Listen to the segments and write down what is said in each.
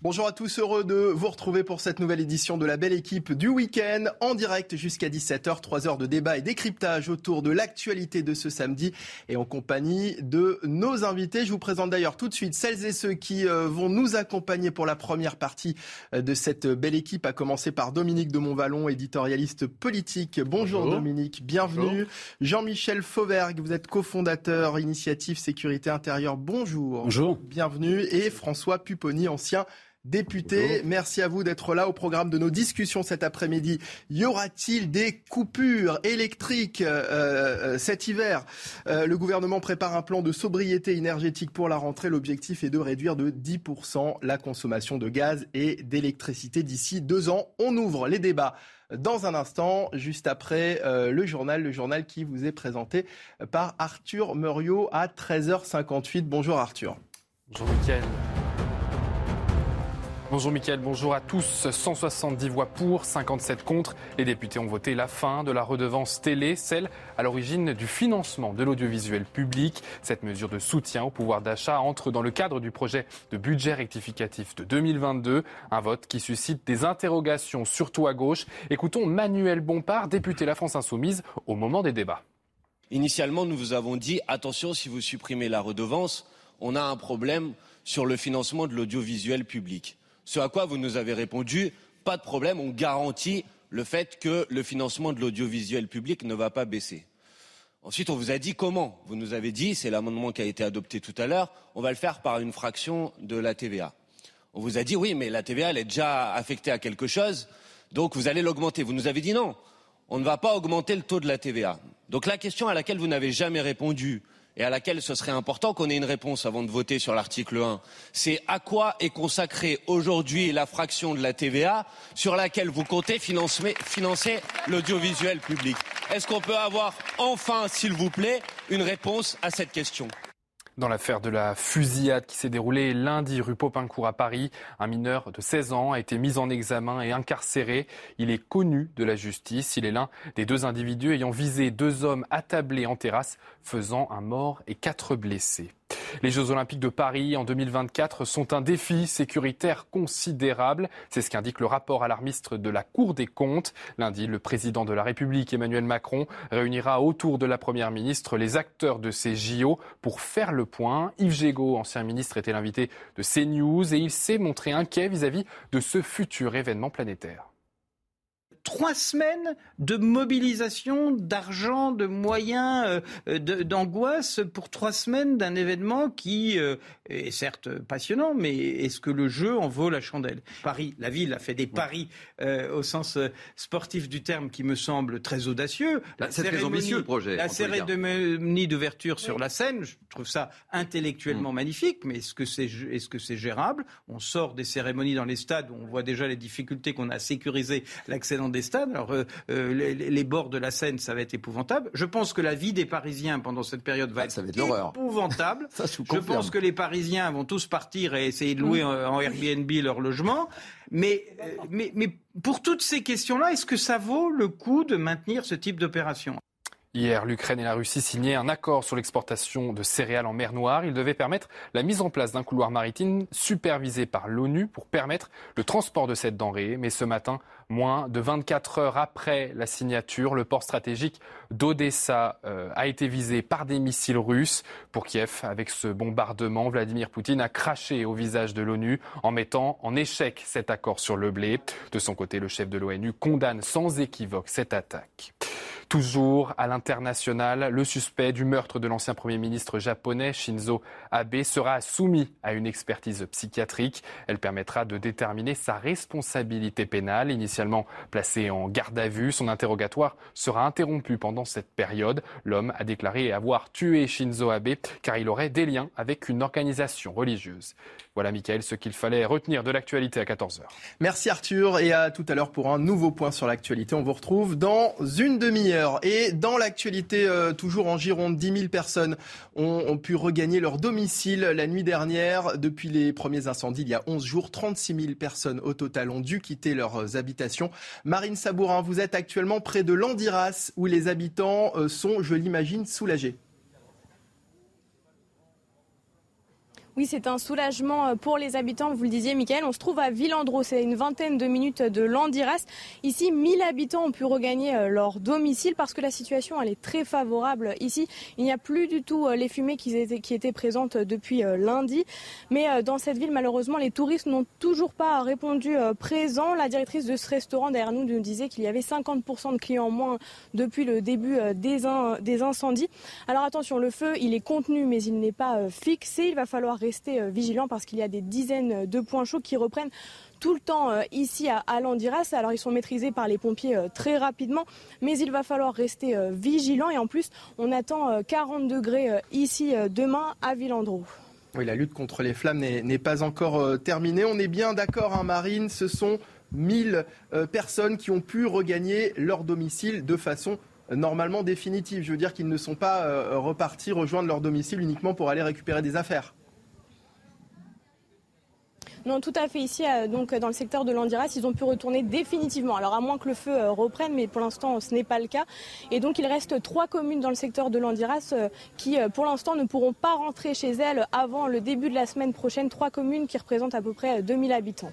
Bonjour à tous, heureux de vous retrouver pour cette nouvelle édition de la belle équipe du week-end en direct jusqu'à 17h, 3 heures de débat et décryptage autour de l'actualité de ce samedi et en compagnie de nos invités. Je vous présente d'ailleurs tout de suite celles et ceux qui euh, vont nous accompagner pour la première partie euh, de cette belle équipe, à commencer par Dominique de Montvalon, éditorialiste politique. Bonjour, Dominique, bienvenue. Jean-Michel Fauvergue, vous êtes cofondateur Initiative Sécurité Intérieure. Bonjour. Bonjour. Bienvenue. Et François Pupponi, ancien député. Merci à vous d'être là au programme de nos discussions cet après-midi. Y aura-t-il des coupures électriques euh, euh, cet hiver? Euh, Le gouvernement prépare un plan de sobriété énergétique pour la rentrée. L'objectif est de réduire de 10% la consommation de gaz et d'électricité d'ici deux ans. On ouvre les débats dans un instant, juste après le journal, le journal qui vous est présenté par Arthur Muriot à 13h58. Bonjour Arthur. Bonjour Mickaël. Bonjour Mickaël, bonjour à tous. 170 voix pour, 57 contre. Les députés ont voté la fin de la redevance télé, celle à l'origine du financement de l'audiovisuel public. Cette mesure de soutien au pouvoir d'achat entre dans le cadre du projet de budget rectificatif de 2022. Un vote qui suscite des interrogations, surtout à gauche. Écoutons Manuel Bompard, député La France Insoumise, au moment des débats. Initialement, nous vous avons dit attention, si vous supprimez la redevance, on a un problème sur le financement de l'audiovisuel public. Ce à quoi vous nous avez répondu, pas de problème, on garantit le fait que le financement de l'audiovisuel public ne va pas baisser. Ensuite, on vous a dit comment. Vous nous avez dit, c'est l'amendement qui a été adopté tout à l'heure, on va le faire par une fraction de la TVA. On vous a dit oui, mais la TVA, elle est déjà affectée à quelque chose, donc vous allez l'augmenter. Vous nous avez dit non, on ne va pas augmenter le taux de la TVA. Donc la question à laquelle vous n'avez jamais répondu, et à laquelle ce serait important qu'on ait une réponse avant de voter sur l'article 1, c'est à quoi est consacrée aujourd'hui la fraction de la TVA sur laquelle vous comptez financer, l'audiovisuel public? Est-ce qu'on peut avoir enfin, s'il vous plaît, une réponse à cette question? Dans l'affaire de la fusillade qui s'est déroulée lundi rue Popincourt à Paris, un mineur de 16 ans a été mis en examen et incarcéré. Il est connu de la justice. Il est l'un des deux individus ayant visé deux hommes attablés en terrasse, faisant un mort et quatre blessés. Les Jeux Olympiques de Paris en 2024 sont un défi sécuritaire considérable. C'est ce qu'indique le rapport alarmiste de la Cour des comptes. Lundi, le président de la République, Emmanuel Macron, réunira autour de la Première ministre les acteurs de ces JO pour faire le point. Yves Gégaud, ancien ministre, était l'invité de CNews et il s'est montré inquiet vis-à-vis de ce futur événement planétaire trois semaines de mobilisation d'argent, de moyens, euh, d'angoisse pour trois semaines d'un événement qui euh, est certes passionnant, mais est-ce que le jeu en vaut la chandelle? Paris, la ville a fait des paris euh, au sens sportif du terme qui me semble très audacieux. La C'est très ambitieux le projet. La cérémonie d'ouverture sur la scène, je trouve ça intellectuellement mm. magnifique, mais est-ce que c'est est -ce c'est gérable? On sort des cérémonies dans les stades où on voit déjà les difficultés qu'on a à sécuriser l'accès dans des stades. Alors, euh, euh, les, bords de la Seine, ça va être épouvantable. Je pense que la vie des Parisiens pendant cette période va ah, être, épouvantable. je, pense que les Parisiens vont tous partir et essayer de louer mm. en, Airbnb leur logement. Mais, euh, mais, mais pour toutes ces questions-là, est-ce que ça vaut le coup de maintenir ce type d'opération? Hier, l'Ukraine et la Russie signaient un accord sur l'exportation de céréales en mer Noire. Il devait permettre la mise en place d'un couloir maritime supervisé par l'ONU pour permettre le transport de cette denrée. Mais ce matin, moins de 24 heures après la signature, le port stratégique d'Odessa euh, a été visé par des missiles russes. Pour Kiev, avec ce bombardement, Vladimir Poutine a craché au visage de l'ONU en mettant en échec cet accord sur le blé. De son côté, le chef de l'ONU condamne sans équivoque cette attaque. Toujours à l'international, le suspect du meurtre de l'ancien Premier ministre japonais Shinzo Abe sera soumis à une expertise psychiatrique. Elle permettra de déterminer sa responsabilité pénale. Placé en garde à vue, son interrogatoire sera interrompu pendant cette période. L'homme a déclaré avoir tué Shinzo Abe car il aurait des liens avec une organisation religieuse. Voilà, Michael, ce qu'il fallait retenir de l'actualité à 14h. Merci Arthur et à tout à l'heure pour un nouveau point sur l'actualité. On vous retrouve dans une demi-heure. Et dans l'actualité, euh, toujours en Gironde, 10 000 personnes ont, pu regagner leur domicile la nuit dernière. Depuis les premiers incendies, il y a 11 jours, 36 000 personnes au total ont dû quitter leurs habitations. Marine Sabourin, vous êtes actuellement près de Landiras où les habitants euh, sont, je l'imagine, soulagés. Oui, c'est un soulagement euh, pour les habitants, vous le disiez, Michael. On se trouve à Villandreau, c'est une vingtaine de minutes de Landiras. Ici, 1000 habitants ont pu regagner euh, leur domicile parce que la situation elle est très favorable ici. Il n'y a plus du tout euh, les fumées qui étaient, présentes depuis lundi. Mais dans cette ville, malheureusement, les touristes n'ont toujours pas répondu présent. La directrice de ce restaurant derrière nous nous disait qu'il y avait 50% de clients en moins depuis le début des, des incendies. Alors attention, le feu, il est contenu, mais il n'est pas fixé. Il va falloir rester euh, vigilant parce qu'il y a des dizaines de points chauds qui reprennent tout le temps euh, ici à Landiras. Alors ils sont maîtrisés par les pompiers euh, très rapidement, mais il va falloir rester vigilant. Et en plus, on attend 40 degrés ici demain à Villandreau. Oui, la lutte contre les flammes n'est pas encore terminée. On est bien d'accord, hein, Marine, ce sont 1000 personnes qui ont pu regagner leur domicile de façon normalement définitive. Je veux dire qu'ils ne sont pas repartis rejoindre leur domicile uniquement pour aller récupérer des affaires. Non, tout à fait. Ici, euh, donc dans le secteur de l'Andiras, ils ont pu retourner définitivement. Alors à moins que le feu euh, reprenne, mais pour l'instant, ce n'est pas le cas. Et donc il reste trois communes dans le secteur de l'Andiras euh, qui, pour l'instant, ne pourront pas rentrer chez elles avant le début de la semaine prochaine. Trois communes qui représentent à peu près 2000 habitants.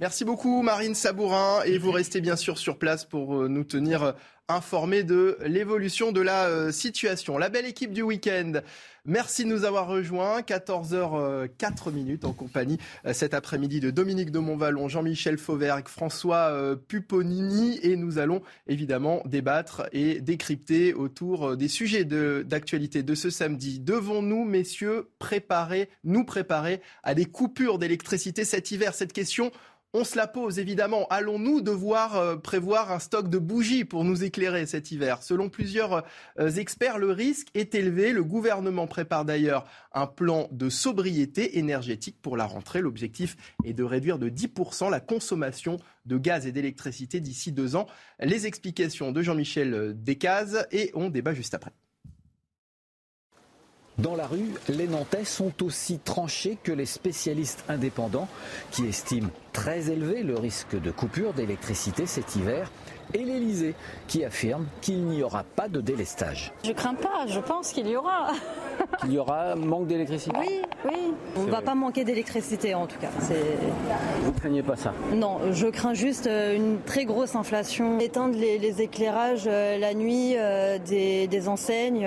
Merci beaucoup Marine Sabourin et vous restez bien sûr sur place pour nous tenir informés de l'évolution de la situation. La belle équipe du week-end Merci de nous avoir rejoints. 14h04 minutes en compagnie euh, cet après-midi de Dominique de Montvalon, Jean-Michel Fauvergue, François euh, Puponini et nous allons évidemment débattre et décrypter autour euh, des sujets d'actualité de, de ce samedi. Devons-nous, messieurs, préparer, nous préparer à des coupures d'électricité cet hiver? Cette question on se la pose évidemment. Allons-nous devoir euh, prévoir un stock de bougies pour nous éclairer cet hiver? Selon plusieurs euh, experts, le risque est élevé. Le gouvernement prépare d'ailleurs un plan de sobriété énergétique pour la rentrée. L'objectif est de réduire de 10% la consommation de gaz et d'électricité d'ici deux ans. Les explications de Jean-Michel Descazes et on débat juste après. Dans la rue, les Nantais sont aussi tranchés que les spécialistes indépendants qui estiment très élevé le risque de coupure d'électricité cet hiver et l'Elysée qui affirme qu'il n'y aura pas de délestage. Je crains pas, je pense qu'il y aura. qu'il y aura manque d'électricité Oui, oui. On ne va pas manquer d'électricité en tout cas. Vous ne craignez pas ça Non, je crains juste euh, une très grosse inflation. Éteindre les, éclairages euh, la nuit euh, des, enseignes.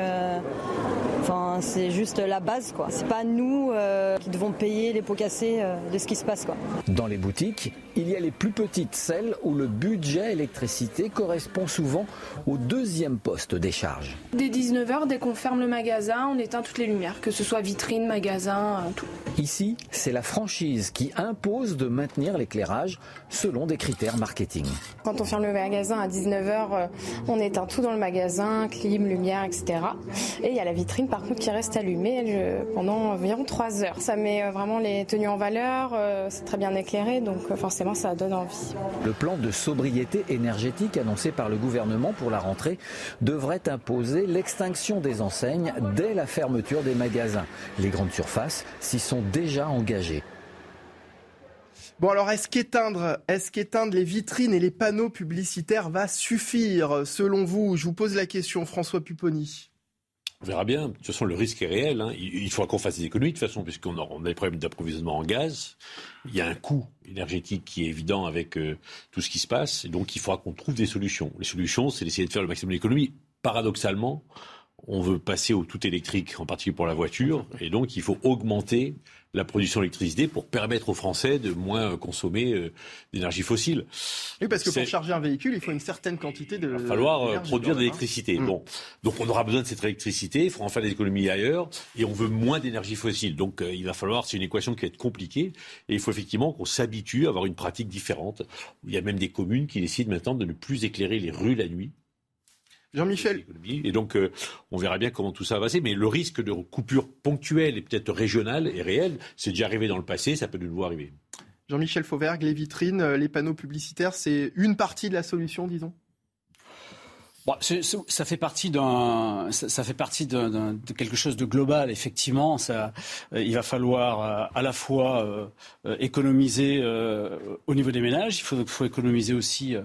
Enfin, c'est juste la base, quoi. C'est pas nous euh, qui devons payer les pots cassés euh, de ce qui se passe, quoi. Dans les boutiques, il y a les plus petites, celles où le budget électricité correspond souvent au deuxième poste des charges. Dès 19h, dès qu'on ferme le magasin, on éteint toutes les lumières, que ce soit vitrine, magasin, euh, tout. Ici, c'est la franchise qui impose de maintenir l'éclairage selon des critères marketing. Quand on ferme le magasin à 19h, on éteint tout dans le magasin, clim, lumière, etc. Et il y a la vitrine par contre qui reste allumé pendant environ 3 heures. Ça met euh, vraiment les tenues en valeur, euh, c'est très bien éclairé, donc euh, forcément ça donne envie. Le plan de sobriété énergétique annoncé par le gouvernement pour la rentrée devrait imposer l'extinction des enseignes dès la fermeture des magasins. Les grandes surfaces s'y sont déjà engagées. Bon alors est-ce qu'éteindre les vitrines et les panneaux publicitaires va suffire selon vous? Je vous pose la question, François Pupponi. On verra bien. De toute façon, le risque est réel. Hein. Il, faudra qu'on fasse des économies, de toute façon, puisqu'on a, des problèmes d'approvisionnement en gaz. Il y a un coût énergétique qui est évident avec euh, tout ce qui se passe. Et donc, il faudra qu'on trouve des solutions. Les solutions, c'est d'essayer de faire le maximum d'économies. Paradoxalement, on veut passer au tout électrique, en particulier pour la voiture. Et donc, il faut augmenter la production d'électricité pour permettre aux Français de moins consommer euh, d'énergie fossile. Oui, parce que pour charger un véhicule, il faut une certaine quantité de. Il va falloir euh, produire de l'électricité. Mmh. Bon, donc on aura besoin de cette électricité. Il faut en faire des économies ailleurs, et on veut moins d'énergie fossile. Donc euh, il va falloir. C'est une équation qui va être compliquée, et il faut effectivement qu'on s'habitue à avoir une pratique différente. Il y a même des communes qui décident maintenant de ne plus éclairer les rues la nuit Jean-Michel. Et donc, euh, on verra bien comment tout ça va passer. Mais le risque de coupure ponctuelle et peut-être régionale est réel. C'est déjà arrivé dans le passé, ça peut de nouveau arriver. Jean-Michel Fauvergue, les vitrines, euh, les panneaux publicitaires, c'est une partie de la solution, disons? Bon, ça fait partie d'un, ça, fait partie de quelque chose de global. Effectivement, ça, euh, il va falloir euh, à la fois euh, économiser au niveau des ménages, il faut, faut économiser aussi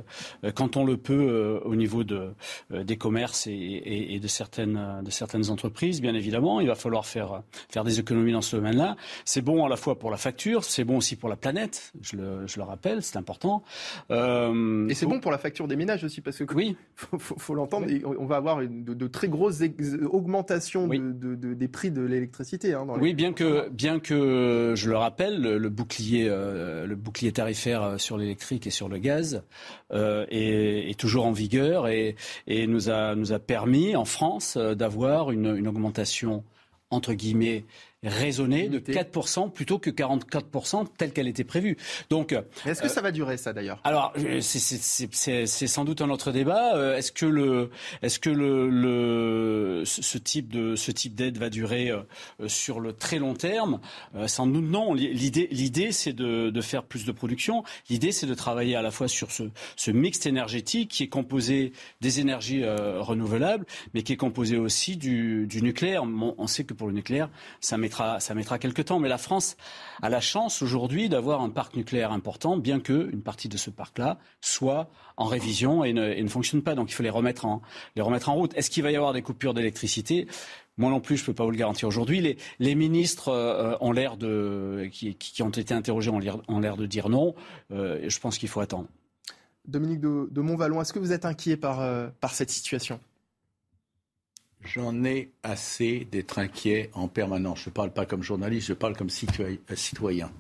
quand on le peut au niveau de, des commerces et, et, de certaines, de certaines entreprises. Bien évidemment, il va falloir faire faire des économies dans ce domaine-là. C'est bon à la fois pour la facture, c'est bon aussi pour la planète. Je le, je le rappelle, c'est important. et c'est bon pour la facture des ménages aussi parce que oui. faut, faut l'entendre, on va avoir de, très grosses augmentations des prix de l'électricité. Hein, oui, bien que, bien que, je le rappelle, le, bouclier, euh, le bouclier tarifaire euh, sur l'électrique et sur le gaz euh, est, toujours en vigueur et, nous, a, nous a permis en France d'avoir une, une augmentation entre guillemets raisonnée de 4% plutôt que 44% telle qu'elle était prévue. Donc, est-ce que euh, ça va durer ça d'ailleurs? Alors, c'est sans doute un autre débat. Euh, est-ce que le, est-ce que le, le, ce type de ce type d'aide va durer euh, sur le très long terme? Sans doute non. L'idée, l'idée, c'est de, de, faire plus de production. L'idée, c'est de travailler à la fois sur ce, ce mix énergétique qui est composé des énergies renouvelables, mais qui est composé aussi du, du nucléaire. on sait que pour le nucléaire, ça mettra ça mettra quelques temps. Mais la France a la chance aujourd'hui d'avoir un parc nucléaire important, bien que une partie de ce parc-là soit en révision et ne, fonctionne pas. Donc il faut les remettre en, route. Est-ce qu'il va y avoir des coupures d'électricité? Moi non plus, je ne peux pas vous le garantir aujourd'hui. Les, ministres euh, qui, ont été interrogés ont l'air de dire non. Euh, je pense qu'il faut attendre. Dominique de, de Montvalon, est-ce que vous êtes inquiet par, euh, par cette situation? J'en ai assez d'être inquiet en permanence. Je ne parle pas comme journaliste, je parle comme citoyen.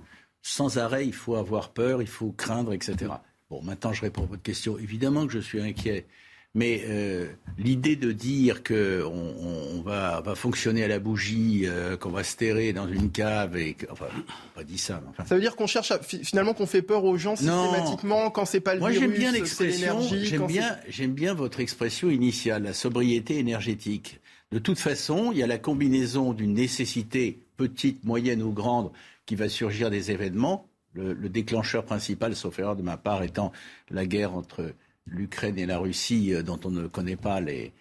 Sans arrêt, il faut avoir peur, il faut craindre, etc. Bon, maintenant je réponds à votre question. Évidemment que je suis inquiet. Mais euh, l'idée de dire qu'on on va, va, fonctionner à la bougie, euh, qu'on va se terrer dans une cave, et enfin, pas dit ça. Ça veut dire qu'on cherche finalement qu'on fait peur aux gens systématiquement quand c'est pas le Moi, virus, j'aime bien l'expression. J'aime bien, j'aime bien votre expression initiale, la sobriété énergétique. De toute façon, il y a la combinaison d'une nécessité petite, moyenne ou grande qui va surgir des événements. Le, le déclencheur principal, sauf erreur de ma part, étant la guerre entre l'Ukraine et la Russie, euh, dont on ne connaît pas les,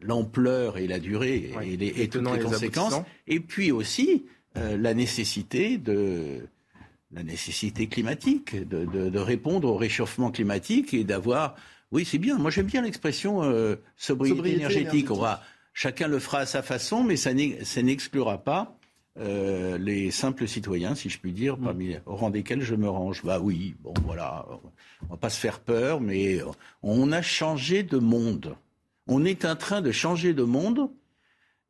l'ampleur et la durée et, les, toutes les conséquences. Et puis aussi euh, la nécessité de la nécessité climatique, de, répondre au réchauffement climatique et d'avoir. Oui, c'est bien. Moi, j'aime bien l'expression euh, sobriété, énergétique. On va, chacun le fera à sa façon, mais ça n'exclura pas euh, les simples citoyens, si je puis dire, mm. parmi, au rang desquels je me range. Bah oui, bon voilà, on va pas se faire peur, mais on a changé de monde. On est en train de changer de monde.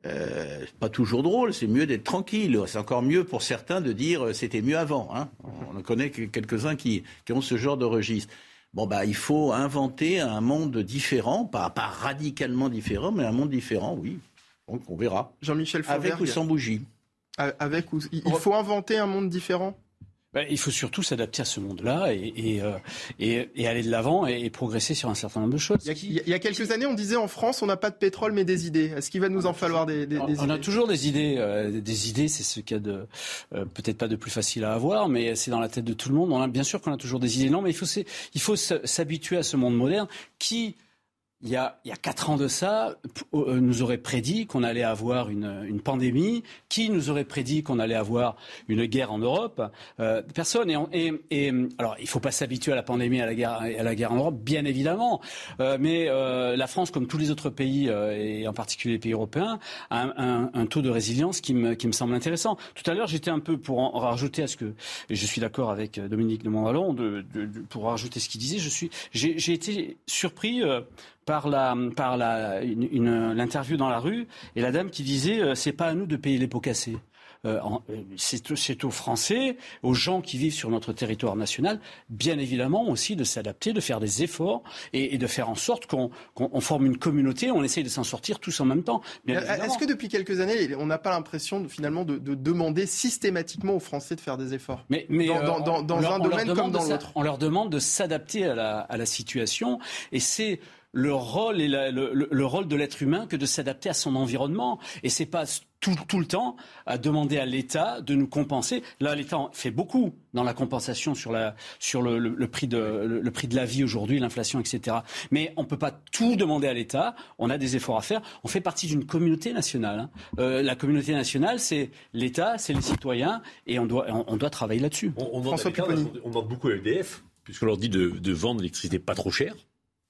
Euh, pas toujours drôle, c'est mieux d'être tranquille. C'est encore mieux pour certains de dire euh, c'était mieux avant. Hein. On en connaît quelques-uns qui, qui, ont ce genre de registre. Bon bah il faut inventer un monde différent, pas, pas radicalement différent, mais un monde différent, oui. Donc on verra. Jean-Michel Avec ou sans bougie. Avec il faut inventer un monde différent? Ben, il faut surtout s'adapter à ce monde-là et, euh, aller de l'avant et, progresser sur un certain nombre de choses. Il y, a, quelques années, on disait en France, on n'a pas de pétrole mais des idées. Est-ce qu'il va nous en falloir des, des, on, a toujours des idées. Euh, des idées, c'est ce qu'il y a de euh, peut-être pas de plus facile à avoir, mais c'est dans la tête de tout le monde. On a bien sûr qu'on a toujours des idées. Non, mais il faut il faut s'habituer à ce monde moderne qui il y, a, il y a quatre ans de ça, euh, nous aurait prédit qu'on allait avoir une, une, pandémie. Qui nous aurait prédit qu'on allait avoir une guerre en Europe? Euh, Personne. Et, et, et, alors, il faut pas s'habituer à la pandémie, à la guerre, à la guerre en Europe, bien évidemment. Euh, mais euh, la France, comme tous les autres pays, euh, et en particulier les pays européens, a un, un, taux de résilience qui me, qui me semble intéressant. Tout à l'heure, j'étais un peu pour en rajouter à ce que, et je suis d'accord avec Dominique de Montvalon, de, de, de, pour rajouter ce qu'il disait, je suis, j'ai été surpris par la par la une, l'interview dans la rue et la dame qui disait euh, c'est pas à nous de payer les pots cassés. Euh, euh, c'est aux Français, aux gens qui vivent sur notre territoire national, bien évidemment aussi de s'adapter, de faire des efforts et, de faire en sorte qu'on forme une communauté, on essaye de s'en sortir tous en même temps. Est-ce que depuis quelques années, on n'a pas l'impression finalement de, demander systématiquement aux Français de faire des efforts Mais, mais dans, dans, un domaine comme dans l'autre? On leur demande de s'adapter à la, à la situation et c'est le rôle et le, rôle de l'être humain que de s'adapter à son environnement. Et c'est pas tout, tout, le temps à demander à l'État de nous compenser. Là, l'État fait beaucoup dans la compensation sur, la, sur le, le, prix de, le, prix de la vie aujourd'hui, l'inflation, etc. Mais on ne peut pas tout demander à l'État. On a des efforts à faire. On fait partie d'une communauté nationale. Hein. Euh, la communauté nationale, c'est l'État, c'est les citoyens, et on doit, on, doit travailler là-dessus. On, on, on, demande beaucoup à EDF, puisqu'on leur dit de, de vendre l'électricité pas trop cher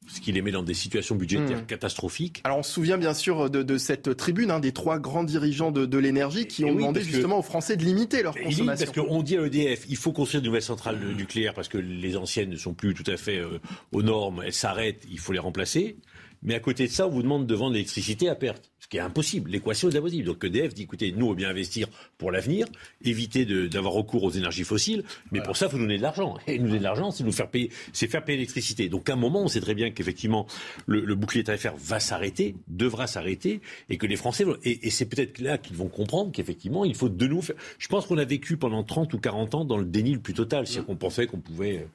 ce qui les met dans des situations budgétaires hmm. catastrophiques. Alors on se souvient bien sûr de, cette tribune hein, des trois grands dirigeants de, l'énergie qui ont demandé justement aux Français de limiter leur consommation. Parce qu'on dit à EDF, il faut construire de nouvelles centrales nucléaires parce que les anciennes ne sont plus tout à fait euh, aux normes, elles s'arrêtent, il faut les remplacer. Mais à côté de ça, on vous demande de vendre l'électricité à perte, ce qui est impossible. L'équation est impossible. Donc EDF dit, écoutez, nous, on veut bien investir pour l'avenir, éviter d'avoir recours aux énergies fossiles, mais pour ça, il faut nous donner de l'argent. Et nous donner de l'argent, c'est nous faire payer, c'est faire payer l'électricité. Donc à un moment, on sait très bien qu'effectivement, le, bouclier tarifaire va s'arrêter, devra s'arrêter, et que les Français... Et, et c'est peut-être là qu'ils vont comprendre qu'effectivement, il faut de nouveau faire... Je pense qu'on a vécu pendant 30 ou 40 ans dans le déni le plus total. C'est-à-dire qu'on pensait qu'on pouvait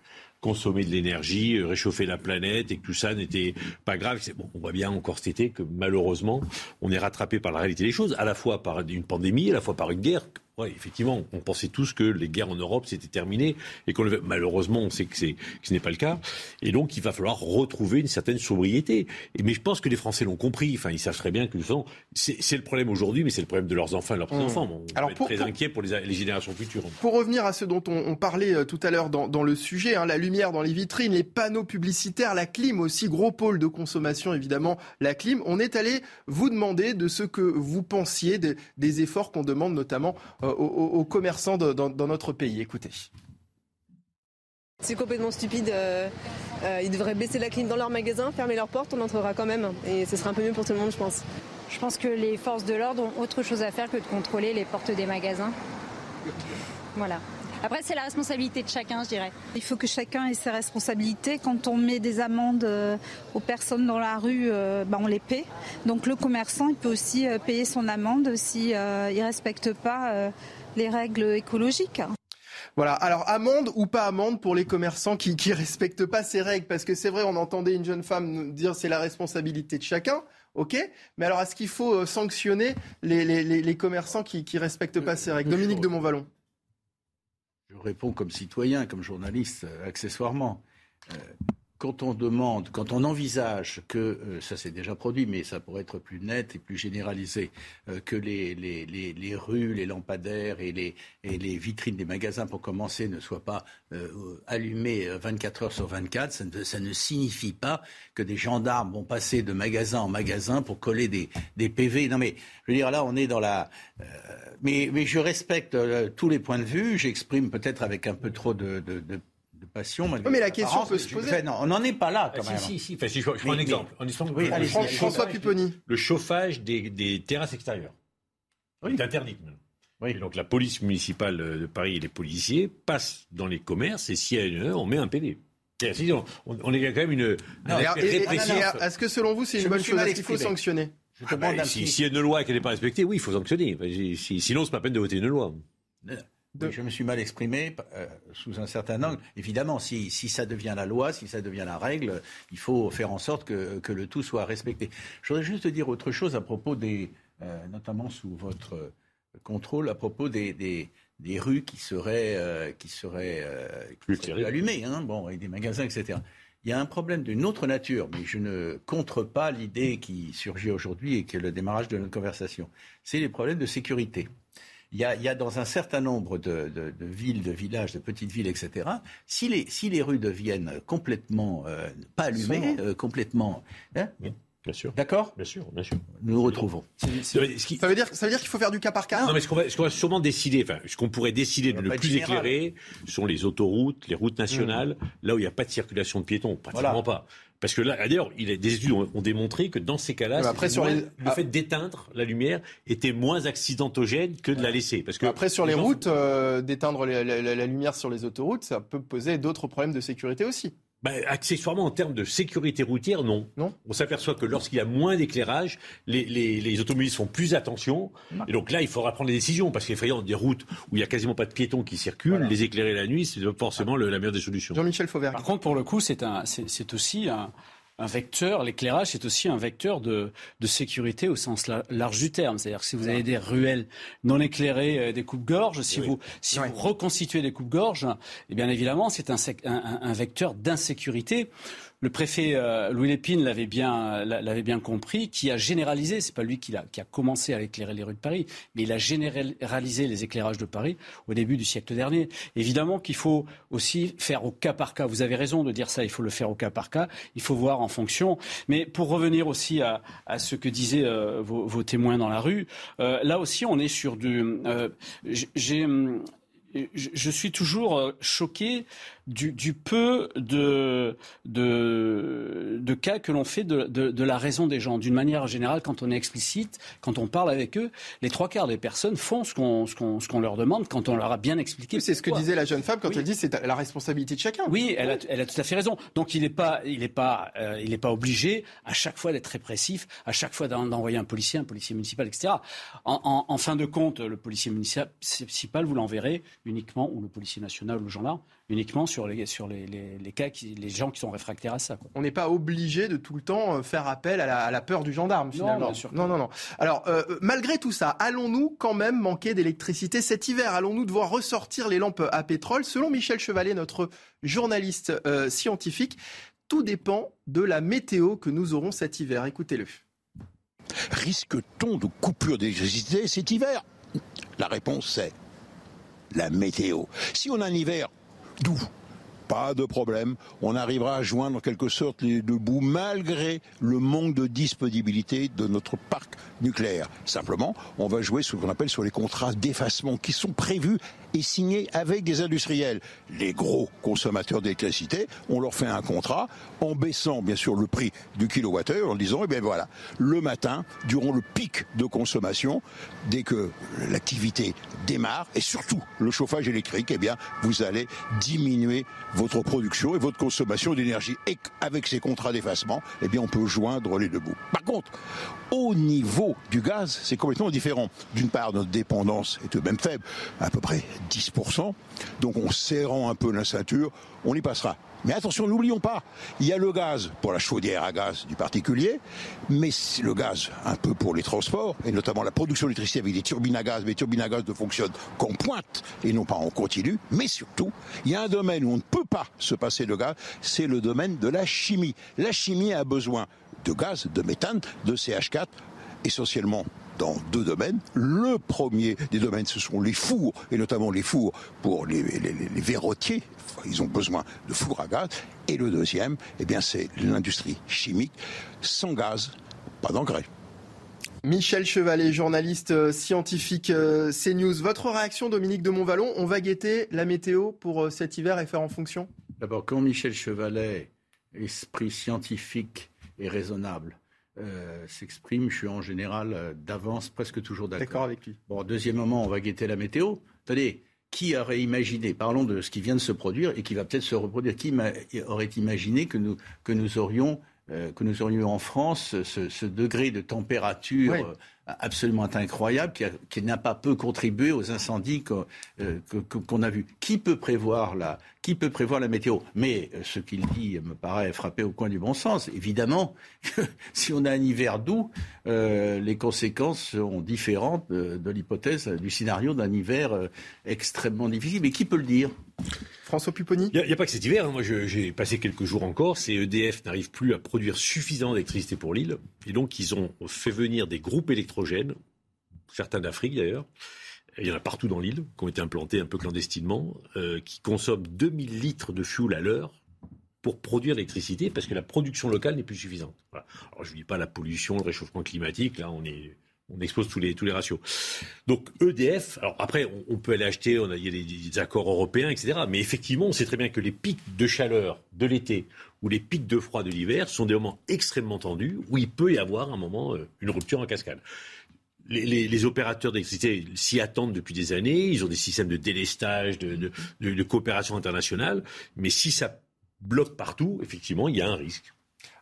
consommer de l'énergie, euh, réchauffer la planète et que tout ça n'était pas grave. On voit bien encore cet été que malheureusement, on est rattrapé par la réalité des choses, à la fois par une pandémie, à la fois par une guerre oui, effectivement, on pensait tous que les guerres en Europe c'était terminé et qu'on malheureusement on sait que, c'est, que ce n'est pas le cas et donc il va falloir retrouver une certaine sobriété. Et, mais je pense que les Français l'ont compris. Enfin, ils savent très bien que c'est, c'est le problème aujourd'hui, mais c'est le problème de leurs enfants et leurs petits-enfants. Mmh. On Alors, être très inquiet pour les, les, générations futures. Pour revenir à ce dont on, parlait euh, tout à l'heure dans, dans le sujet, hein, la lumière dans les vitrines, les panneaux publicitaires, la clim aussi, gros pôle de consommation évidemment, la clim. On est allé vous demander de ce que vous pensiez des, des efforts qu'on demande notamment euh, aux, commerçants dans, notre pays. Écoutez. C'est complètement stupide. Euh, euh, ils devraient baisser la clim dans leur magasin, fermer leurs portes, on entrera quand même. Et ce sera un peu mieux pour tout le monde, je pense. Je pense que les forces de l'ordre ont autre chose à faire que de contrôler les portes des magasins. Voilà. Après, c'est la responsabilité de chacun, je dirais. Il faut que chacun ait ses responsabilités. Quand on met des amendes euh, aux personnes dans la rue, bah, on les paie. Donc le commerçant, il peut aussi euh, payer son amende s'il ne respecte pas les règles écologiques. Voilà. Alors amende ou pas amende pour les commerçants qui ne respectent pas ces règles, parce que c'est vrai, on entendait une jeune femme nous dire c'est la responsabilité de chacun. OK? Mais alors, est-ce qu'il faut sanctionner les, commerçants qui ne respectent pas ces règles? Dominique de Montvalon. Je réponds comme citoyen, comme journaliste, euh, accessoirement. Euh, quand on demande, quand on envisage que, euh, ça s'est déjà produit, mais ça pourrait être plus net et plus généralisé, que les, rues, les lampadaires et les, vitrines des magasins, pour commencer, ne soient pas allumées 24 heures sur 24, ça ne, ça ne, signifie pas que des gendarmes vont passer de magasin en magasin pour coller des, PV. Non mais, je veux dire, là, on est dans la mais, je respecte euh, tous les points de vue. J'exprime peut-être avec un peu trop de, mais la question peut se poser. non, on n'en est pas là, quand ah, même. Si, si, si. je, prends un exemple. oui, allez, François Pupponi. Le chauffage des, des terrasses extérieures oui. est interdit. Oui. donc la police municipale de Paris et les policiers passent dans les commerces et s'il y a une heure, on met un PD. On, on, est quand même une. Est-ce que selon vous, c'est une bonne chose? Est-ce qu'il faut sanctionner? Ah ben, si, si, y a une loi qui n'est pas respectée, oui, il faut sanctionner. sinon, c'est pas peine de voter une loi. Je me suis mal exprimé euh, sous un certain angle. Évidemment, si, si, ça devient la loi, si ça devient la règle, il faut faire en sorte que, que le tout soit respecté. Je voudrais juste dire autre chose à propos des, euh, notamment sous votre contrôle, à propos des, des, des rues qui seraient, euh, qui seraient, allumées, hein, bon, et des magasins, etc. Il y a un problème d'une autre nature, mais je ne contre pas l'idée qui surgit aujourd'hui et qui est le démarrage de notre conversation. C'est les problèmes de sécurité. Il y, a, dans un certain nombre de, villes, de villages, de petites villes, etc., si les, si les rues deviennent complètement euh, pas allumées, euh, complètement... Hein, Bien sûr. D'accord? Bien sûr, bien sûr. Nous nous retrouvons. Ça veut dire, ça veut dire qu'il faut faire du cas par cas? Non, mais ce qu'on va, va, sûrement décider, enfin, ce qu'on pourrait décider de ne plus éclairer, sont les autoroutes, les routes nationales, mmh. là où il n'y a pas de circulation de piétons, pratiquement pas. Parce que là, d'ailleurs, des études ont, démontré que dans ces cas-là, le ah. fait d'éteindre la lumière était moins accidentogène que de la laisser. Parce que après, sur les routes, euh, d'éteindre la, lumière sur les autoroutes, ça peut poser d'autres problèmes de sécurité aussi. Bah, accessoirement, en termes de sécurité routière, non. non On s'aperçoit que lorsqu'il y a moins d'éclairage, les, les, automobilistes font plus attention. Et donc là, il faudra prendre des décisions, parce qu'effrayant, des routes où il n'y a quasiment pas de piétons qui circulent, les éclairer la nuit, c'est forcément la meilleure des solutions. Jean-Michel Fauvert. Par contre, pour le coup, c'est aussi un, un vecteur, l'éclairage, c'est aussi un vecteur de, de, sécurité au sens large du terme. C'est-à-dire que si vous avez des ruelles non éclairées, euh, des coupes-gorges, si, vous, si vous reconstituez des coupes-gorges, eh bien évidemment, c'est un, un, un vecteur d'insécurité le préfet euh, Louis Lépine l'avait bien, compris, qui a généralisé, c'est pas lui qui a, commencé à éclairer les rues de Paris, mais il a généralisé les éclairages de Paris au début du siècle dernier. Évidemment qu'il faut aussi faire au cas par cas. Vous avez raison de dire ça, il faut le faire au cas par cas, il faut voir en fonction. Mais pour revenir aussi à, ce que disaient euh, vos, vos, témoins dans la rue, euh, là aussi on est sur du... j'ai je suis toujours choqué du, peu de, de, de, cas que l'on fait de, de, la raison des gens. D'une manière générale, quand on est explicite, quand on parle avec eux, les trois quarts des personnes font ce qu'on leur demande quand on leur a bien expliqué. C'est ce que disait la jeune femme quand elle dit c'est la responsabilité de chacun. Oui, elle a, elle a tout à fait raison. Donc il n'est pas, il est pas, euh, il est pas obligé à chaque fois d'être répressif, à chaque fois d'envoyer un policier, un policier municipal, etc. En, en, en, fin de compte, le policier municipal, vous l'enverrez uniquement, ou le policier national ou le gendarme, uniquement sur les, sur les, les, cas, qui, les gens qui sont réfractaires à ça. On n'est pas obligé de tout le temps euh, faire appel à la, à la peur du gendarme, finalement. Non, non, non, Alors, euh, malgré tout ça, allons-nous quand même manquer d'électricité cet hiver? Allons-nous devoir ressortir les lampes à pétrole? Selon Michel Chevalet, notre journaliste euh, scientifique, tout dépend de la météo que nous aurons cet hiver. Écoutez-le. Risque-t-on de coupure d'électricité cet hiver? La réponse est la météo. Si on a un hiver doux. Pas de problème, on arrivera à joindre en quelque sorte les deux bouts malgré le manque de disponibilité de notre parc nucléaire. Simplement, on va jouer ce qu'on appelle sur les contrats d'effacement qui sont prévus et signés avec des industriels. Les gros consommateurs d'électricité, on leur fait un contrat en baissant bien sûr le prix du kilowattheure en disant, eh bien voilà, le matin, durant le pic de consommation, dès que l'activité démarre, et surtout le chauffage électrique, eh bien vous allez diminuer votre production et votre consommation d'énergie. Et avec ces contrats d'effacement, eh bien on peut joindre les deux bouts. Par contre, au niveau du gaz, c'est complètement différent. D'une part, notre dépendance est de même faible, à peu près 10%. Donc en serrant un peu la ceinture, on y passera. Mais attention, n'oublions pas, il y a le gaz pour la chaudière à gaz du particulier, mais le gaz un peu pour les transports, et notamment la production d'électricité avec des turbines à gaz, mais les turbines à gaz ne fonctionnent qu'en pointe et non pas en continu. Mais surtout, il y a un domaine où on ne peut pas se passer de gaz, c'est le domaine de la chimie. La chimie a besoin de gaz, de méthane, de CH4, essentiellement dans deux domaines. Le premier des domaines, ce sont les fours, et notamment les fours pour les, verrotiers. Ils ont besoin de fours à gaz. Et le deuxième, eh bien, c'est l'industrie chimique. Sans gaz, pas d'engrais. Michel Chevalet, journaliste euh, scientifique euh, CNews. Votre réaction, Dominique de Montvalon On va guetter la météo pour euh, cet hiver et faire en fonction? D'abord, quand Michel Chevalet, esprit scientifique et raisonnable, euh, s'exprime, je suis en général euh, d'avance presque toujours d'accord. D'accord avec lui. Bon, deuxième moment, on va guetter la météo. Attendez, qui aurait imaginé, parlons de ce qui vient de se produire et qui va peut-être se reproduire, qui aurait imaginé que nous, que nous aurions euh, que nous aurions en France ce, ce degré de température absolument incroyable qui, n'a pas peu contribué aux incendies euh, qu'on a vus. Qui peut prévoir la, qui peut prévoir la météo? Mais euh, ce qu'il dit me paraît frapper au coin du bon sens. Évidemment, si on a un hiver doux, euh, les conséquences seront différentes de, l'hypothèse du scénario d'un hiver extrêmement difficile. Mais qui peut le dire? François Pupponi Il n'y a, pas que cet hiver. Hein. Moi, j'ai passé quelques jours encore. C'est EDF n'arrive plus à produire suffisamment d'électricité pour l'île. Et donc, ils ont fait venir des groupes électrogènes, certains d'Afrique d'ailleurs. Il y en a partout dans l'île, qui ont été implantés un peu clandestinement, euh, qui consomment 2000 litres de fuel à l'heure pour produire l'électricité, parce que la production locale n'est plus suffisante. Alors, je ne dis pas la pollution, le réchauffement climatique, là, on est on expose tous les, tous ratios. Donc EDF, après, on, peut aller acheter, on a, il y a des, accords européens, etc. Mais effectivement, on sait très bien que les pics de chaleur de l'été ou les pics de froid de l'hiver sont des moments extrêmement tendus où il peut y avoir un moment euh, une rupture en cascade. Les, opérateurs d'électricité s'y attendent depuis des années. Ils ont des systèmes de délestage, de coopération internationale. Mais si ça bloque partout, effectivement, il y a un risque.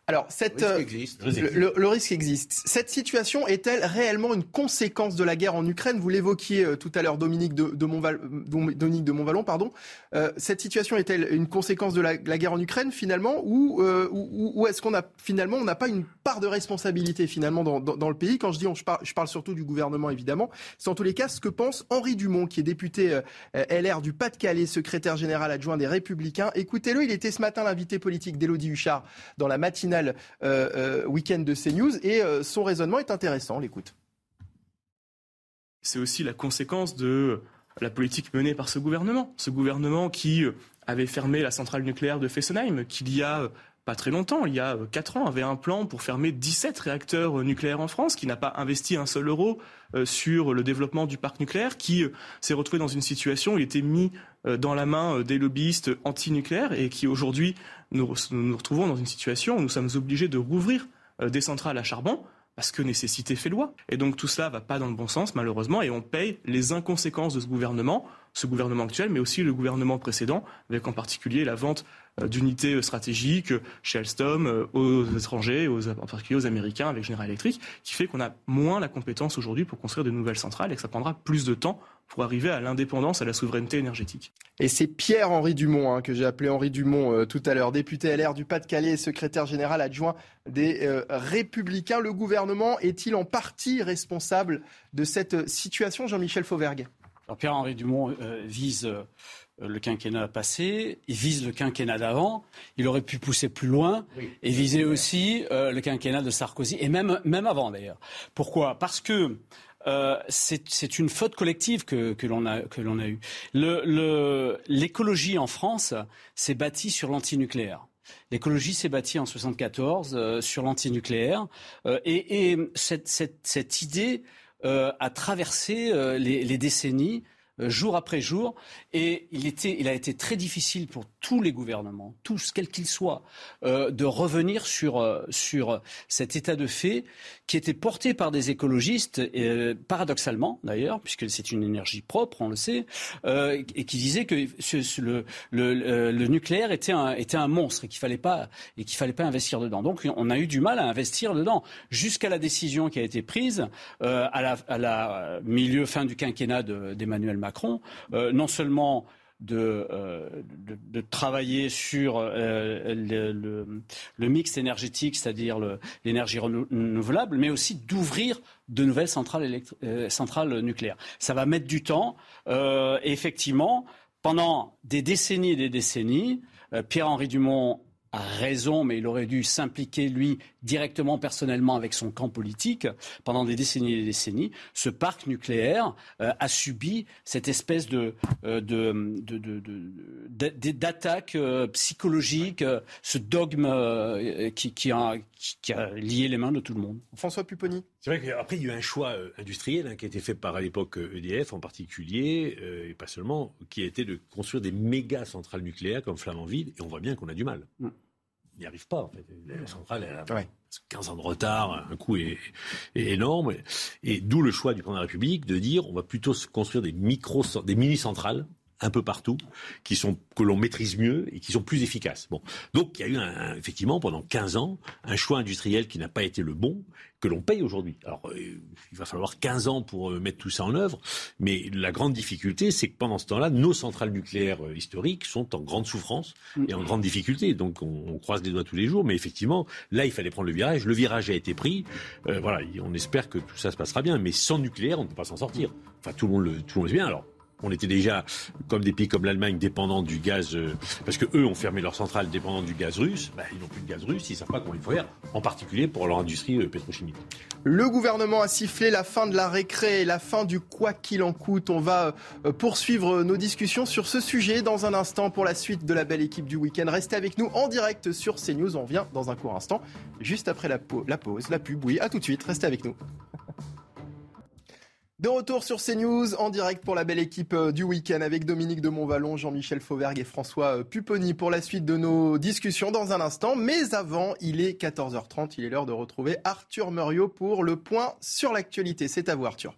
Alors, cette, le, risque existe. Le, risque existe. Cette situation est-elle réellement une conséquence de la guerre en Ukraine? Vous l'évoquiez euh, tout à l'heure, Dominique de, de, Montval, Dominique de Montvalon. Pardon. Euh, cette situation est-elle une conséquence de la, la, guerre en Ukraine finalement, ou, euh, ou, ou est-ce qu'on a finalement on n'a pas une part de responsabilité finalement dans, dans, dans le pays? Quand je dis on, je, parle, je parle surtout du gouvernement évidemment. C'est en tous les cas ce que pense Henri Dumont, qui est député euh, LR du Pas-de-Calais, secrétaire général adjoint des Républicains. Écoutez-le, il était ce matin l'invité politique d'Élodie Huchard dans la matinale euh, euh, week-end de CNews et euh, son raisonnement est intéressant. L'écoute. C'est aussi la conséquence de la politique menée par ce gouvernement. Ce gouvernement qui avait fermé la centrale nucléaire de Fessenheim, qu'il y a pas très longtemps, il y a 4 ans, avait un plan pour fermer 17 réacteurs nucléaires en France, qui n'a pas investi un seul euro sur le développement du parc nucléaire, qui s'est retrouvé dans une situation où il était mis dans la main des lobbyistes anti-nucléaires et qui aujourd'hui nous, nous retrouvons dans une situation où nous sommes obligés de rouvrir euh, des centrales à charbon parce que nécessité fait loi. Et donc tout cela va pas dans le bon sens, malheureusement, et on paye les inconséquences de ce gouvernement, ce gouvernement actuel, mais aussi le gouvernement précédent, avec en particulier la vente euh, d'unités euh, stratégiques chez Alstom aux étrangers, en particulier aux Américains avec General Electric, qui fait qu'on a moins la compétence aujourd'hui pour construire de nouvelles centrales et que ça prendra plus de temps pour arriver à l'indépendance, à la souveraineté énergétique. Et c'est Pierre-Henri Dumont, hein, que j'ai appelé Henri Dumont euh, tout à l'heure, député LR du Pas-de-Calais et secrétaire général adjoint des euh, Républicains. Le gouvernement est-il en partie responsable de cette situation, Jean-Michel Fauvergue? Pierre-Henri Dumont euh, vise le quinquennat passé, il vise le quinquennat d'avant, il aurait pu pousser plus loin et viser aussi le quinquennat de Sarkozy, et même, même avant d'ailleurs. Pourquoi? Parce que euh, c'est une faute collective que, l'on a, que a eue. L'écologie en France s'est bâtie sur l'antinucléaire. L'écologie s'est bâtie en 74 euh, sur l'antinucléaire euh, et, cette, idée a traversé les, décennies jour après jour. Et il, était, il a été très difficile pour tous les gouvernements, tous, quels qu'ils soient, euh, de revenir sur, euh, sur cet état de fait qui était porté par des écologistes, euh, paradoxalement d'ailleurs, puisque c'est une énergie propre, on le sait, et qui disaient que le, le, nucléaire était un, monstre et qu'il fallait pas et fallait pas investir dedans. Donc on a eu du mal à investir dedans jusqu'à la décision qui a été prise à la, à la milieu fin du quinquennat d'Emmanuel Macron, non seulement euh, de, travailler sur euh, le, mix énergétique, c'est-à-dire l'énergie renouvelable, mais aussi d'ouvrir de nouvelles centrales, euh, centrales, nucléaires. Ça va mettre du temps. effectivement, pendant des décennies et des décennies, Pierre-Henri Dumont a raison, mais il aurait dû s'impliquer, lui, directement, personnellement, avec son camp politique pendant des décennies et des décennies. Ce parc nucléaire euh, a subi cette espèce de, euh, d'attaque euh, psychologique, ce dogme qui, a, lié les mains de tout le monde. François Pupponi. C'est vrai qu'après, il y a eu un choix industriel hein, qui a été fait par à l'époque EDF en particulier, et pas seulement, qui a été de construire des méga centrales nucléaires comme Flamanville, et on voit bien qu'on a du mal. Mm n'y arrive pas. En fait. La centrale, elle a 15 ans de retard, un coût est, énorme. Et d'où le choix du président de la République de dire on va plutôt construire des micro, des mini-centrales un peu partout, qui sont que l'on maîtrise mieux et qui sont plus efficaces. Bon, donc il y a eu un, effectivement pendant 15 ans un choix industriel qui n'a pas été le bon, que l'on paye aujourd'hui. Alors euh, il va falloir 15 ans pour euh, mettre tout ça en œuvre, mais la grande difficulté, c'est que pendant ce temps-là, nos centrales nucléaires euh, historiques sont en grande souffrance et en grande difficulté. Donc on, croise les doigts tous les jours, mais effectivement, là il fallait prendre le virage. Le virage a été pris. voilà, on espère que tout ça se passera bien, mais sans nucléaire, on ne peut pas s'en sortir. Enfin, tout le monde le, tout le monde le sait bien. Alors on était déjà, comme des pays comme l'Allemagne, dépendants du gaz, euh, parce que eux ont fermé leur centrale dépendant du gaz russe. Bah, ils n'ont plus de gaz russe, ils ne savent pas comment il faut faire, en particulier pour leur industrie euh, pétrochimique. Le gouvernement a sifflé la fin de la récré la fin du quoi qu'il en coûte. On va euh, poursuivre nos discussions sur ce sujet dans un instant pour la suite de la belle équipe du week-end. Restez avec nous en direct sur CNews. On vient dans un court instant, juste après la, la pause, la pub. Oui, à tout de suite. Restez avec nous. De retour sur CNews en direct pour la belle équipe euh, du week-end avec Dominique de Montvalon, Jean-Michel Fauvergue et François euh, Pupponi pour la suite de nos discussions dans un instant. Mais avant, il est 14h30, il est l'heure de retrouver Arthur Muriot pour le point sur l'actualité. C'est à vous Arthur.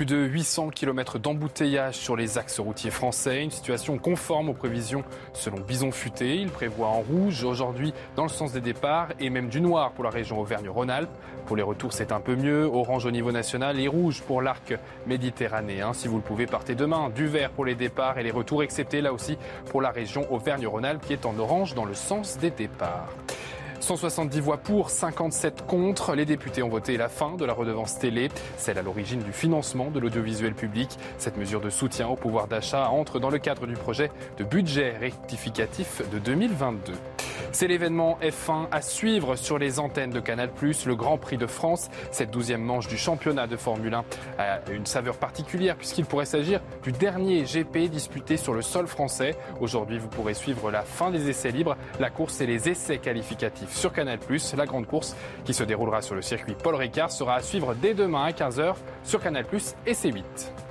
Plus de 800 km d'embouteillage sur les axes routiers français, une situation conforme aux prévisions selon Bison Futé. Il prévoit en rouge aujourd'hui dans le sens des départs et même du noir pour la région Auvergne-Rhône-Alpes. Pour les retours, c'est un peu mieux. Orange au niveau national et rouge pour l'arc méditerranéen. Si vous le pouvez, partez demain. Du vert pour les départs et les retours, excepté là aussi pour la région Auvergne-Rhône-Alpes qui est en orange dans le sens des départs. 170 voix pour, 57 contre. Les députés ont voté la fin de la redevance télé, celle à l'origine du financement de l'audiovisuel public. Cette mesure de soutien au pouvoir d'achat entre dans le cadre du projet de budget rectificatif de 2022. C'est l'événement F1 à suivre sur les antennes de Canal+, le Grand Prix de France. Cette douzième manche du championnat de Formule 1 a une saveur particulière puisqu'il pourrait s'agir du dernier GP disputé sur le sol français. Aujourd'hui, vous pourrez suivre la fin des essais libres, la course et les essais qualificatifs sur Canal+. La grande course qui se déroulera sur le circuit Paul Ricard sera à suivre dès demain à 15h sur Canal+, et C8.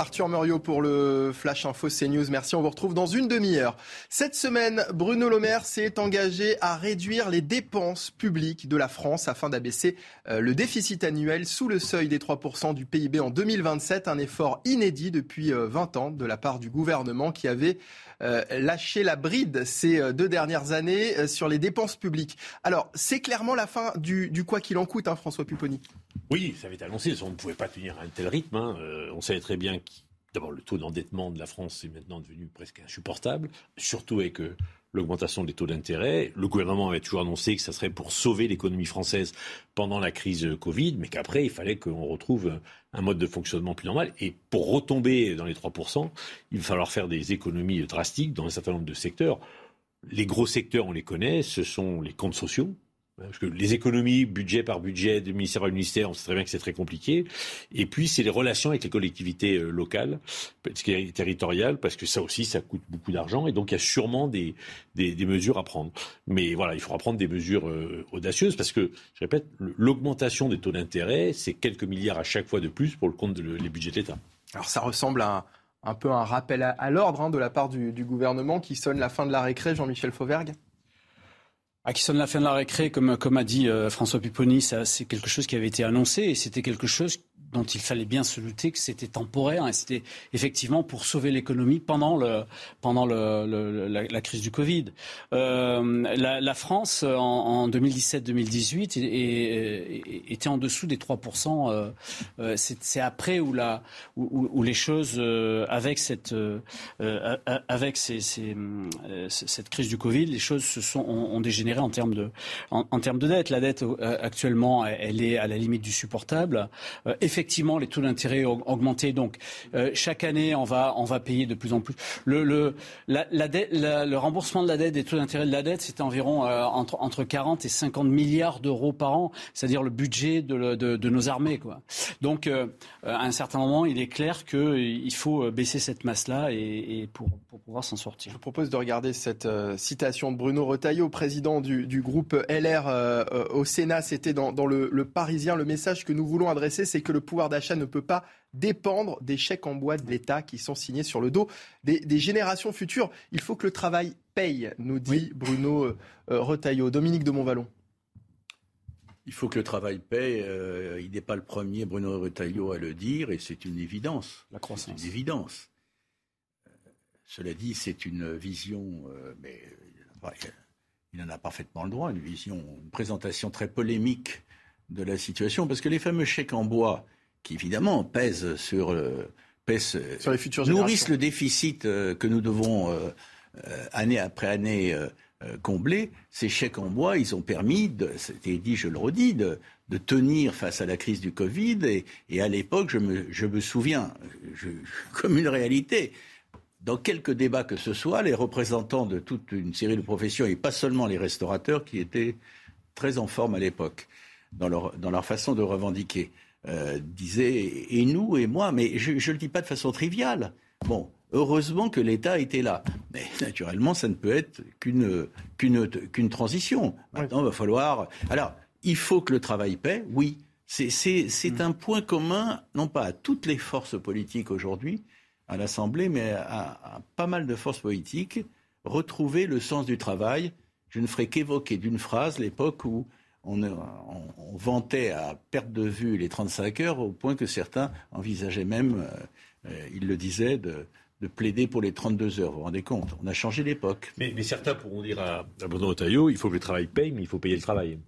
Arthur Muriot pour le Flash Info CNews. Merci, on vous retrouve dans une demi-heure. Cette semaine, Bruno Le Maire s'est engagé à réduire les dépenses publiques de la France afin d'abaisser euh, le déficit annuel sous le seuil des 3% du PIB en 2027. Un effort inédit depuis 20 euh, ans de la part du gouvernement qui avait euh, lâché la bride ces deux dernières années sur les dépenses publiques. Alors, c'est clairement la fin du, quoi qu'il en coûte, hein, François Pupponi. Oui, ça avait été annoncé. On ne pouvait pas tenir un tel rythme. Hein. on savait très bien que D'abord, le taux d'endettement de la France est maintenant devenu presque insupportable, surtout avec euh, l'augmentation des taux d'intérêt. Le gouvernement avait toujours annoncé que ça serait pour sauver l'économie française pendant la crise euh, Covid, mais qu'après, il fallait qu'on retrouve euh, un mode de fonctionnement plus normal. Et pour retomber dans les 3%, il va falloir faire des économies drastiques dans un certain nombre de secteurs. Les gros secteurs, on les connaît, ce sont les comptes sociaux, parce que les économies, budget par budget, de ministère par ministère, on sait très bien que c'est très compliqué. Et puis, c'est les relations avec les collectivités euh, locales, territoriales, parce que ça aussi, ça coûte beaucoup d'argent. Et donc, il y a sûrement des, mesures à prendre. Mais voilà, il faudra prendre des mesures euh, audacieuses, parce que, je répète, l'augmentation des taux d'intérêt, c'est quelques milliards à chaque fois de plus pour le compte des budgets de l'État. Alors, ça ressemble à un, peu un rappel à, l'ordre hein, de la part du, du gouvernement qui sonne la fin de la récré, Jean-Michel Fauvergue? À qui sonne la fin de la récré, comme, comme a dit euh, François Pupponi, c'est quelque chose qui avait été annoncé et c'était quelque chose dont il fallait bien se douter que c'était temporaire et c'était effectivement pour sauver l'économie pendant, le, pendant la, crise du Covid. Euh, la, France, en, en 2017-2018, était en dessous des 3%. Euh, euh c'est après où, les choses, avec, cette, avec crise du Covid, les choses se sont, ont, dégénéré en termes, de, en, termes de dette. La dette, actuellement, elle est à la limite du supportable. Effectivement, les taux d'intérêt ont augmenté. Donc, euh, chaque année, on va, on va payer de plus en plus. Le, le, le remboursement de la dette, des taux d'intérêt de la dette, c'était environ euh, entre, entre 40 et 50 milliards d'euros par an, c'est-à-dire le budget de, de, nos armées. Quoi. Donc, euh, à un certain moment, il est clair qu'il faut baisser cette masse-là et pour, pour, pouvoir s'en sortir. Je vous propose de regarder cette citation de Bruno Retailleau, président du, du groupe LR au Sénat. C'était dans, dans le, le Parisien. Le message que nous voulons adresser, c'est que le pouvoir d'achat ne peut pas dépendre des chèques en bois de l'État qui sont signés sur le dos des, générations futures. Il faut que le travail paye, nous dit Bruno euh, euh, Retailleau. Dominique de Montvalon. Il faut que le travail paye. Euh, il n'est pas le premier, Bruno Retailleau, à le dire, et c'est une évidence. La croissance. C'est une évidence. cela dit, c'est une vision, mais il en a parfaitement le droit, une vision, une présentation très polémique de la situation, parce que les fameux chèques en bois qui évidemment pèsent sur, euh, sur les futures nourrissent le déficit euh, que nous devons euh, année après année combler. Ces chèques en bois, ils ont permis, c'était dit, je le redis, de, de, tenir face à la crise du Covid. Et, et à l'époque, je me, je me souviens, je, comme une réalité, dans quelques débats que ce soit, les représentants de toute une série de professions, et pas seulement les restaurateurs, qui étaient très en forme à l'époque dans leur, dans leur façon de revendiquer. Euh, disait et nous et moi, mais je ne le dis pas de façon triviale. Bon, heureusement que l'État était là. Mais naturellement, ça ne peut être qu'une qu'une transition. Maintenant, il va falloir. Alors, il faut que le travail paie, oui. C'est mm. un point commun, non pas à toutes les forces politiques aujourd'hui, à l'Assemblée, mais à, à, pas mal de forces politiques, retrouver le sens du travail. Je ne ferai qu'évoquer d'une phrase l'époque où on, vantait à perte de vue les 35 heures au point que certains envisageaient même, ils le disaient, de, plaider pour les 32 heures. Vous vous rendez compte On a changé d'époque. Mais, certains pourront dire à, à Bruno il faut que le travail paye, mais il faut payer le travail.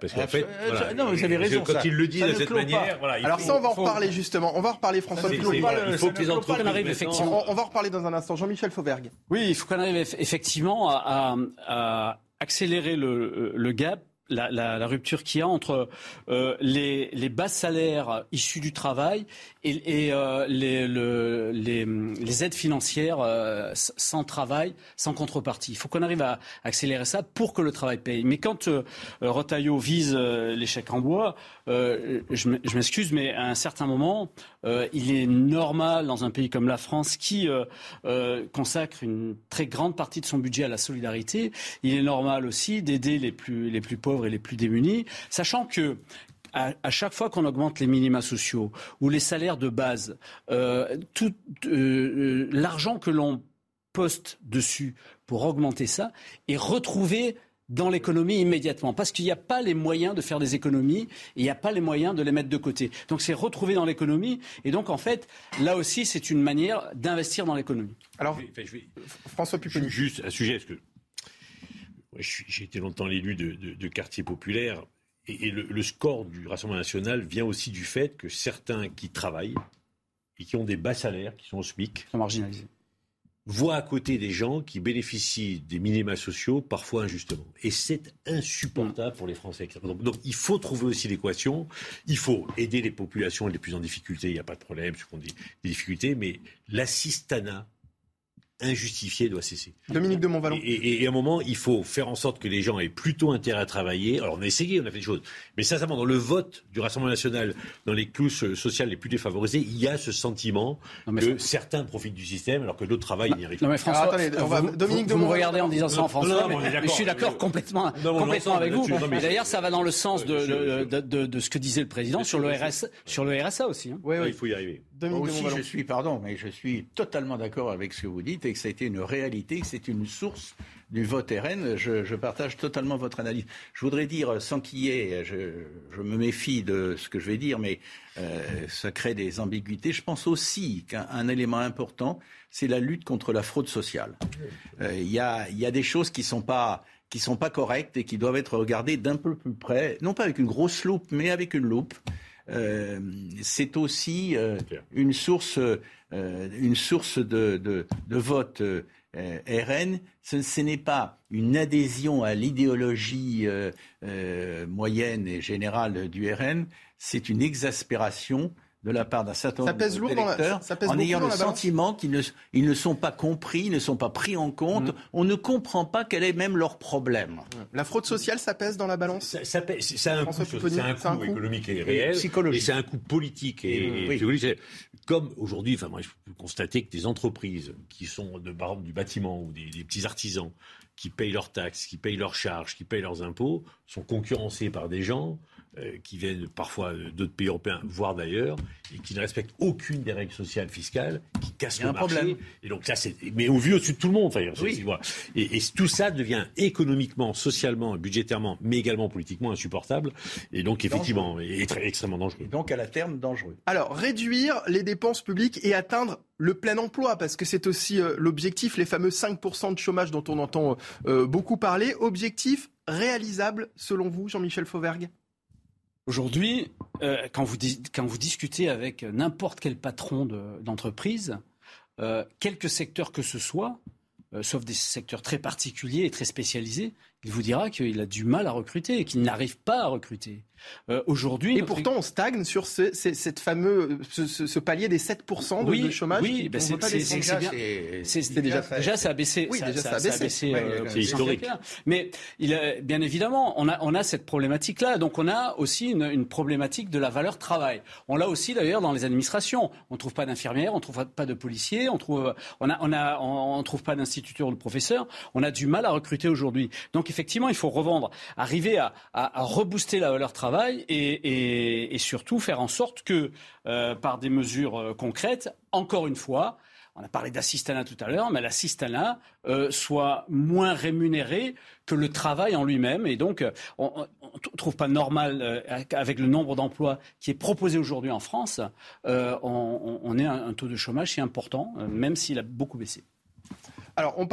Parce qu'en fait, euh, non, vous avez raison. Quand il le dit de cette manière, voilà, Alors ça, on va en reparler justement. On va en reparler, François. il faut que les entreprises arrivent effectivement. On, va en reparler dans un instant. Jean-Michel Fauvergue. Oui, il faut qu'on arrive effectivement à, à accélérer le, le gap la, rupture qu'il y a entre euh, les, bas salaires issus du travail et, et euh, les, le, les, les, aides financières euh, sans travail, sans contrepartie. Il faut qu'on arrive à accélérer ça pour que le travail paye. Mais quand euh, Rotaillot vise l'échec en bois, je m'excuse, mais à un certain moment, il est normal dans un pays comme la France qui consacre une très grande partie de son budget à la solidarité, il est normal aussi d'aider les plus, pauvres et les plus démunis, sachant que à, chaque fois qu'on augmente les minima sociaux ou les salaires de base, euh, tout euh, euh, l'argent que l'on poste dessus pour augmenter ça est retrouvé dans l'économie immédiatement, parce qu'il n'y a pas les moyens de faire des économies, et il n'y a pas les moyens de les mettre de côté. Donc c'est retrouvé dans l'économie, et donc en fait, là aussi, c'est une manière d'investir dans l'économie. Alors, François Pupponi. Juste un sujet, parce que j'ai été longtemps l'élu de, de, quartiers populaires. Et, le, score du Rassemblement national vient aussi du fait que certains qui travaillent et qui ont des bas salaires, qui sont au SMIC, sont marginalisés. Voient à côté des gens qui bénéficient des minima sociaux, parfois injustement. Et c'est insupportable pour les Français. Donc, donc il faut trouver aussi l'équation. Il faut aider les populations les plus en difficulté, il n'y a pas de problème, ceux qui ont des, des difficultés, mais l'assistanat injustifié doit cesser. Dominique de Montvalon. Et, et, à un moment, il faut faire en sorte que les gens aient plutôt intérêt à travailler. Alors on a essayé, on a fait des choses. Mais sincèrement, dans le vote du Rassemblement national, dans les clouches sociales les plus défavorisées, il y a ce sentiment que certains profitent du système alors que d'autres travaillent et n'y arrivent pas. Non mais François, attendez, on va, Dominique vous, de me regardez en disant ça en François, je suis d'accord complètement, complètement avec vous. D'ailleurs, ça va dans le sens de, de, de, ce que disait le président sur le, RSA, sur le RSA aussi. Hein. Oui, oui, il faut y arriver. Moi aussi, je suis, pardon, mais je suis totalement d'accord avec ce que vous dites et que ça a été une réalité, que c'est une source du vote RN. Je, partage totalement votre analyse. Je voudrais dire, sans qu'il y ait, je, me méfie de ce que je vais dire, mais euh, ça crée des ambiguïtés. Je pense aussi qu'un élément important, c'est la lutte contre la fraude sociale. Euh, il y, a, y, a, des choses qui sont pas qui sont pas correctes et qui doivent être regardées d'un peu plus près, non pas avec une grosse loupe, mais avec une loupe. Euh, c'est aussi euh, une source, une source de, vote RN. Ce, ce n'est pas une adhésion à l'idéologie moyenne et générale du RN, c'est une exaspération de la part d'un certain nombre d'électeurs en ayant le sentiment qu'ils ne, ils ne sont pas compris, ils ne sont pas pris en compte. Mmh. On ne comprend pas quel est même leur problème. La fraude sociale, ça pèse dans la balance ça, pèse, C'est un, coût, économique et réel. Et, c'est un coût politique et, et Comme aujourd'hui, enfin, moi, je peux constater que des entreprises qui sont de, par du bâtiment ou des, des petits artisans qui payent leurs taxes, qui payent leurs charges, qui payent leurs impôts, sont concurrencés par des gens euh, qui viennent parfois d'autres pays européens, voire d'ailleurs, et qui ne respectent aucune des règles sociales fiscales, qui cassent le marché. Problème. Et donc là, c'est mais au vu au-dessus de tout le monde. Enfin, oui. et, et, tout ça devient économiquement, socialement, budgétairement, mais également politiquement insupportable. Et donc effectivement, et très, extrêmement dangereux. Et donc à la terme dangereux. Alors réduire les dépenses publiques et atteindre le plein emploi, parce que c'est aussi euh, l'objectif, les fameux 5% de chômage dont on entend euh, beaucoup parler. Objectif réalisable selon vous, Jean-Michel Fauvergue? Aujourd'hui, euh, quand, vous, discutez avec n'importe quel patron d'entreprise, euh, quelques que ce soit, euh, sauf des secteurs très particuliers et très spécialisés, il vous dira qu'il a du mal à recruter et qu'il n'arrive pas à recruter. Euh, aujourd'hui, et pourtant, on stagne sur ce, cette fameux, ce, palier des 7% de, de chômage. Oui, ben c'est bien. C'est déjà, déjà, ça a baissé. Oui, ça, déjà, ça, a baissé. c'est euh, historique. Mais il a, bien évidemment, on a, on a cette problématique-là. Donc, on a aussi une, une, problématique de la valeur travail. On l'a aussi d'ailleurs dans les administrations. On trouve pas d'infirmières, on trouve pas de policiers, on trouve, on a, on a, on, trouve pas d'instituteurs ou de professeurs. On a du mal à recruter aujourd'hui. Donc, effectivement, il faut revendre, arriver à, à, à rebooster la valeur travail et, surtout faire en sorte que, euh, par des mesures euh, concrètes, encore une fois, on a parlé d'assistanat tout à l'heure, mais l'assistanat euh, soit moins rémunéré que le travail en lui-même. Et donc, on ne trouve pas normal, euh, avec le nombre d'emplois qui est proposé aujourd'hui en France, on, on, ait un, taux de chômage si important, même s'il a beaucoup baissé. Alors, on,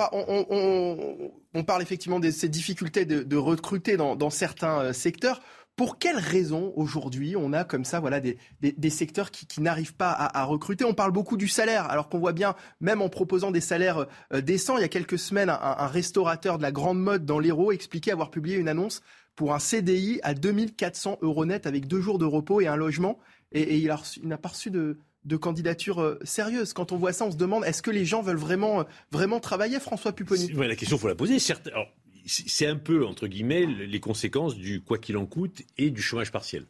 parle effectivement de ces difficultés de, recruter dans certains secteurs. Pour quelles raisons aujourd'hui on a comme ça voilà des, secteurs qui, n'arrivent pas à, recruter? On parle beaucoup du salaire, alors qu'on voit bien, même en proposant des salaires euh, décents, il y a quelques semaines, un, restaurateur de la grande mode dans l'Hérault expliquait avoir publié une annonce pour un CDI à 2400 euros net avec deux jours de repos et un logement, et, il n'a pas reçu de, candidature euh, sérieuse. Quand on voit ça, on se demande est-ce que les gens veulent vraiment, euh, vraiment travailler, François Pupponi? La question, il faut la poser. Certes, c'est un peu, entre guillemets, les conséquences du quoi qu'il en coûte et du chômage partiel.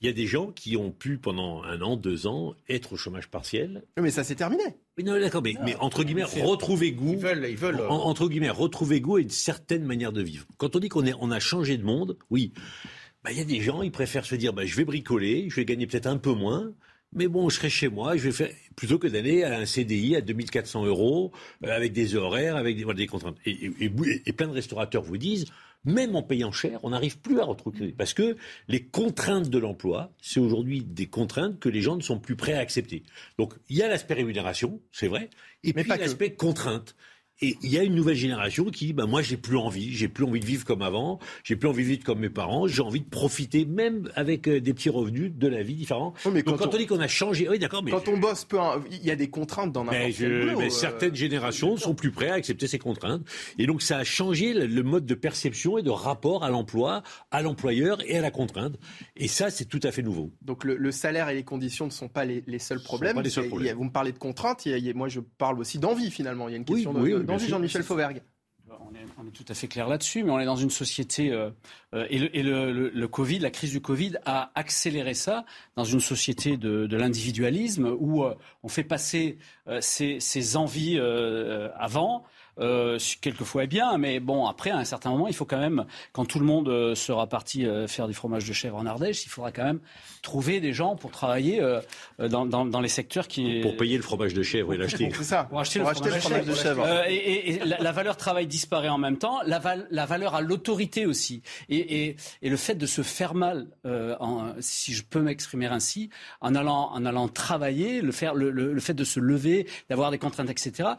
Il y a des gens qui ont pu, pendant un an, deux ans, être au chômage partiel. Mais ça s'est terminé. Mais non, d'accord, mais, entre guillemets, retrouver goût. Ils veulent, ils veulent. entre guillemets, retrouver goût et une certaine manière de vivre. Quand on dit qu'on on a changé de monde, oui. Bah, il y a des gens, ils préfèrent se dire, bah, je vais bricoler, je vais gagner peut-être un peu moins, mais bon, je serai chez moi, je vais faire plutôt que d'aller à un CDI à 2400 euros euh, avec des horaires, avec des, des contraintes. Et, et, plein de restaurateurs vous disent, même en payant cher, on n'arrive plus à retrouver parce que les contraintes de l'emploi, c'est aujourd'hui des contraintes que les gens ne sont plus prêts à accepter. Donc il y a l'aspect rémunération, c'est vrai, et puis l'aspect contrainte. Et il y a une nouvelle génération qui, ben moi, j'ai plus envie, j'ai plus envie de vivre comme avant, j'ai plus envie de vivre comme mes parents, j'ai envie de profiter, même avec euh, des petits revenus, de la vie différente. mais quand, on... dit qu'on a changé, oui, d'accord, mais quand on bosse, peu, il y a des contraintes dans n'importe boulot, mais certaines euh, générations sont plus prêtes à accepter ces contraintes, et donc ça a changé le mode de perception et de rapport à l'emploi, à l'employeur et à la contrainte. Et ça, c'est tout à fait nouveau. Donc le, salaire et les conditions ne sont pas les, seuls problèmes. Pas les seuls problèmes. vous me parlez de contraintes, moi je parle aussi d'envie finalement. Il y a une question de Jean-Michel Fauvergue. On est, tout à fait clair là-dessus, mais on est dans une société euh, euh, et, le, Covid, la crise du Covid a accéléré ça dans une société de, l'individualisme où euh, on fait passer ses, envies avant euh, quelquefois est bien, mais bon, après, à un certain moment, il faut quand même, quand tout le monde euh, sera parti euh, faire du fromage de chèvre en Ardèche, il faudra quand même trouver des gens pour travailler dans, les secteurs qui... Pour payer le fromage de chèvre et l'acheter. C'est ça, pour acheter, le, fromage de chèvre. et, la, valeur travail disparaît en même temps, la, la valeur à l'autorité aussi. Et, le fait de se faire mal, en, si je peux m'exprimer ainsi, en allant, en allant travailler, le, faire, le, le fait de se lever, d'avoir des contraintes, etc.,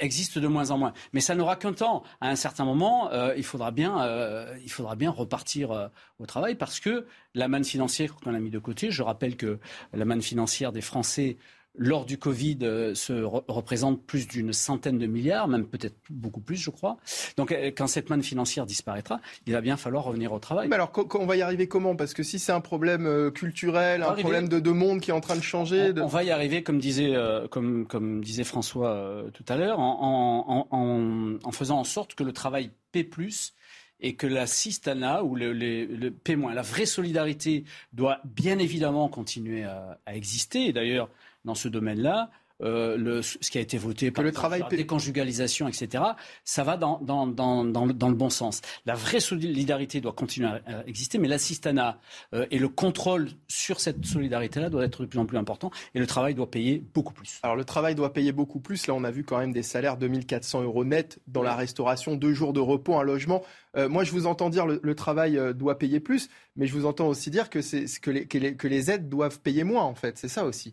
existe de moins en moins. Mais ça n'aura qu'un temps. À un certain moment, euh, il, faudra bien, euh, il faudra bien repartir euh, au travail parce que la manne financière qu'on a mis de côté, je rappelle que la manne financière des Français lors du Covid, euh, se représente plus d'une centaine de milliards, même peut-être beaucoup plus, je crois. Donc, euh, quand cette manne financière disparaîtra, il va bien falloir revenir au travail. Mais alors, on va y arriver comment? Parce que si c'est un problème euh, culturel, un problème de, monde qui est en train de changer. On, va y arriver, comme disait, comme, comme disait François tout à l'heure, en, en, faisant en sorte que le travail paie plus et que la sistana ou le, le, le paie moins. La vraie solidarité doit bien évidemment continuer à, à exister. D'ailleurs, dans ce domaine-là. Euh, le, ce qui a été voté par le travail la déconjugalisation, etc., ça va dans, dans, dans, dans, le bon sens. La vraie solidarité doit continuer à, exister, mais l'assistanat euh, et le contrôle sur cette solidarité-là doit être de plus en plus important et le travail doit payer beaucoup plus. Alors le travail doit payer beaucoup plus. Là, on a vu quand même des salaires de 2400 euros net dans la restauration, deux jours de repos, un logement. Euh, moi, je vous entends dire le, le travail doit payer plus, mais je vous entends aussi dire que, c'est, que, les, que, les, que les aides doivent payer moins, en fait. C'est ça aussi.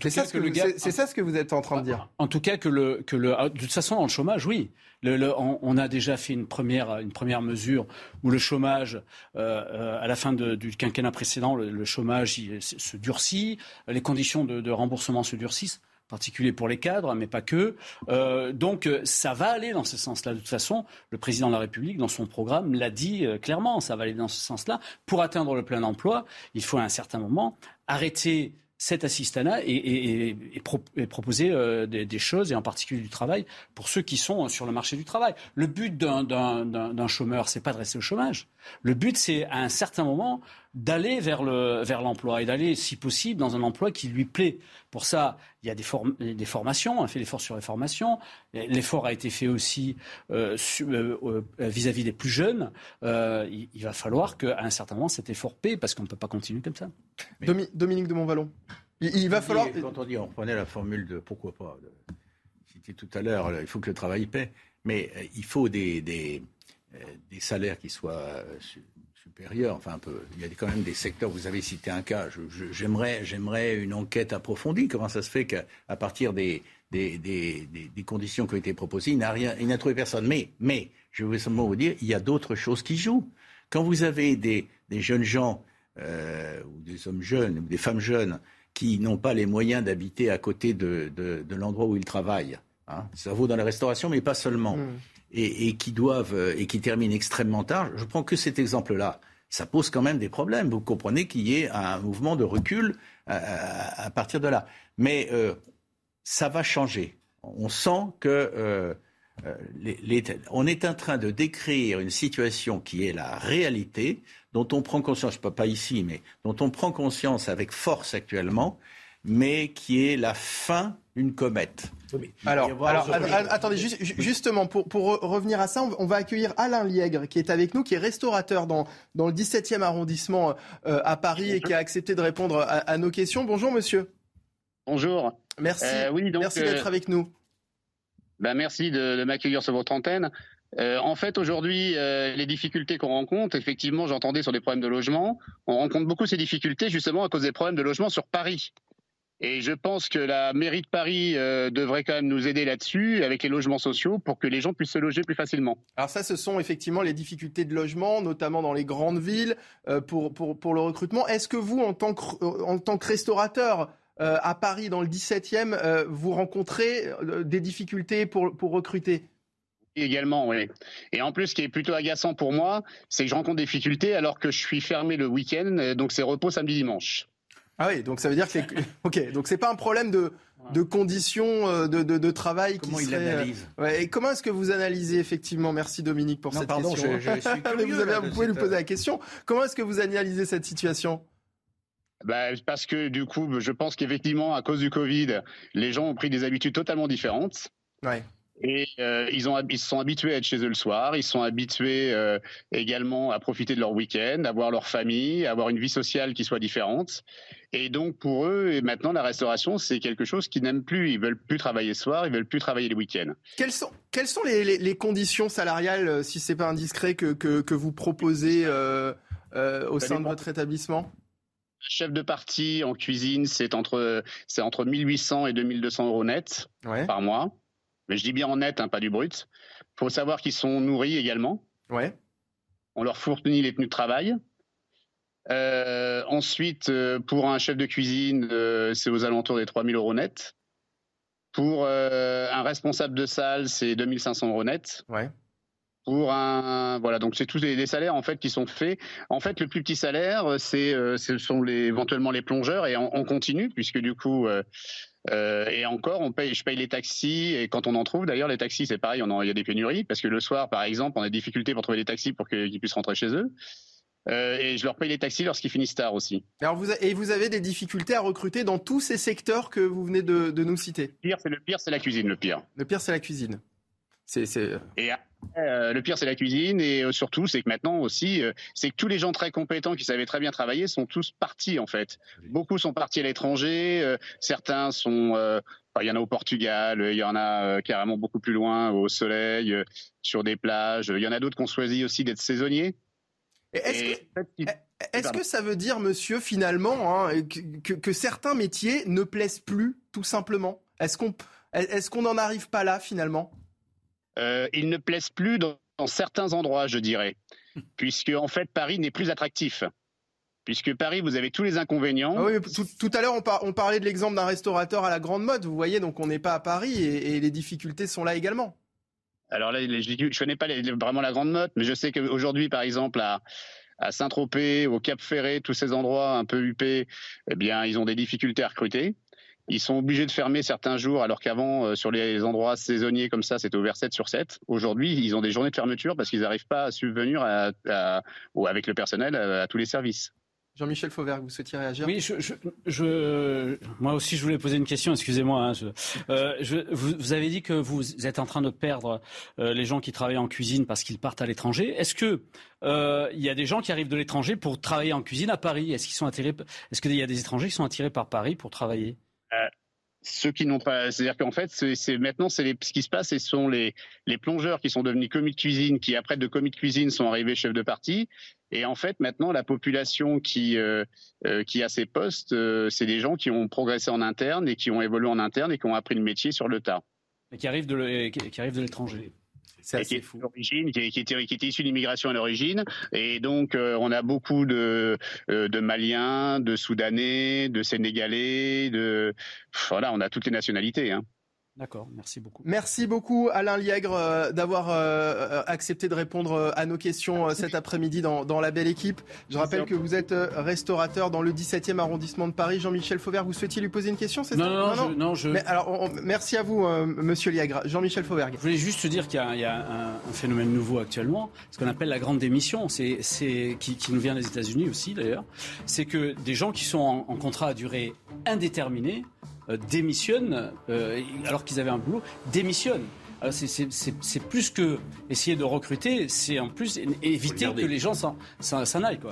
C'est ça, ce que vous êtes en train de dire. En tout cas, que le, que le, de toute façon, dans le chômage, oui. Le, on, a déjà fait une première, une première mesure où le chômage, euh, euh, à la fin du quinquennat précédent, le, chômage se durcit, les conditions de, remboursement se durcissent en particulier pour les cadres, mais pas que. Euh, donc ça va aller dans ce sens-là. De toute façon, le président de la République, dans son programme, l'a dit clairement, ça va aller dans ce sens-là. Pour atteindre le plein emploi, il faut à un certain moment arrêter cet assistanat et, proposer euh, des, choses, et en particulier du travail, pour ceux qui sont sur le marché du travail. Le but d'un chômeur, c'est pas de rester au chômage. Le but, c'est à un certain moment d'aller vers l'emploi vers et d'aller, si possible, dans un emploi qui lui plaît. Pour ça, il y a des, des formations, on a fait l'effort sur les formations. L'effort a été fait aussi euh, euh, vis-à-vis des plus jeunes. il, il, va falloir qu'à un certain moment, cet effort paie, parce qu'on ne peut pas continuer comme ça. Dominique de Montvalon. Il, va falloir. Quand on dit, on prenait la formule de pourquoi pas, cité tout à l'heure, il faut que le travail paie, mais euh, il faut des, des, euh, des salaires qui soient euh. Enfin, un peu. Il y a quand même des secteurs. Vous avez cité un cas. J'aimerais, j'aimerais une enquête approfondie. Comment ça se fait qu'à partir des, des, des, des, conditions qui ont été proposées, il n'a rien, il n'a trouvé personne. Mais, mais, je veux simplement vous dire, il y a d'autres choses qui jouent. Quand vous avez des, des jeunes gens ou des hommes jeunes ou des femmes jeunes qui n'ont pas les moyens d'habiter à côté de, de, l'endroit où ils travaillent. Hein. Ça vaut dans la restauration, mais pas seulement. Mm. Et, qui doivent euh, et qui terminent extrêmement tard. Je prends que cet exemple-là. Ça pose quand même des problèmes. Vous comprenez qu'il y ait un mouvement de recul à, partir de là. Mais euh, ça va changer. On sent que euh, on est en train de décrire une situation qui est la réalité dont on prend conscience, pas ici, mais dont on prend conscience avec force actuellement, mais qui est la fin d'une comète. Alors, attendez, justement, pour, pour, revenir à ça, on, va accueillir Alain Liègre, qui est avec nous, qui est restaurateur dans, dans le 17e arrondissement euh, à Paris et qui a accepté de répondre à, nos questions. Bonjour, monsieur. Bonjour. Merci, euh, oui, merci d'être euh, avec nous. Ben, merci de, de m'accueillir sur votre antenne. Euh, en fait, aujourd'hui, euh, les difficultés qu'on rencontre, effectivement, j'entendais sur les problèmes de logement, on rencontre beaucoup ces difficultés justement à cause des problèmes de logement sur Paris. Et je pense que la mairie de Paris euh, devrait quand même nous aider là-dessus, avec les logements sociaux, pour que les gens puissent se loger plus facilement. Alors ça, ce sont effectivement les difficultés de logement, notamment dans les grandes villes, pour, pour, pour, le recrutement. Est-ce que vous, en tant que, en tant que restaurateur à Paris, dans le 17e, vous rencontrez des difficultés pour, pour recruter? Également, oui. Et en plus, ce qui est plutôt agaçant pour moi, c'est que je rencontre des difficultés alors que je suis fermé le week-end, donc c'est repos samedi dimanche. Ah oui, donc ça veut dire que ok, donc c'est pas un problème de de conditions euh, de, de, de travail comment qui il analyse euh, ouais, et comment est-ce que vous analysez effectivement Merci Dominique pour cette pardon, question. Je, je suis curieux, vous, avez, vous pouvez lui poser la question. Comment est-ce que vous analysez cette situation? Bah, parce que du coup, je pense qu'effectivement, à cause du Covid, les gens ont pris des habitudes totalement différentes. Ouais. Et euh, ils, ont, ils se sont habitués à être chez eux le soir, ils sont habitués euh, également à profiter de leur week-end, à voir leur famille, à avoir une vie sociale qui soit différente. Et donc pour eux, et maintenant la restauration, c'est quelque chose qu'ils n'aiment plus. Ils veulent plus travailler le soir, ils veulent plus travailler les week-ends. Quelles sont, quelles sont les, les, les conditions salariales, euh, si c'est pas indiscret, que, que, que vous proposez euh, au sein de votre établissement? Chef de partie en cuisine, c'est entre, c'est entre 1800 et 2200 euros net par mois mais je dis bien en net, hein, pas du brut. Il faut savoir qu'ils sont nourris également. Ouais. On leur fournit les tenues de travail. Euh, ensuite, euh, pour un chef de cuisine, euh, c'est aux alentours des 3000 euros net. Pour un responsable de salle, c'est 2500 euros net. Ouais. Pour un voilà donc c'est tous des, salaires en fait qui sont faits. En fait, le plus petit salaire, c'est ce sont les, éventuellement les plongeurs et on, on continue puisque du coup euh, et encore, on paye, je paye les taxis et quand on en trouve, d'ailleurs, les taxis, c'est pareil, il y a des pénuries parce que le soir, par exemple, on a des difficultés pour trouver des taxis pour qu'ils puissent rentrer chez eux. Euh, et je leur paye les taxis lorsqu'ils finissent tard aussi. Alors vous et vous avez des difficultés à recruter dans tous ces secteurs que vous venez de, de nous citer? Le pire, c'est le pire, c'est la cuisine, le pire. Le pire, c'est la cuisine. Et euh, le pire, c'est la cuisine. Et euh, surtout, c'est que maintenant aussi, euh, c'est que tous les gens très compétents qui savaient très bien travailler sont tous partis, en fait. Beaucoup sont partis à l'étranger. certains sont. il y en a au Portugal, il y en a carrément beaucoup plus loin, au soleil, sur des plages. Il y en a d'autres qui ont choisi aussi d'être saisonniers. Est-ce que, ça veut dire, monsieur, finalement, hein, que, que, certains métiers ne plaisent plus, tout simplement? Est-ce qu'on est qu'on n'en arrive pas là, finalement? Euh, ils ne plaisent plus dans, certains endroits, je dirais, puisque en fait Paris n'est plus attractif. Puisque Paris, vous avez tous les inconvénients. Ah oui, tout, à l'heure, on, parlait de l'exemple d'un restaurateur à la grande mode. Vous voyez, donc on n'est pas à Paris et, les difficultés sont là également. Alors là, je ne connais pas vraiment la grande mode, mais je sais qu'aujourd'hui, par exemple, à, Saint-Tropez, au Cap Ferré, tous ces endroits un peu huppés, eh bien, ils ont des difficultés à recruter. Ils sont obligés de fermer certains jours, alors qu'avant, euh, sur les endroits saisonniers comme ça, c'était ouvert 7 sur 7. Aujourd'hui, ils ont des journées de fermeture parce qu'ils n'arrivent pas à subvenir à, ou avec le personnel à, tous les services. Jean-Michel Fauvert, vous souhaitiez réagir? Oui, je, moi aussi, je voulais poser une question, excusez-moi. Hein, euh, vous, avez dit que vous êtes en train de perdre euh, les gens qui travaillent en cuisine parce qu'ils partent à l'étranger. Est-ce que euh, il y a des gens qui arrivent de l'étranger pour travailler en cuisine à Paris? Est-ce qu'ils sont attirés Est-ce qu'il y a des étrangers qui sont attirés par Paris pour travailler? Ceux qui n'ont pas, c'est-à-dire qu'en fait, c'est maintenant, c'est ce qui se passe, ce sont les, les plongeurs qui sont devenus commis de cuisine, qui après de commis de cuisine sont arrivés chefs de parti, et en fait, maintenant, la population qui euh, euh, qui a ces postes, euh, c'est des gens qui ont progressé en interne et qui ont évolué en interne et qui ont appris le métier sur le tas. Et qui arrivent de l'étranger. C'est assez fou. Qui, qui, qui, était, qui était issu de l'immigration à l'origine. Et donc, on a beaucoup de, de Maliens, de Soudanais, de Sénégalais, de. Voilà, on a toutes les nationalités. Hein. D'accord, merci beaucoup. Merci beaucoup Alain Liègre euh, d'avoir euh, euh, accepté de répondre à nos questions cet après-midi dans, la belle équipe. Je rappelle que vous êtes restaurateur dans le 17e arrondissement de Paris. Jean-Michel Fauvert, vous souhaitiez lui poser une question, c'est non, ça non, non, je, alors, merci à vous, Monsieur Liègre. Jean-Michel Fauvert. Je voulais juste dire qu'il y a, un, phénomène nouveau actuellement, ce qu'on appelle la grande démission, c'est, qui, nous vient des États-Unis aussi d'ailleurs. C'est que des gens qui sont en contrat à durée indéterminée euh, démissionnent, euh, alors qu'ils avaient un boulot, démissionnent. C'est plus que essayer de recruter, c'est en plus éviter que les gens s'en aillent. Quoi.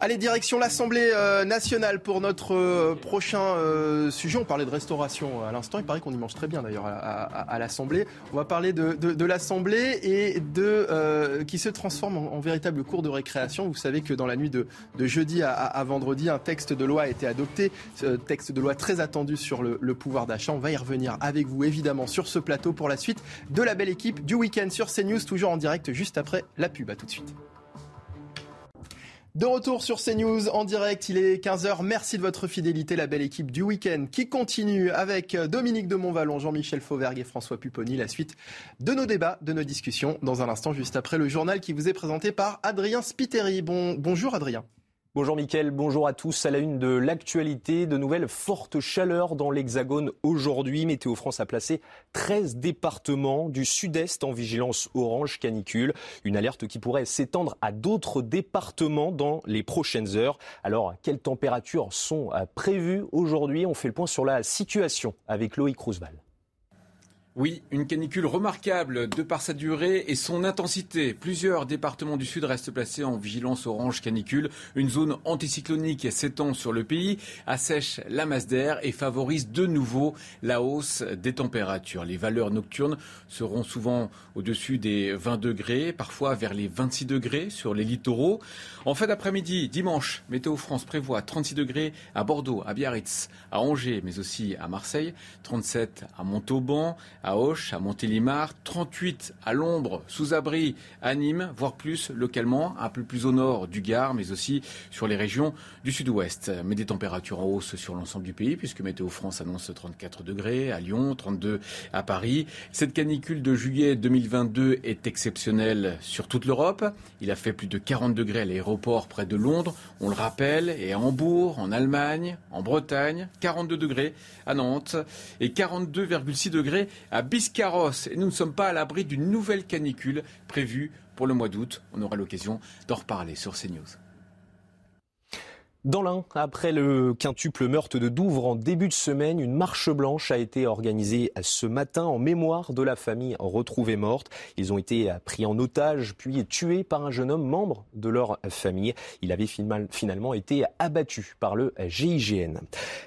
Allez, direction l'Assemblée euh, nationale pour notre euh, prochain euh, sujet. On parlait de restauration à l'instant. Il paraît qu'on y mange très bien d'ailleurs à, l'Assemblée. On va parler de, l'Assemblée et de qui se transforme en, véritable cours de récréation. Vous savez que dans la nuit de, jeudi à, vendredi, un texte de loi a été adopté. Ce texte de loi très attendu sur le, le pouvoir d'achat. On va y revenir avec vous évidemment sur ce plateau pour la suite de la belle équipe du week-end sur CNews, toujours en direct juste après la pub. À tout de suite. De retour sur CNews en direct, il est 15h. Merci de votre fidélité, la belle équipe du week-end qui continue avec Dominique de Montvalon, Jean-Michel Fauvergue et François Pupponi. La suite de nos débats, de nos discussions dans un instant, juste après le journal qui vous est présenté par Adrien Spiteri. Bon, bonjour Adrien. Bonjour Mickaël, bonjour à tous. À la une de l'actualité, de nouvelles fortes chaleurs dans l'Hexagone aujourd'hui. Météo France a placé 13 départements du sud-est en vigilance orange canicule. Une alerte qui pourrait s'étendre à d'autres départements dans les prochaines heures. Alors, quelles températures sont euh, prévues aujourd'hui? On fait le point sur la situation avec Loïc Roosevelt. Oui, une canicule remarquable de par sa durée et son intensité. Plusieurs départements du sud restent placés en vigilance orange canicule. Une zone anticyclonique s'étend sur le pays, assèche la masse d'air et favorise de nouveau la hausse des températures. Les valeurs nocturnes seront souvent au-dessus des 20 degrés, parfois vers les 26 degrés sur les littoraux. En fin d'après-midi, dimanche, Météo France prévoit 36 degrés à Bordeaux, à Biarritz, à Angers, mais aussi à Marseille, 37 à Montauban, Auch, à Montélimar, 38 à l'ombre, sous abri à Nîmes, voire plus localement, un peu plus au nord du Gard, mais aussi sur les régions du sud-ouest. Mais des températures en hausse sur l'ensemble du pays, puisque Météo France annonce 34 degrés à Lyon, 32 à Paris. Cette canicule de juillet 2022 est exceptionnelle sur toute l'Europe. Il a fait plus de 40 degrés à l'aéroport près de Londres, on le rappelle, et à Hambourg, en Allemagne, en Bretagne, 42 degrés à Nantes et 42,6 degrés à à Biscarros et nous ne sommes pas à l'abri d'une nouvelle canicule prévue pour le mois d'août. On aura l'occasion d'en reparler sur CNews. Dans l'un, après le quintuple meurtre de Douvres en début de semaine, une marche blanche a été organisée ce matin en mémoire de la famille retrouvée morte. Ils ont été pris en otage puis tués par un jeune homme membre de leur famille. Il avait finalement été abattu par le GIGN.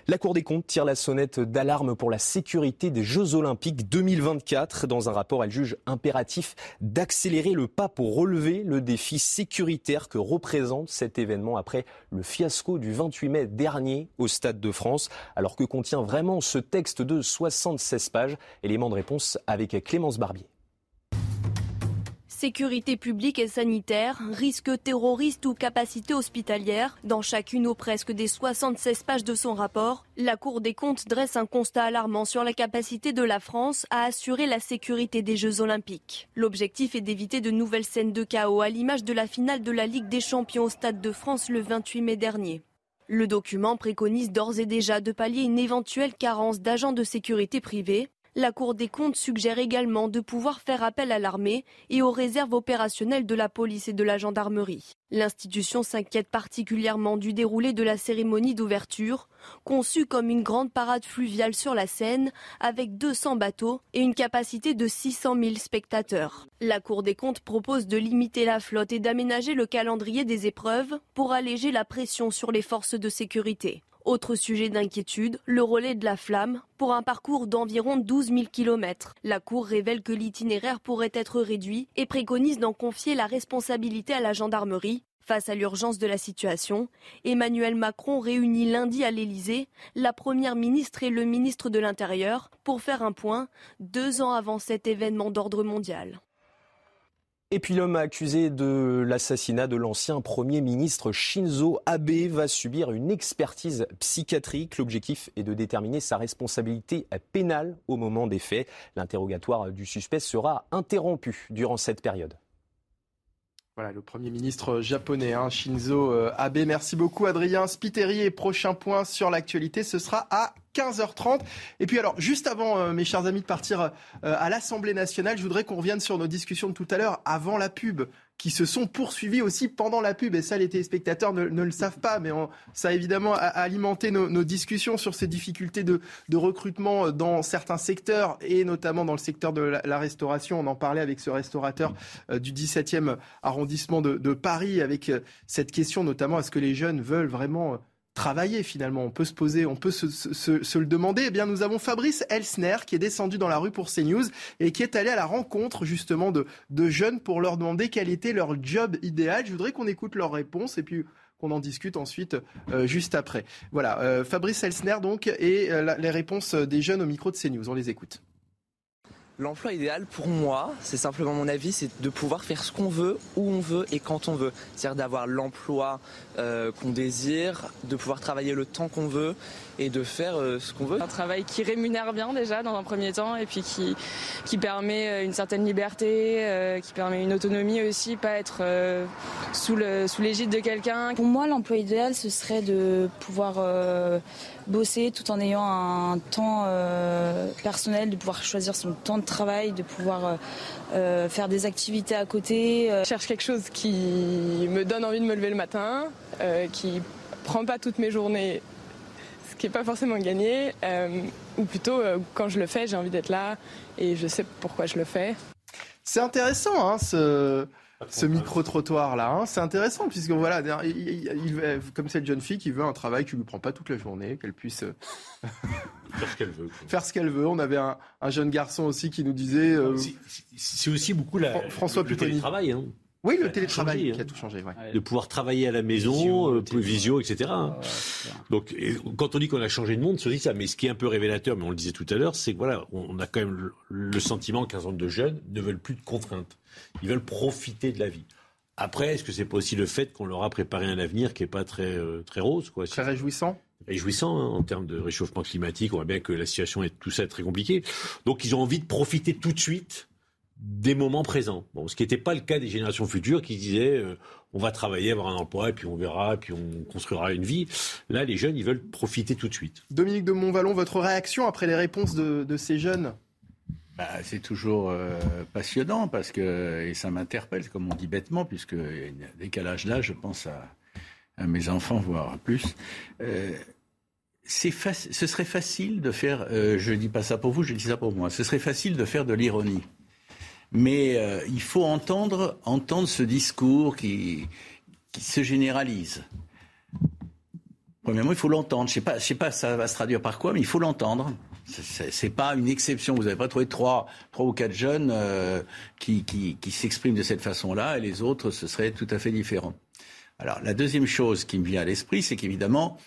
La Cour des comptes tire la sonnette d'alarme pour la sécurité des Jeux Olympiques 2024. Dans un rapport, elle juge impératif d'accélérer le pas pour relever le défi sécuritaire que représente cet événement après le fiasco du 28 mai dernier au Stade de France. Alors que contient vraiment ce texte de 76 pages Élément de réponse avec Clémence Barbier. Sécurité publique et sanitaire, risque terroriste ou capacité hospitalière, dans chacune ou presque des 76 pages de son rapport, la Cour des comptes dresse un constat alarmant sur la capacité de la France à assurer la sécurité des Jeux olympiques. L'objectif est d'éviter de nouvelles scènes de chaos à l'image de la finale de la Ligue des champions au Stade de France le 28 mai dernier. Le document préconise d'ores et déjà de pallier une éventuelle carence d'agents de sécurité privés La Cour des comptes suggère également de pouvoir faire appel à l'armée et aux réserves opérationnelles de la police et de la gendarmerie. L'institution s'inquiète particulièrement du déroulé de la cérémonie d'ouverture, conçue comme une grande parade fluviale sur la Seine, avec 200 bateaux et une capacité de 600 000 spectateurs. La Cour des comptes propose de limiter la flotte et d'aménager le calendrier des épreuves pour alléger la pression sur les forces de sécurité. Autre sujet d'inquiétude, le relais de la flamme pour un parcours d'environ 12 000 km. La Cour révèle que l'itinéraire pourrait être réduit et préconise d'en confier la responsabilité à la gendarmerie. Face à l'urgence de la situation, Emmanuel Macron réunit lundi à l'Élysée la Première ministre et le ministre de l'Intérieur pour faire un point deux ans avant cet événement d'ordre mondial. Et puis l'homme accusé de l'assassinat de l'ancien Premier ministre Shinzo Abe va subir une expertise psychiatrique. L'objectif est de déterminer sa responsabilité pénale au moment des faits. L'interrogatoire du suspect sera interrompu durant cette période. Voilà, le Premier ministre japonais, hein, Shinzo euh, Abe. Merci beaucoup, Adrien Spiteri. Et prochain point sur l'actualité, ce sera à 15h30. Et puis alors, juste avant, euh, mes chers amis, de partir euh, à l'Assemblée nationale, je voudrais qu'on revienne sur nos discussions de tout à l'heure, avant la pub, qui se sont poursuivies aussi pendant la pub. Et ça, les téléspectateurs ne, le savent pas, mais ça a évidemment alimenté nos, nos, discussions sur ces difficultés de, de, recrutement dans certains secteurs, et notamment dans le secteur de la, la restauration. On en parlait avec ce restaurateur euh, du 17e arrondissement de, de Paris, avec euh, cette question notamment, est-ce que les jeunes veulent vraiment travailler finalement On peut se poser, on peut se, le demander. Eh bien, nous avons Fabrice Elsner qui est descendu dans la rue pour CNews et qui est allé à la rencontre justement de, jeunes pour leur demander quel était leur job idéal. Je voudrais qu'on écoute leurs réponses et puis qu'on en discute ensuite euh, juste après. Voilà, euh, Fabrice Elsner donc et euh, les réponses des jeunes au micro de CNews. On les écoute. L'emploi idéal pour moi, c'est simplement mon avis, c'est de pouvoir faire ce qu'on veut, où on veut et quand on veut. C'est-à-dire d'avoir l'emploi euh, qu'on désire, de pouvoir travailler le temps qu'on veut et de faire euh, ce qu'on veut. Un travail qui rémunère bien déjà dans un premier temps et puis qui, qui permet euh, une certaine liberté, euh, qui permet une autonomie aussi, pas être euh, sous l'égide sous de quelqu'un. Pour moi, l'emploi idéal, ce serait de pouvoir euh, bosser tout en ayant un temps euh, personnel, de pouvoir choisir son temps de travail, de pouvoir euh, faire des activités à côté. Je cherche quelque chose qui me donne envie de me lever le matin, euh, qui prend pas toutes mes journées, ce qui n'est pas forcément gagné, euh, ou plutôt euh, quand je le fais, j'ai envie d'être là et je sais pourquoi je le fais. C'est intéressant, hein, ce, ce micro-trottoir là. Hein. C'est intéressant puisque voilà, il, il, il, comme cette jeune fille qui veut un travail qui ne lui prend pas toute la journée, qu'elle puisse faire ce qu'elle veut. Quoi. Faire ce qu'elle veut. On avait un, un, jeune garçon aussi qui nous disait. Euh, c'est aussi beaucoup la, François le télétravail. Hein. Oui, le télétravail changé, qui a tout changé. Ouais. De pouvoir travailler à la maison, visio, euh, visio etc. Hein. Donc, quand on dit qu'on a changé de monde, se dit ça. Mais ce qui est un peu révélateur, mais on le disait tout à l'heure, c'est que voilà, on a quand même le, le sentiment qu'un certain nombre de jeunes ne veulent plus de contraintes. Ils veulent profiter de la vie. Après, est-ce que c'est pas aussi le fait qu'on leur a préparé un avenir qui est pas très euh, très rose, quoi? Très réjouissant. Réjouissant hein, en termes de réchauffement climatique. On voit bien que la situation est tout ça est très compliqué. Donc, ils ont envie de profiter tout de suite des moments présents. Bon, ce qui n'était pas le cas des générations futures qui disaient euh, on va travailler, avoir un emploi, et puis on verra, et puis on construira une vie. Là, les jeunes, ils veulent profiter tout de suite. Dominique de Montvalon, votre réaction après les réponses de, de ces jeunes? Bah, c'est toujours euh, passionnant parce que et ça m'interpelle, comme on dit bêtement, puisque y a un décalage là, je pense à, à, mes enfants, voire plus. Euh, c'est ce serait facile de faire, euh, je dis pas ça pour vous, je dis ça pour moi. Ce serait facile de faire de l'ironie, mais euh, il faut entendre entendre ce discours qui qui se généralise. Premièrement, il faut l'entendre. Je sais pas, je sais pas, ça va se traduire par quoi, mais il faut l'entendre. C'est pas une exception. Vous n'avez pas trouvé trois, trois ou quatre jeunes euh, qui, qui s'expriment de cette façon-là, et les autres, ce serait tout à fait différent. Alors, la deuxième chose qui me vient à l'esprit, c'est qu'évidemment,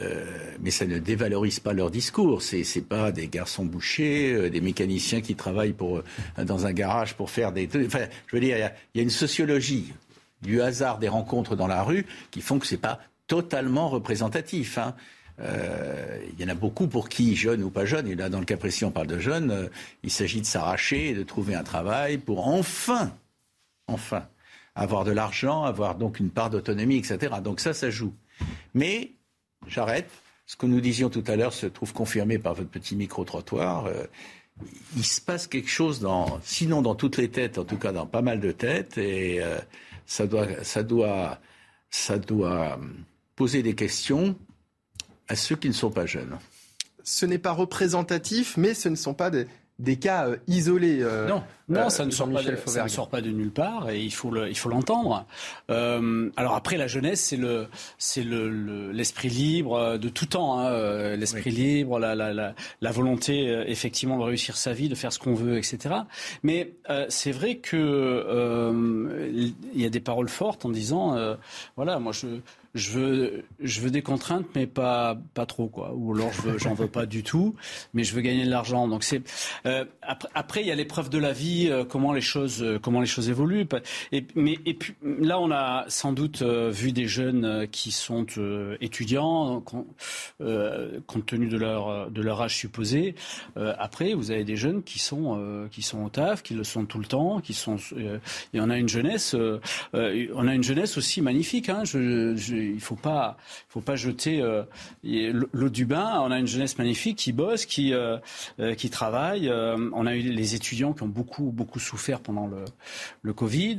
euh, mais ça ne dévalorise pas leur discours. C'est c'est pas des garçons bouchers, euh, des mécaniciens qui travaillent euh, dans un garage pour faire des. Enfin, je veux dire, il y a, une sociologie du hasard des rencontres dans la rue qui font que c'est pas totalement représentatif. Hein. Euh, il y en a beaucoup pour qui, jeunes ou pas jeunes, et là dans le cas précis on parle de jeunes, il s'agit de s'arracher de trouver un travail pour enfin, enfin, avoir de l'argent, avoir donc une part d'autonomie, etc. Donc ça, ça joue. Mais, j'arrête, ce que nous disions tout à l'heure se trouve confirmé par votre petit micro-trottoir. Euh, il se passe quelque chose sinon dans toutes les têtes, en tout cas dans pas mal de têtes, et euh, ça doit, doit poser des questions à ceux qui ne sont pas jeunes. Ce n'est pas représentatif, mais ce ne sont pas des, des cas euh, isolés. Euh, non, non euh, ça, ne sort pas de, ça ne sort pas de nulle part et il faut le, il faut l'entendre. alors après, la jeunesse, c'est le, c'est le, l'esprit libre de tout temps, hein, l'esprit libre, la, la, la, la, volonté effectivement de réussir sa vie, de faire ce qu'on veut, etc. Mais c'est vrai que il y a des paroles fortes en disant, voilà, moi je je veux, des contraintes, mais pas, pas trop, quoi. Ou alors, je veux, j'en veux pas du tout, mais je veux gagner de l'argent. Donc c'est euh, après, après, il y a l'épreuve de la vie, euh, comment les choses, euh, comment les choses évoluent. Mais là, on a sans doute vu des jeunes qui sont étudiants, compte tenu de leur de leur âge supposé. après, vous avez des jeunes qui sont qui sont au taf, qui le sont tout le temps, qui sont. et on a une jeunesse, on a une jeunesse aussi magnifique. Hein. Il faut pas, faut pas jeter euh, l'eau du bain. On a une jeunesse magnifique qui bosse, qui euh, euh, qui travaille. on a eu les étudiants qui ont beaucoup beaucoup souffert pendant le, le Covid,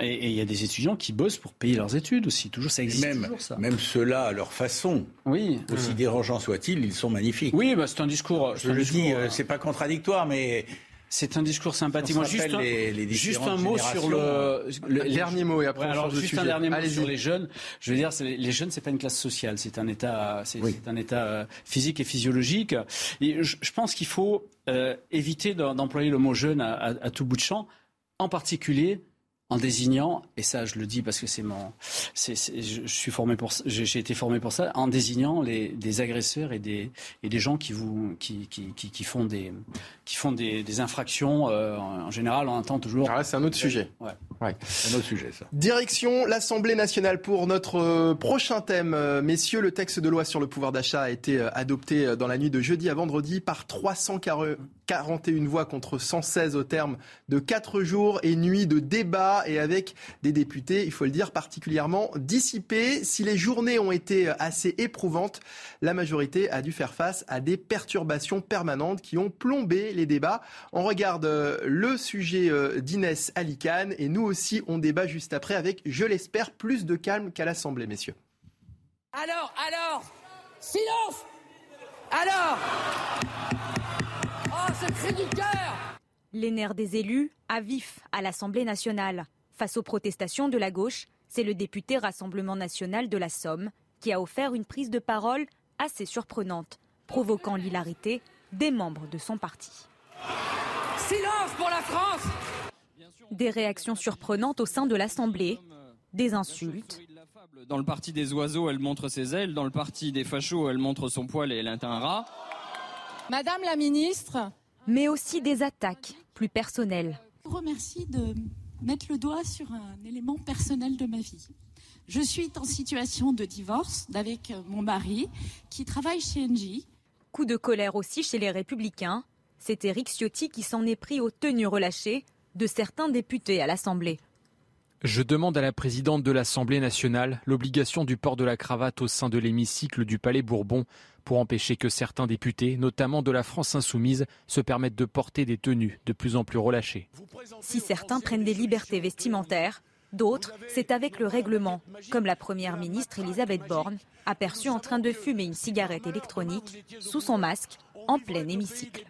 et il y a des étudiants qui bossent pour payer leurs études aussi. Toujours, ça existe même, toujours ça. Même ceux-là, à leur façon, oui, aussi dérangeants soient-ils, ils sont magnifiques. Oui, bah, c'est un discours. Je le dis, c'est pas contradictoire, mais c'est un discours sympathique. Moi, juste, un, juste un mot sur le, le dernier mot et après alors juste un dernier mot sur les jeunes. Je veux dire, les jeunes, c'est pas une classe sociale, c'est un état, c'est un état euh, physique et physiologique. Et je, je pense qu'il faut euh, éviter d'employer le mot jeune à, à, à tout bout de champ, en particulier en désignant, et ça je le dis parce que c'est mon, c'est, je, suis formé pour, j'ai été formé pour ça, en désignant les, des agresseurs et des, et des gens qui vous, qui, qui, qui, qui font des, qui font des, des infractions. Euh, en général, on entend toujours. Ah, c'est un autre sujet. Ouais. Ouais. Un autre sujet ça. Direction l'Assemblée nationale pour notre euh, prochain thème, euh, messieurs. Le texte de loi sur le pouvoir d'achat a été adopté dans la nuit de jeudi à vendredi par 341 voix contre 116 au terme de 4 jours et nuits de débat et avec des députés, il faut le dire, particulièrement dissipés. Si les journées ont été assez éprouvantes, la majorité a dû faire face à des perturbations permanentes qui ont plombé les débats. On regarde euh, le sujet euh, d'Inès Alicane et nous aussi on débat juste après avec, je l'espère, plus de calme qu'à l'Assemblée, messieurs. Alors, alors, silence Alors Oh, ce cri du cœur les nerfs des élus à vif à l'Assemblée nationale. Face aux protestations de la gauche, c'est le député Rassemblement national de la Somme qui a offert une prise de parole assez surprenante, provoquant l'hilarité des membres de son parti. Silence pour la France Des réactions surprenantes au sein de l'Assemblée, des insultes. Dans le parti des oiseaux, elle montre ses ailes. Dans le parti des fachos, elle montre son poil et elle est un rat. Madame la ministre. Mais aussi des attaques plus personnelles. Je vous remercie de mettre le doigt sur un élément personnel de ma vie. Je suis en situation de divorce avec mon mari qui travaille chez Engie. Coup de colère aussi chez les Républicains. C'est Éric Ciotti qui s'en est pris aux tenues relâchées de certains députés à l'Assemblée. Je demande à la présidente de l'Assemblée nationale l'obligation du port de la cravate au sein de l'hémicycle du Palais Bourbon pour empêcher que certains députés, notamment de la France insoumise, se permettent de porter des tenues de plus en plus relâchées. Si certains prennent des libertés vestimentaires, d'autres, c'est avec le règlement, comme la Première ministre Elisabeth Borne, aperçue en train de fumer une cigarette électronique sous son masque en plein hémicycle.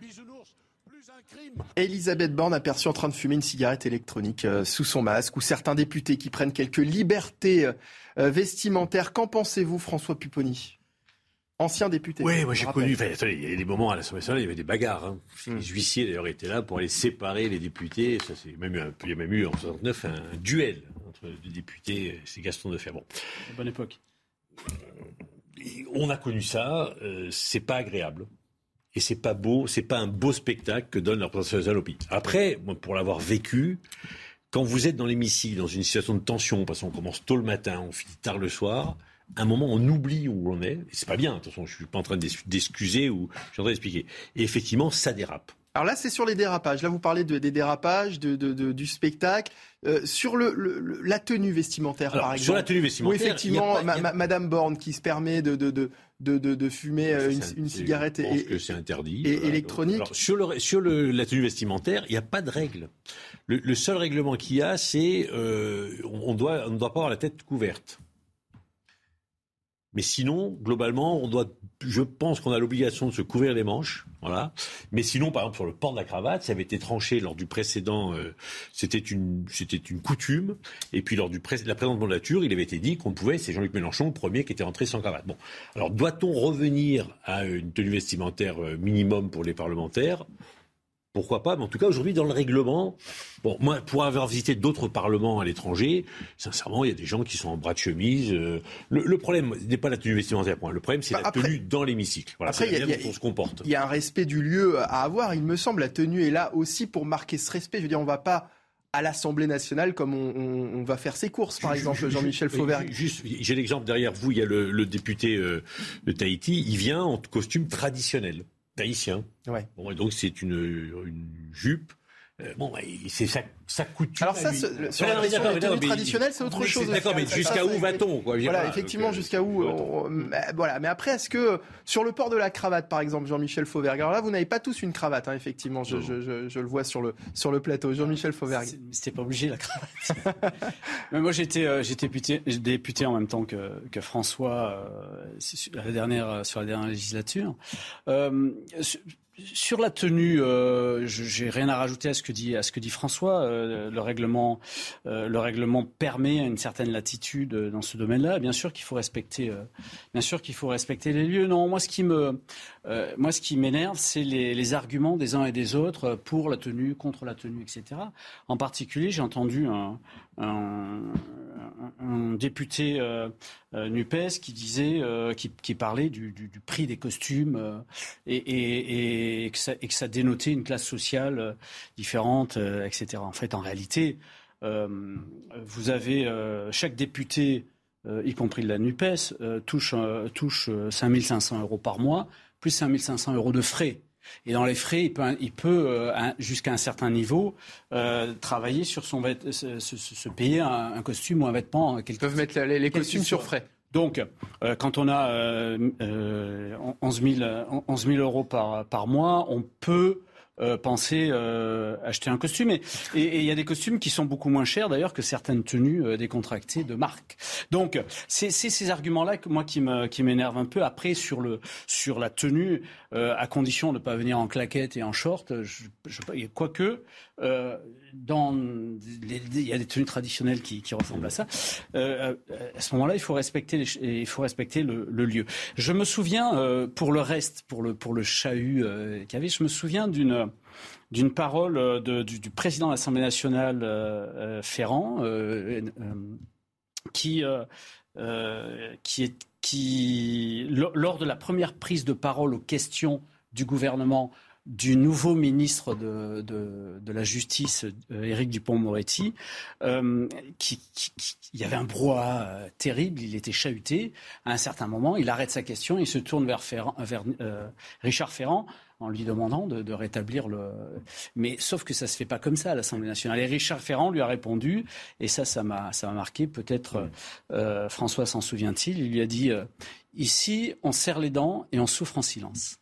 Elisabeth Borne aperçue en train de fumer une cigarette électronique euh, sous son masque, ou certains députés qui prennent quelques libertés euh, vestimentaires. Qu'en pensez-vous, François Pupponi? Ancien député. Oui, moi j'ai connu. il y a des moments à l'Assemblée nationale, il y avait des bagarres. Hein. Hmm. Les huissiers d'ailleurs étaient là pour aller séparer les députés. Ça, c'est même il y a même eu en 69 un, duel entre les députés. C'est Gaston de Bon. Bonne époque. Euh, on a connu ça. Euh, c'est pas agréable. Et c'est pas beau, c'est pas un beau spectacle que donne la représentation nationale au pays. Après, pour l'avoir vécu, quand vous êtes dans l'hémicycle, dans une situation de tension, parce qu'on commence tôt le matin, on finit tard le soir, un moment, on oublie où on est. C'est pas bien, façon, je suis pas en train d'excuser ou je suis en train d'expliquer. Et effectivement, ça dérape. Alors là, c'est sur les dérapages. Là, vous parlez des dérapages, de, du spectacle. Euh, sur le, la tenue vestimentaire, par exemple. Sur la tenue vestimentaire. Où effectivement, Madame Borne qui se permet de, de, de, fumer euh, une, cigarette je pense que c'est interdit. Et électronique. sur le, sur le, la tenue vestimentaire, il n'y a pas de règle. Le, seul règlement qu'il y a, c'est euh, on, doit, on ne doit pas avoir la tête couverte. Mais sinon, globalement, on doit, je pense qu'on a l'obligation de se couvrir les manches, voilà. Mais sinon, par exemple, sur le port de la cravate, ça avait été tranché lors du précédent, euh, c'était une, coutume. Et puis lors du la présente mandature, il avait été dit qu'on pouvait, c'est Jean-Luc Mélenchon le premier qui était entré sans cravate. Bon, alors doit-on revenir à une tenue vestimentaire euh, minimum pour les parlementaires? Pourquoi pas Mais en tout cas, aujourd'hui, dans le règlement, bon, moi, pour avoir visité d'autres parlements à l'étranger, sincèrement, il y a des gens qui sont en bras de chemise. Euh, le, problème n'est pas la tenue vestimentaire, point. Le problème, c'est bah, la tenue dans l'hémicycle. Voilà, après, il y, a, se comporte. Il y a un respect du lieu à avoir. Il me semble, la tenue est là aussi pour marquer ce respect. Je veux dire, on va pas à l'Assemblée nationale comme on, va faire ses courses, par exemple, Jean-Michel Fauvergue. Juste, j'ai l'exemple derrière vous, il y a le, député euh, de Tahiti, il vient en costume traditionnel tahitien. Ouais. Bon, donc c'est une, une jupe. Euh, bon, c'est ça ça coutume. Alors ça, sur la question traditionnelle, c'est autre chose. D'accord, mais jusqu'à où va-t-on Voilà, effectivement, jusqu'à où Voilà, mais après, est-ce que sur le port de la cravate, par exemple, Jean-Michel Fauvergue, alors là, vous n'avez pas tous une cravate, hein, effectivement, je, je, je, le vois sur le sur le plateau. Jean-Michel Fauvergue. C'était pas obligé la cravate. mais moi, j'étais euh, j'étais député, député en même temps que, que François euh, la dernière sur la dernière législature. Euh, sur la tenue, euh, j'ai rien à rajouter à ce que dit à ce que dit François. Euh, le règlement, euh, le règlement permet une certaine latitude dans ce domaine-là. Bien sûr qu'il faut respecter, euh, bien sûr qu'il faut respecter les lieux. Non, moi ce qui me, moi ce qui m'énerve, c'est les, les, arguments des uns et des autres pour la tenue, contre la tenue, etc. En particulier, j'ai entendu un, un, un député euh, euh, Nupes qui disait, euh, qui, parlait du, prix des costumes et, et, et, que ça, et, que ça, dénotait une classe sociale différente, etc. En fait, en réalité, vous avez chaque député, y compris de la Nupes, touche, touche 5500 euros par mois, plus 5500 euros de frais. Et dans les frais, il peut, il peut euh, jusqu'à un certain niveau, euh, travailler sur son se, se, payer un, costume ou un vêtement. Ils peuvent mettre les, costumes sur frais. Donc, euh, quand on a euh, 11, 000, 11 000 euros par, par mois, on peut euh, penser euh, acheter un costume. Et il y a des costumes qui sont beaucoup moins chers d'ailleurs que certaines tenues euh, décontractées de marque. Donc c'est ces arguments-là que moi qui me qui m'énervent un peu. Après sur le sur la tenue, à condition de ne pas venir en claquette et en short, quoique euh, il y a des tenues traditionnelles qui, ressemblent à ça. Euh, à ce moment-là, il faut respecter, le, lieu. Je me souviens, euh, pour le reste, pour le pour chahut euh, qu'il y avait, je me souviens d'une parole du, président de l'Assemblée nationale euh, Ferrand, qui est lors de la première prise de parole aux questions du gouvernement du nouveau ministre de, la Justice, euh, Éric Dupont-Moretti, euh, il y avait un brouhaha euh, terrible, il était chahuté. À un certain moment, il arrête sa question, il se tourne vers, Richard Ferrand en lui demandant de, de, rétablir le. Mais sauf que ça se fait pas comme ça à l'Assemblée nationale. Et Richard Ferrand lui a répondu, et ça, ça m'a, ça m'a marqué. Peut-être euh, François s'en souvient-il. Il lui a dit ici, on serre les dents et on souffre en silence.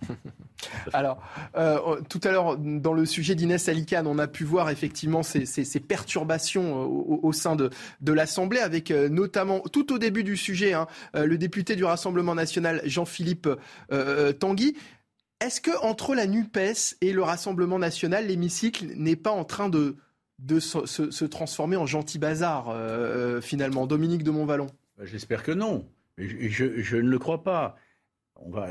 Alors, euh, tout à l'heure, dans le sujet d'Inès Alicane, on a pu voir effectivement ces, perturbations euh, au, sein de, l'Assemblée, avec euh, notamment, tout au début du sujet, hein, le député du Rassemblement national, Jean-Philippe Tanguy. Est-ce que entre la NUPES et le Rassemblement national, l'hémicycle n'est pas en train de, se, transformer en gentil bazar, finalement Dominique de Montvalon? Bah, J'espère que non. je ne le crois pas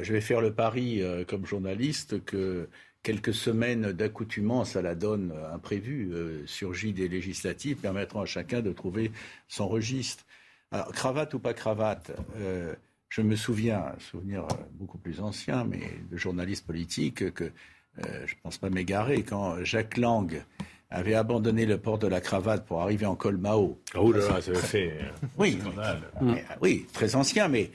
je vais faire le pari euh, comme journaliste que quelques semaines d'accoutumance à la donne imprévue euh, surgit des législatives permettront à chacun de trouver son registre. Alors, cravate ou pas cravate, euh, je me souviens, un souvenir beaucoup plus ancien, mais de journaliste politique, que je ne pense pas m'égarer, quand Jacques Lang avait abandonné le port de la cravate pour arriver en col Mao. Oh là là, ça fait. Oui, oui, très ancien, mais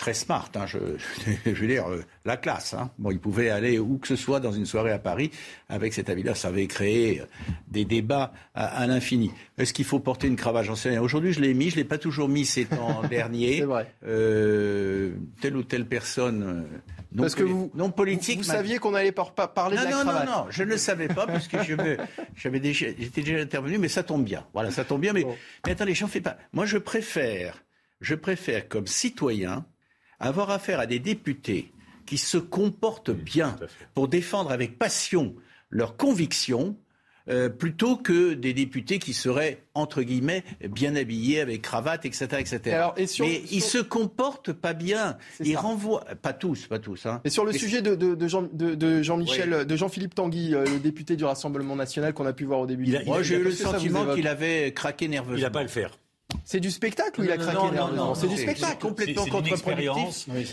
très smart. Hein, je, je, veux dire, euh, la classe. Hein. Bon, il pouvait aller où que ce soit dans une soirée à Paris avec cet avis-là. Ça avait créé euh, des débats à, l'infini. Est-ce qu'il faut porter une cravate J'en sais rien. Aujourd'hui, je l'ai mis. Je l'ai pas toujours mis ces temps derniers. C'est vrai. Euh, telle ou telle personne euh, non, Parce que vous, non politique. Vous, saviez qu'on allait par, parler non, de la non, cravate. Non, non, je ne le savais pas puisque j'avais déjà, j'étais déjà intervenu, mais ça tombe bien. Voilà, ça tombe bien. Mais, mais attendez, j'en fais pas. Moi, je préfère, je préfère comme citoyen avoir affaire à des députés qui se comportent bien pour défendre avec passion leurs convictions, euh, plutôt que des députés qui seraient, entre guillemets, bien habillés avec cravate, etc. etc. Alors, et sur, Mais sur... ils se comportent pas bien. Ils ça. renvoient, pas tous, pas tous. Hein. Et sur le Mais sujet de, de, de, Jean, de, de Jean-Michel, oui. de Jean-Philippe Tanguy, euh, le député du Rassemblement national qu'on a pu voir au début. Il a, du Moi, j'ai eu le sentiment qu'il avait craqué nerveusement. Il n'a pas à le faire. C'est du spectacle ou il a craqué non, non, non, C'est du spectacle. complètement contre-productif. Oui,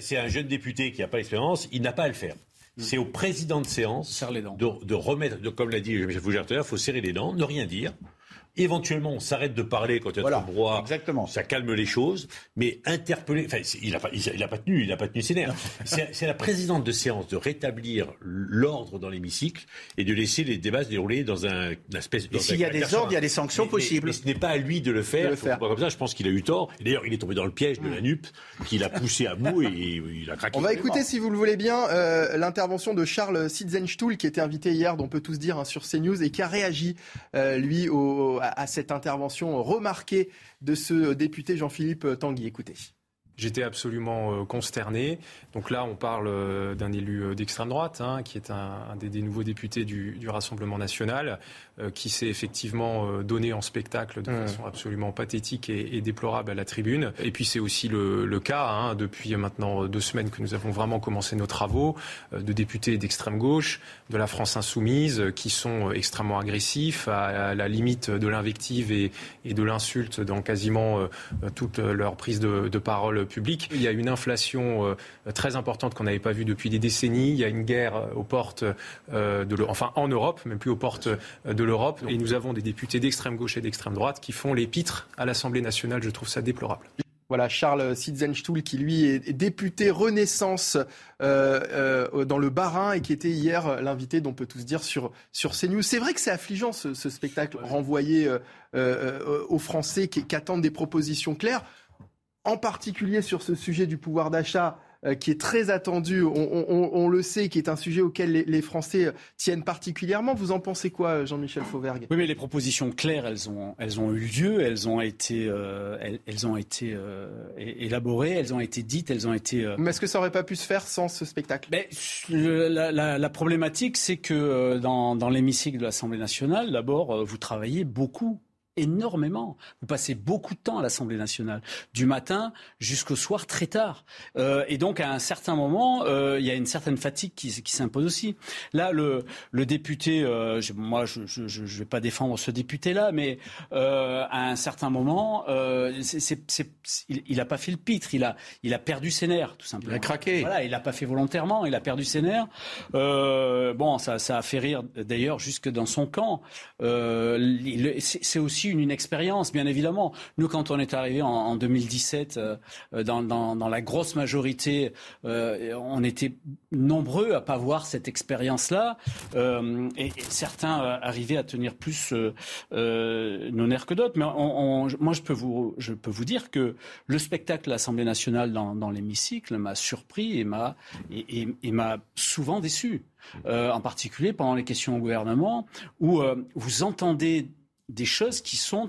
c'est un jeune député qui n'a pas l'expérience, il n'a pas à le faire. C'est au président de séance de, de, remettre, de, comme l'a dit Michel à l'heure, il faut serrer les dents, ne rien dire. Éventuellement, on s'arrête de parler quand il y a voilà, trop broie. Exactement. Ça calme les choses. Mais interpeller, enfin, il n'a pas, il a pas tenu, il n'a pas tenu ses nerfs. C'est la présidente de séance de rétablir l'ordre dans l'hémicycle et de laisser les débats se dérouler dans un une espèce. Et s'il y a des ordres, il y a des sanctions mais, possibles. Mais, mais ce n'est pas à lui de le faire. De le faire. Comme ça, je pense qu'il a eu tort. D'ailleurs, il est tombé dans le piège de la NUP, qu'il a poussé à bout et il a craqué. On va écouter, si vous le voulez bien, euh, l'intervention de Charles Sitzenstuhl, qui était invité hier, dont on peut tous dire hein, sur CNews, et qui a réagi, euh, lui, au, à, cette intervention remarquée de ce député Jean-Philippe Tanguy. Écoutez. J'étais absolument consterné. Donc là, on parle d'un élu d'extrême droite, hein, qui est un, des, nouveaux députés du, Rassemblement national, euh, qui s'est effectivement donné en spectacle de mmh. façon absolument pathétique et, et, déplorable à la tribune. Et puis c'est aussi le, le cas, hein, depuis maintenant deux semaines que nous avons vraiment commencé nos travaux, euh, de députés d'extrême gauche, de la France insoumise, qui sont extrêmement agressifs, à, à la limite de l'invective et, et, de l'insulte dans quasiment euh, toute leur prise de, de parole public. Il y a une inflation euh, très importante qu'on n'avait pas vue depuis des décennies. Il y a une guerre aux portes euh, de enfin en Europe, même plus aux portes de l'Europe. Et nous avons des députés d'extrême gauche et d'extrême droite qui font les pitres à l'Assemblée nationale. Je trouve ça déplorable. Voilà, Charles Sitzenstuhl, qui lui est député Renaissance euh, euh, dans le Bas-Rhin et qui était hier l'invité dont on peut tous dire sur, sur CNews. C'est vrai que c'est affligeant ce, ce, spectacle renvoyé euh, aux Français qui, qui attendent des propositions claires en particulier sur ce sujet du pouvoir d'achat qui est très attendu, on, on, on, le sait, qui est un sujet auquel les, les, Français tiennent particulièrement. Vous en pensez quoi, Jean-Michel Fauvergue? Oui, mais les propositions claires, elles ont, elles ont eu lieu, elles ont été, euh, elles, elles, ont été euh, élaborées, elles ont été dites, elles ont été. Mais est-ce que ça aurait pas pu se faire sans ce spectacle? Mais, la, la, la, problématique, c'est que dans, dans l'hémicycle de l'Assemblée nationale, d'abord, vous travaillez beaucoup énormément. Vous passez beaucoup de temps à l'Assemblée nationale, du matin jusqu'au soir très tard. Euh, et donc, à un certain moment, euh, il y a une certaine fatigue qui, qui s'impose aussi. Là, le, le député, euh, je, moi, je ne vais pas défendre ce député-là, mais à un certain moment, il n'a pas fait le pitre, il a, il a perdu ses nerfs, tout simplement. Il a craqué. Voilà, il l'a pas fait volontairement, il a perdu ses nerfs. Bon, ça, ça a fait rire, d'ailleurs, jusque dans son camp. c'est aussi une inexpérience, bien évidemment. Nous, quand on est arrivé en, en 2017, euh, dans, dans, la grosse majorité, euh, on était nombreux à pas voir cette expérience-là, euh, et, certains arrivaient à tenir plus euh, nos nerfs que d'autres. Mais moi, je peux vous, je peux vous dire que le spectacle de l'Assemblée nationale dans, l'hémicycle m'a surpris et m'a et, souvent déçu. Euh, en particulier pendant les questions au gouvernement, où euh, vous entendez des choses qui sont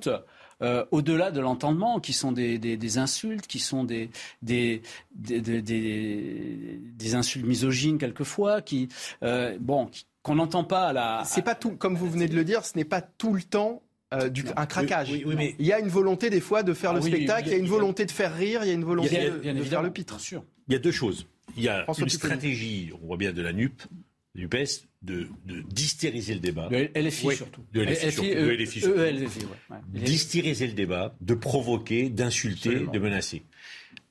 euh, au-delà de l'entendement, qui sont des, des, des, insultes, qui sont des, des, des insultes misogynes quelquefois, qui euh, bon, qu'on n'entend pas à la. C'est pas tout, comme vous venez de le dire, ce n'est pas tout le temps. Euh, du, un craquage. Oui, oui, mais... Il y a une volonté des fois de faire ah, le spectacle, il y a une volonté de faire rire, il y a une volonté a, de, de faire le pitre. Sûr. Il y a deux choses. Il y a François une stratégie, on voit bien de la NUP, du PES, de, de dystériser le débat. De LFI surtout. De LFI, LFI, surtout. E, de LFI surtout. E, LFI, ouais. Dystériser le débat, de provoquer, d'insulter, de menacer.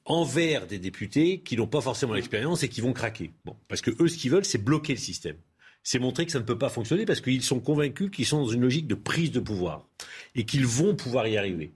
Envers des députés qui n'ont pas forcément l'expérience et qui vont craquer. Bon, parce que eux, ce qu'ils veulent, c'est bloquer le système. C'est montrer que ça ne peut pas fonctionner parce qu'ils sont convaincus qu'ils sont dans une logique de prise de pouvoir et qu'ils vont pouvoir y arriver.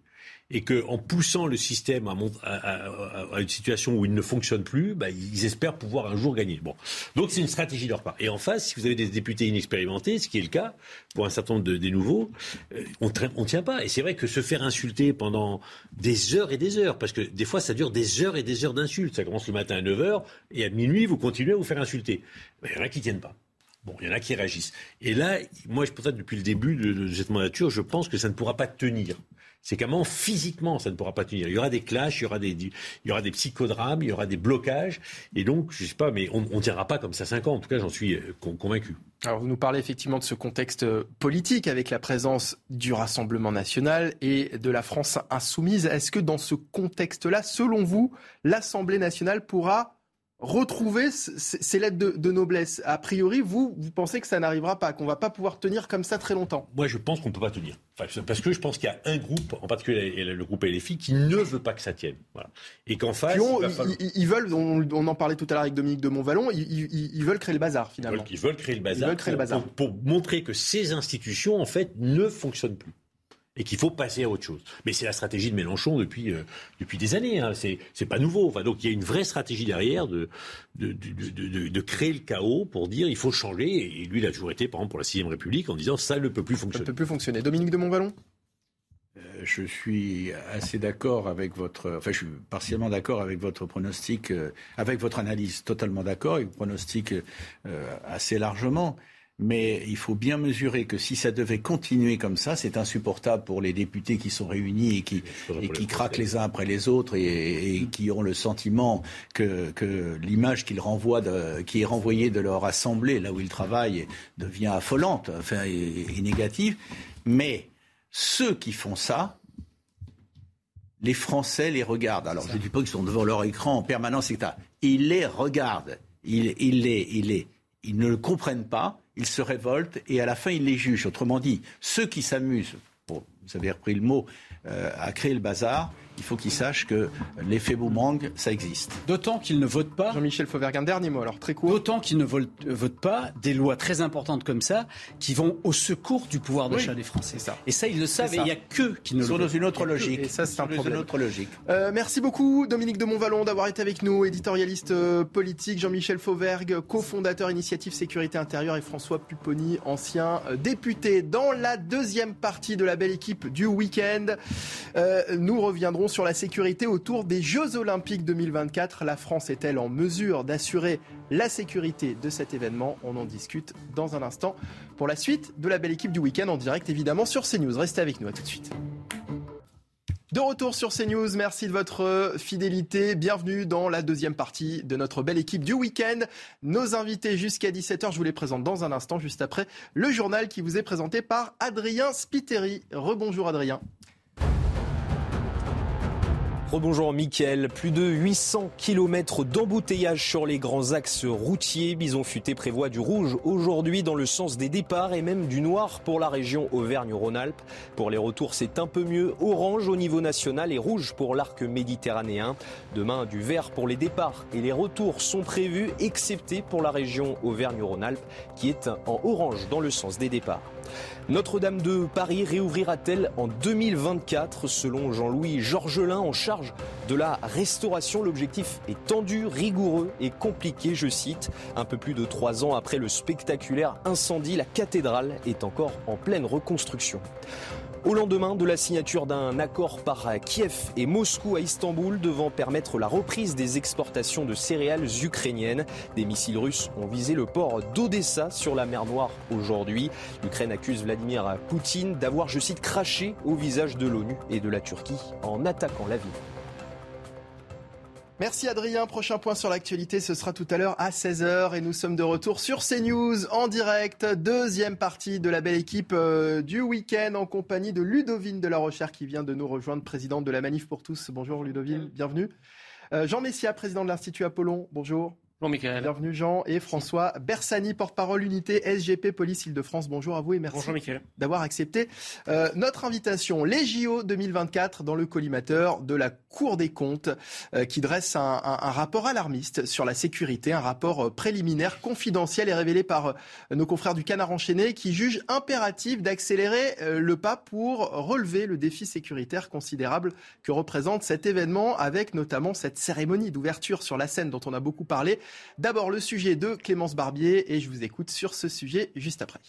Et qu'en poussant le système à, une situation où il ne fonctionne plus, bah, ils espèrent pouvoir un jour gagner. Bon. Donc c'est une stratégie de leur part. Et en face, si vous avez des députés inexpérimentés, ce qui est le cas pour un certain nombre de, des nouveaux, euh, on ne tient pas. Et c'est vrai que se faire insulter pendant des heures et des heures, parce que des fois ça dure des heures et des heures d'insultes. Ça commence le matin à 9h et à minuit, vous continuez à vous faire insulter. Il y en a qui tiennent pas. Bon, il y en a qui réagissent. Et là, moi, peut-être depuis le début de, de cette mandature, je pense que ça ne pourra pas tenir c'est qu'à physiquement, ça ne pourra pas tenir. Il y aura des clashs, il y aura des, il y aura des psychodrames, il y aura des blocages. Et donc, je sais pas, mais on ne tiendra pas comme ça cinq ans. En tout cas, j'en suis euh, convaincu. Alors, vous nous parlez effectivement de ce contexte euh, politique avec la présence du Rassemblement national et de la France insoumise. Est-ce que dans ce contexte-là, selon vous, l'Assemblée nationale pourra retrouver ces lettres de, noblesse. A priori, vous, vous pensez que ça n'arrivera pas, qu'on va pas pouvoir tenir comme ça très longtemps Moi, je pense qu'on ne peut pas tenir. parce que je pense qu'il y a un groupe, en particulier le groupe LFI, qui ne veut pas que ça tienne. Et qu'en face... ils, veulent, on, en parlait tout à l'heure avec Dominique de Montvalon, ils, veulent créer le bazar finalement. Ils veulent, créer le bazar, créer le bazar. pour montrer que ces institutions, en fait, ne fonctionnent plus et qu'il faut passer à autre chose. Mais c'est la stratégie de Mélenchon depuis, euh, depuis des années. Hein. C'est, c'est pas nouveau. Enfin, donc il y a une vraie stratégie derrière de de, de, de, créer le chaos pour dire il faut changer. Et lui, il a toujours été, par exemple, pour la 6 République en disant ça ne peut plus fonctionner. Ça ne peut plus fonctionner. Dominique de Montvalon euh, je suis assez d'accord avec votre, enfin, je suis partiellement d'accord avec votre pronostic, euh, avec votre analyse, totalement d'accord, le pronostic assez largement. Mais il faut bien mesurer que si ça devait continuer comme ça, c'est insupportable pour les députés qui sont réunis et qui, et qui craquent les uns après les autres et, qui ont le sentiment que, que l'image qu'ils renvoient, de, qui est renvoyée de leur assemblée, là où ils travaillent, devient affolante, enfin, et, et négative. Mais ceux qui font ça, les Français les regardent. Alors je ne dis pas qu'ils sont devant leur écran en permanence, etc. Ils les regardent. Ils, ils, les, ils, les, ils ne le comprennent pas ils se révoltent et à la fin, ils les jugent. Autrement dit, ceux qui s'amusent, vous avez repris le mot, euh, à créer le bazar, il faut qu'ils sachent que l'effet boomerang, ça existe. D'autant qu'ils ne votent pas. Jean-Michel Fauvergue, un dernier mot, alors très court. D'autant qu'ils ne votent, pas des lois très importantes comme ça qui vont au secours du pouvoir d'achat des Français. Ça. Et ça, ils le savent et il n'y a que qui ne le sont dans une autre logique. Et ça, c'est un problème. Une autre logique. Euh, merci beaucoup, Dominique de Montvalon, d'avoir été avec nous, éditorialiste euh, politique. Jean-Michel Fauvergue, cofondateur Initiative Sécurité Intérieure et François Pupponi, ancien euh, député. Dans la deuxième partie de la belle équipe du week-end, nous reviendrons sur la sécurité autour des Jeux Olympiques 2024. La France est-elle en mesure d'assurer la sécurité de cet événement? On en discute dans un instant pour la suite de la belle équipe du week-end en direct évidemment sur CNews. Restez avec nous, à tout de suite. De retour sur CNews, merci de votre fidélité. Bienvenue dans la deuxième partie de notre belle équipe du week-end. Nos invités jusqu'à 17h, je vous les présente dans un instant, juste après le journal qui vous est présenté par Adrien Spiteri. Rebonjour Adrien. Rebonjour Mickaël, plus de 800 km d'embouteillage sur les grands axes routiers. Bison Futé prévoit du rouge aujourd'hui dans le sens des départs et même du noir pour la région Auvergne-Rhône-Alpes. Pour les retours, c'est un peu mieux. Orange au niveau national et rouge pour l'arc méditerranéen. Demain, du vert pour les départs et les retours sont prévus, excepté pour la région Auvergne-Rhône-Alpes qui est en orange dans le sens des départs. Notre-Dame de Paris réouvrira-t-elle en 2024 Selon Jean-Louis Georgelin en charge de la restauration, l'objectif est tendu, rigoureux et compliqué, je cite. Un peu plus de trois ans après le spectaculaire incendie, la cathédrale est encore en pleine reconstruction. Au lendemain de la signature d'un accord par Kiev et Moscou à Istanbul devant permettre la reprise des exportations de céréales ukrainiennes, des missiles russes ont visé le port d'Odessa sur la mer Noire aujourd'hui. L'Ukraine accuse Vladimir Poutine d'avoir, je cite, craché au visage de l'ONU et de la Turquie en attaquant la ville. Merci Adrien. Prochain point sur l'actualité, ce sera tout à l'heure à 16h et nous sommes de retour sur CNews en direct. Deuxième partie de la belle équipe euh, du week-end en compagnie de Ludovine de la Rochère qui vient de nous rejoindre, présidente de la Manif pour tous. Bonjour Ludovine, bienvenue. Euh, Jean Messia, président de l'Institut Apollon, bonjour. Bonjour Bienvenue Jean et François Bersani, porte-parole unité SGP Police Île-de-France. Bonjour à vous et merci d'avoir accepté euh, notre invitation. Les JO 2024 dans le collimateur de la Cour des comptes euh, qui dresse un, rapport alarmiste sur la sécurité, un rapport euh, préliminaire confidentiel et révélé par nos confrères du Canard enchaîné qui juge impératif d'accélérer le pas pour relever le défi sécuritaire considérable que représente cet événement avec notamment cette cérémonie d'ouverture sur la scène dont on a beaucoup parlé D'abord le sujet de Clémence Barbier et je vous écoute sur ce sujet juste après.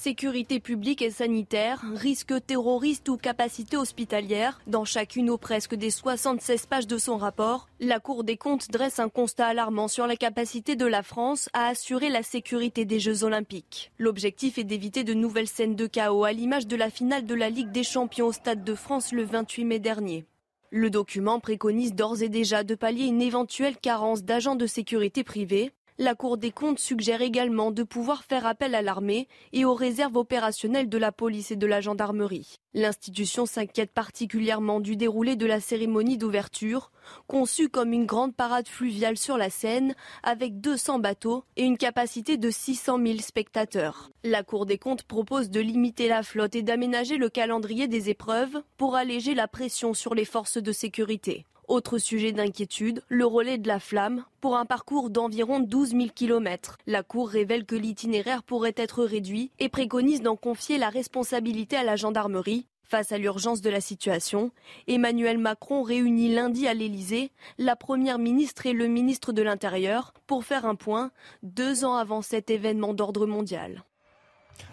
Sécurité publique et sanitaire, risque terroriste ou capacité hospitalière, dans chacune ou presque des 76 pages de son rapport, la Cour des comptes dresse un constat alarmant sur la capacité de la France à assurer la sécurité des Jeux olympiques. L'objectif est d'éviter de nouvelles scènes de chaos à l'image de la finale de la Ligue des champions au Stade de France le 28 mai dernier. Le document préconise d'ores et déjà de pallier une éventuelle carence d'agents de sécurité privés. La Cour des comptes suggère également de pouvoir faire appel à l'armée et aux réserves opérationnelles de la police et de la gendarmerie. L'institution s'inquiète particulièrement du déroulé de la cérémonie d'ouverture, conçue comme une grande parade fluviale sur la Seine, avec 200 bateaux et une capacité de 600 000 spectateurs. La Cour des comptes propose de limiter la flotte et d'aménager le calendrier des épreuves pour alléger la pression sur les forces de sécurité. Autre sujet d'inquiétude, le relais de la flamme pour un parcours d'environ 12 000 km. La Cour révèle que l'itinéraire pourrait être réduit et préconise d'en confier la responsabilité à la gendarmerie. Face à l'urgence de la situation, Emmanuel Macron réunit lundi à l'Élysée la Première ministre et le ministre de l'Intérieur pour faire un point deux ans avant cet événement d'ordre mondial.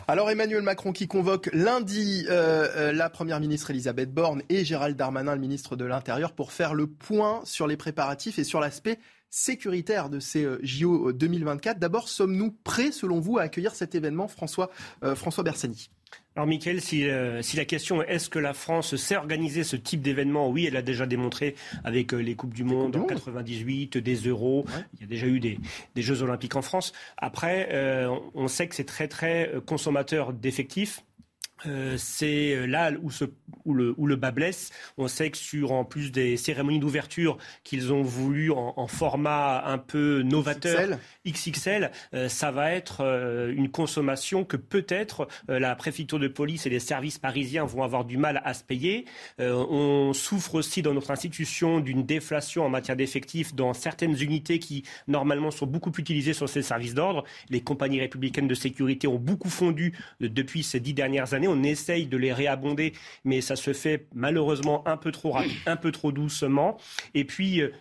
Alors Emmanuel Macron qui convoque lundi euh, euh, la Première ministre Elisabeth Borne et Gérald Darmanin, le ministre de l'Intérieur, pour faire le point sur les préparatifs et sur l'aspect sécuritaire de ces euh, JO 2024. D'abord, sommes-nous prêts, selon vous, à accueillir cet événement, François, François Bersani? Alors, Mickaël, si, euh, si, la question est est-ce que la France sait organiser ce type d'événement? Oui, elle a déjà démontré avec euh, les Coupes du Monde en 98, des Euros. Il y a déjà eu des, des Jeux Olympiques en France. Après, euh, on sait que c'est très, très consommateur d'effectifs. Euh, c'est là où, où, le, où, le, bas blesse. On sait que sur, en plus des cérémonies d'ouverture qu'ils ont voulu en, format un peu novateur, XXL, euh, ça va être euh, une consommation que peut-être la préfecture de police et les services parisiens vont avoir du mal à se payer. on souffre aussi dans notre institution d'une déflation en matière d'effectifs dans certaines unités qui normalement sont beaucoup plus utilisées sur ces services d'ordre. Les compagnies républicaines de sécurité ont beaucoup fondu depuis ces dix dernières années on essaye de les réabonder, mais ça se fait malheureusement un peu trop un peu trop doucement. Et puis, euh,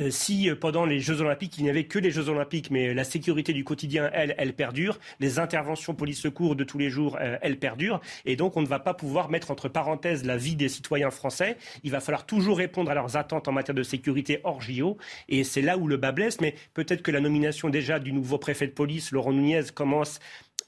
euh, si euh, pendant les Jeux Olympiques, il n'y avait que les Jeux Olympiques, mais la sécurité du quotidien, elle, elle perdure. Les interventions police-secours de tous les jours, elles perdurent. Et donc, on ne va pas pouvoir mettre entre parenthèses la vie des citoyens français. Il va falloir toujours répondre à leurs attentes en matière de sécurité hors JO. Et c'est là où le bas blesse. Mais peut-être que la nomination déjà du nouveau préfet de police, Laurent Nunez, commence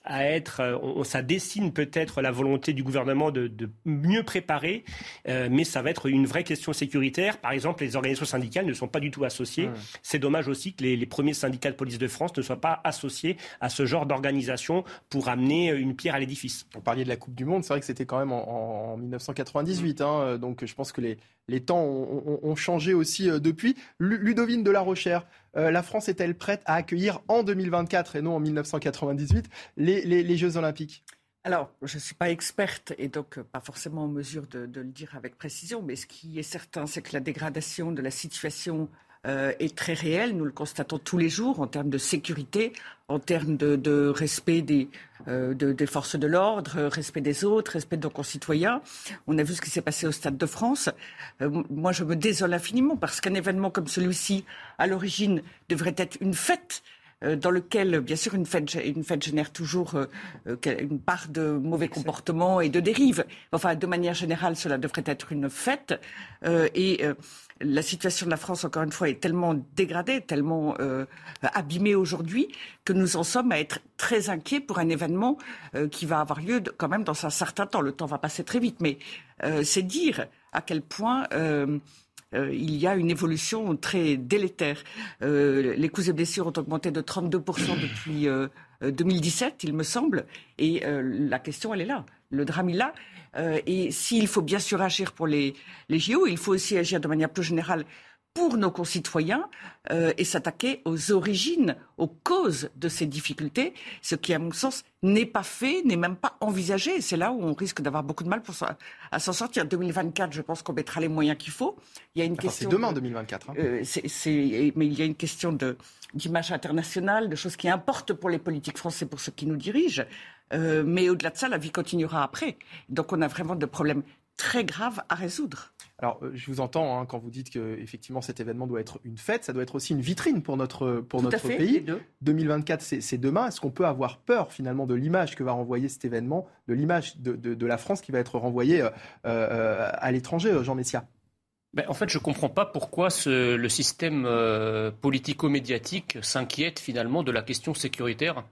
à être, euh, ça dessine peut-être la volonté du gouvernement de, mieux préparer, euh, mais ça va être une vraie question sécuritaire. Par exemple, les organisations syndicales ne sont pas du tout associées. C'est dommage aussi que les, premiers syndicats de police de France ne soient pas associés à ce genre d'organisation pour amener une pierre à l'édifice. On parlait de la Coupe du Monde, c'est vrai que c'était quand même en, 1998, hein, donc je pense que les, les temps ont, changé aussi euh, depuis. Ludovine de la Rochère, euh, la France est-elle prête à accueillir en 2024 et non en 1998 les, Jeux Olympiques? Alors, je ne suis pas experte et donc euh, pas forcément en mesure de, le dire avec précision, mais ce qui est certain, c'est que la dégradation de la situation est très réelle. Nous le constatons tous les jours en termes de sécurité, en termes de, respect des, euh, des forces de l'ordre, respect des autres, respect de nos concitoyens. On a vu ce qui s'est passé au Stade de France. Euh, moi, je me désole infiniment parce qu'un événement comme celui-ci, à l'origine, devrait être une fête euh, dans lequel, bien sûr, une fête, une fête génère toujours une part de mauvais comportement et de dérive. Enfin, de manière générale, cela devrait être une fête. et la situation de la France, encore une fois, est tellement dégradée, tellement euh, abîmée aujourd'hui, que nous en sommes à être très inquiets pour un événement euh, qui va avoir lieu quand même dans un certain temps. Le temps va passer très vite, mais euh, c'est dire à quel point il y a une évolution très délétère. les coûts et blessures ont augmenté de 32% depuis 2017, il me semble, et la question, elle est là. Le drame est là. Euh, et s'il faut bien sûr agir pour les, les JO, il faut aussi agir de manière plus générale pour nos concitoyens euh, et s'attaquer aux origines, aux causes de ces difficultés, ce qui, à mon sens, n'est pas fait, n'est même pas envisagé. C'est là où on risque d'avoir beaucoup de mal pour à s'en sortir. 2024, je pense qu'on mettra les moyens qu'il faut. Il y a une question. C'est demain, 2024. Hein. Euh, mais il y a une question d'image internationale, de choses qui importent pour les politiques français, pour ceux qui nous dirigent. Euh, mais au-delà de ça, la vie continuera après. Donc on a vraiment de problèmes très graves à résoudre. Alors, euh, je vous entends hein, quand vous dites que effectivement cet événement doit être une fête, ça doit être aussi une vitrine pour notre pour notre pays. 2024, c'est demain. Est-ce qu'on peut avoir peur finalement de l'image que va renvoyer cet événement, de l'image de, de, la France qui va être renvoyée euh, euh, à l'étranger, Jean Messia? Ben, en fait, je ne comprends pas pourquoi ce, le système politico-médiatique s'inquiète finalement de la question sécuritaire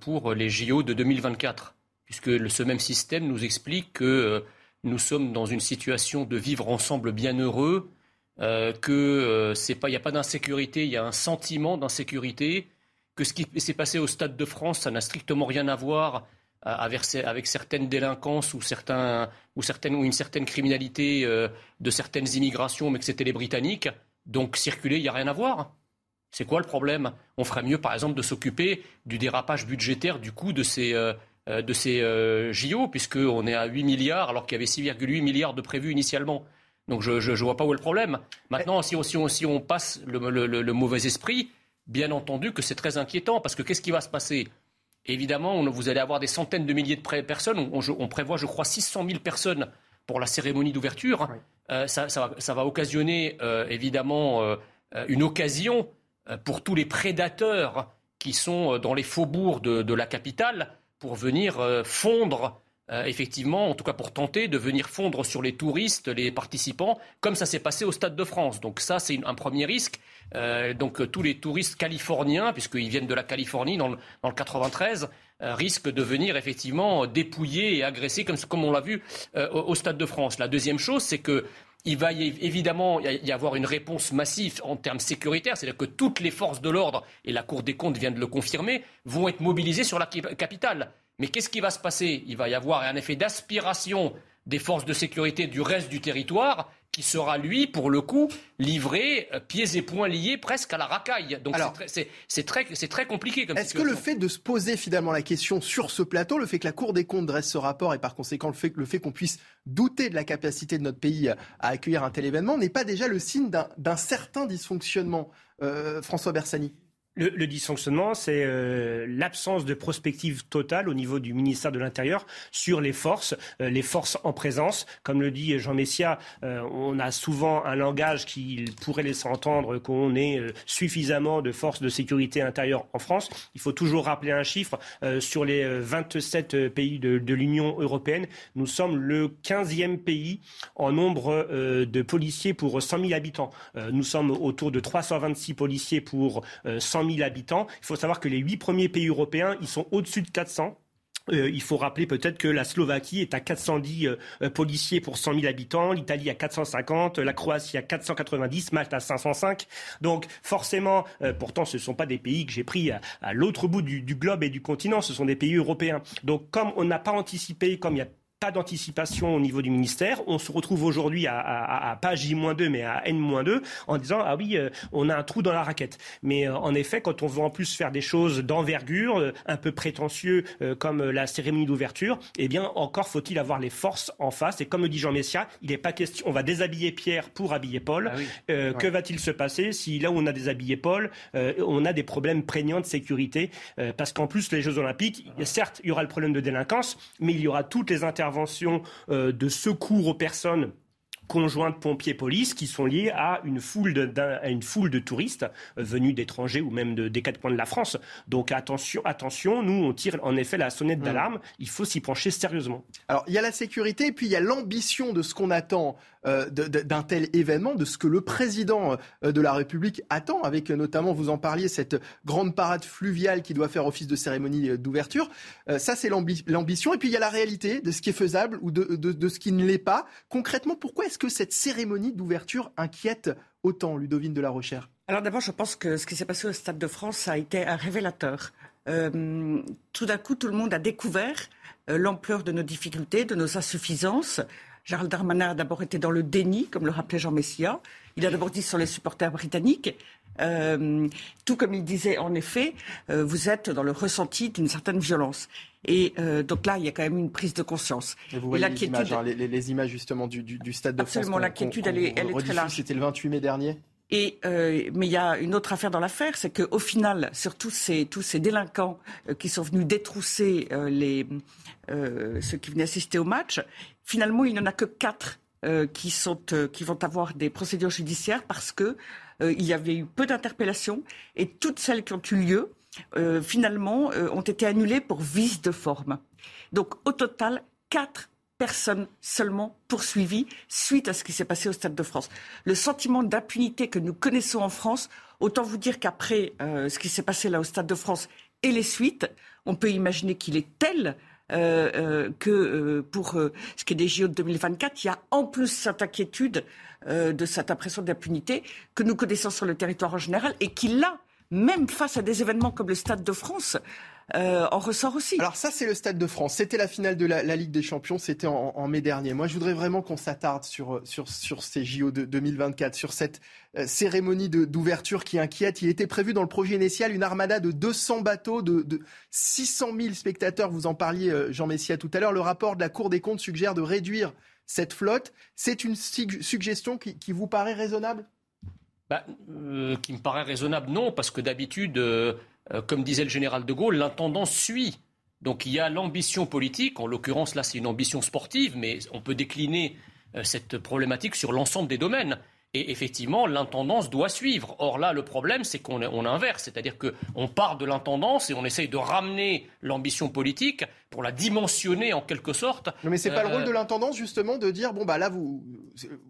pour les JO de 2024, puisque ce même système nous explique que nous sommes dans une situation de vivre ensemble bien heureux, euh, que euh, c'est pas, il n'y a pas d'insécurité, il y a un sentiment d'insécurité, que ce qui s'est passé au Stade de France, ça n'a strictement rien à voir euh, avec, certaines délinquances ou, certaines, ou une certaine criminalité euh, de certaines immigrations, mais que c'était les Britanniques. Donc circuler, il n'y a rien à voir. C'est quoi le problème? On ferait mieux, par exemple, de s'occuper du dérapage budgétaire du coût de ces, de ces euh, JO, puisqu'on est à 8 milliards alors qu'il y avait 6,8 milliards de prévus initialement. Donc je ne vois pas où est le problème. Maintenant, si on, si on, passe le, mauvais esprit, bien entendu que c'est très inquiétant, parce que qu'est-ce qui va se passer? Évidemment, vous allez avoir des centaines de milliers de personnes. On, prévoit, je crois, 600 000 personnes pour la cérémonie d'ouverture. Euh, ça, va, occasionner, évidemment, une occasion pour tous les prédateurs qui sont dans les faubourgs de la capitale pour venir euh, fondre euh, effectivement, en tout cas pour tenter de venir fondre sur les touristes, les participants, comme ça s'est passé au Stade de France. Donc ça, c'est un premier risque. Euh, donc tous les touristes californiens, puisqu'ils viennent de la Californie dans le, dans le 93, risquent de venir effectivement dépouiller et agresser, comme on l'a vu au, Stade de France. La deuxième chose, c'est que il va y, évidemment y avoir une réponse massive en termes sécuritaires, c'est-à-dire que toutes les forces de l'ordre, et la Cour des comptes vient de le confirmer, vont être mobilisées sur la capitale. Mais qu'est-ce qui va se passer? Il va y avoir un effet d'aspiration des forces de sécurité du reste du territoire qui sera, lui, pour le coup, livré euh, pieds et poings liés presque à la racaille. Donc c'est très, très, compliqué comme Est-ce que le fait de se poser finalement la question sur ce plateau, le fait que la Cour des comptes dresse ce rapport et par conséquent le fait, le fait qu'on puisse douter de la capacité de notre pays à accueillir un tel événement n'est pas déjà le signe d'un certain dysfonctionnement euh, François Bersani? Le, dysfonctionnement, c'est euh, l'absence de prospective totale au niveau du ministère de l'Intérieur sur les forces, euh, les forces en présence. Comme le dit Jean Messia, euh, on a souvent un langage qui pourrait laisser entendre qu'on ait suffisamment de forces de sécurité intérieure en France. Il faut toujours rappeler un chiffre. sur les 27 pays de, l'Union européenne, nous sommes le 15e pays en nombre de policiers pour 100 000 habitants. nous sommes autour de 326 policiers pour 100 000 habitants. Il faut savoir que les huit premiers pays européens, ils sont au-dessus de 400. Euh, il faut rappeler peut-être que la Slovaquie est à 410 euh, policiers pour 100 000 habitants, l'Italie à 450, la Croatie à 490, Malte à 505. Donc forcément, euh, pourtant ce ne sont pas des pays que j'ai pris à, l'autre bout du, du, globe et du continent, ce sont des pays européens. Donc comme on n'a pas anticipé, comme il y a pas d'anticipation au niveau du ministère. On se retrouve aujourd'hui à, à, à, pas J-2, mais à N-2, en disant ah oui, euh, on a un trou dans la raquette. Mais euh, en effet, quand on veut en plus faire des choses d'envergure, euh, un peu prétentieux comme la cérémonie d'ouverture, eh bien encore faut-il avoir les forces en face. Et comme le dit Jean Messia, il n'est pas question, on va déshabiller Pierre pour habiller Paul. Ah que va-t-il se passer si là où on a déshabillé Paul, on a des problèmes prégnants de sécurité? Parce qu'en plus, les Jeux Olympiques, certes, il y aura le problème de délinquance, mais il y aura toutes les interventions euh, de secours aux personnes conjointes pompiers-police qui sont liées à une foule de, une foule de touristes euh, venus d'étrangers ou même de, des quatre coins de la France. Donc attention, attention, nous on tire en effet la sonnette mmh. d'alarme, il faut s'y pencher sérieusement. Alors il y a la sécurité et puis il y a l'ambition de ce qu'on attend euh, d'un tel événement, de ce que le président euh, de la République attend, avec euh, notamment, vous en parliez, cette grande parade fluviale qui doit faire office de cérémonie d'ouverture. ça, c'est l'ambition. Et puis il y a la réalité de ce qui est faisable ou de, ce qui ne l'est pas. Concrètement, pourquoi est-ce que cette cérémonie d'ouverture inquiète autant, Ludovine de la Rochère? Alors d'abord, je pense que ce qui s'est passé au Stade de France a été révélateur. tout d'un coup, tout le monde a découvert l'ampleur de nos difficultés, de nos insuffisances. Gérald Darmanin a d'abord été dans le déni, comme le rappelait Jean Messia. Il a d'abord dit sur les supporters britanniques. Euh, tout comme il disait, en effet, euh, vous êtes dans le ressenti d'une certaine violence. Et euh, donc là, il y a quand même une prise de conscience. Et vous voyez les images, hein, les, images, justement du, du, stade de France. Absolument, l'inquiétude, elle, est, elle est très large. C'était le 28 mai dernier. Et, euh, mais il y a une autre affaire dans l'affaire, c'est qu'au final, sur tous ces, tous ces délinquants euh, qui sont venus détrousser euh, les, ceux qui venaient assister au match, finalement, il n'y en a que quatre qui, sont, qui vont avoir des procédures judiciaires parce que il y avait eu peu d'interpellations et toutes celles qui ont eu lieu, finalement, ont été annulées pour vice de forme. Donc, au total, quatre personnes seulement poursuivies suite à ce qui s'est passé au Stade de France. Le sentiment d'impunité que nous connaissons en France, autant vous dire qu'après euh, ce qui s'est passé là au Stade de France et les suites, on peut imaginer qu'il est tel euh, euh, que pour ce qui est des JO de 2024, il y a en plus cette inquiétude de cette impression d'impunité que nous connaissons sur le territoire en général et qui, là, même face à des événements comme le Stade de France, euh, en ressort aussi. Alors ça, c'est le Stade de France. C'était la finale de la, Ligue des Champions, c'était en, mai dernier. Moi, je voudrais vraiment qu'on s'attarde sur, sur, sur ces JO de 2024, sur cette euh, cérémonie d'ouverture qui inquiète. Il était prévu dans le projet initial une armada de 200 bateaux, de, de 600 000 spectateurs. Vous en parliez, euh, Jean Messia, tout à l'heure. Le rapport de la Cour des comptes suggère de réduire cette flotte. C'est une suggestion qui, vous paraît raisonnable? Bah, Qui me paraît raisonnable, non, parce que d'habitude... Euh, comme disait le général de Gaulle, l'intendant suit. Donc il y a l'ambition politique, en l'occurrence là c'est une ambition sportive, mais on peut décliner euh, cette problématique sur l'ensemble des domaines. Et effectivement, l'intendance doit suivre. Or là, le problème, c'est qu'on inverse, c'est-à-dire qu'on part de l'intendance et on essaye de ramener l'ambition politique pour la dimensionner en quelque sorte. Non, mais c'est pas le rôle euh, de l'intendance justement de dire bon bah là vous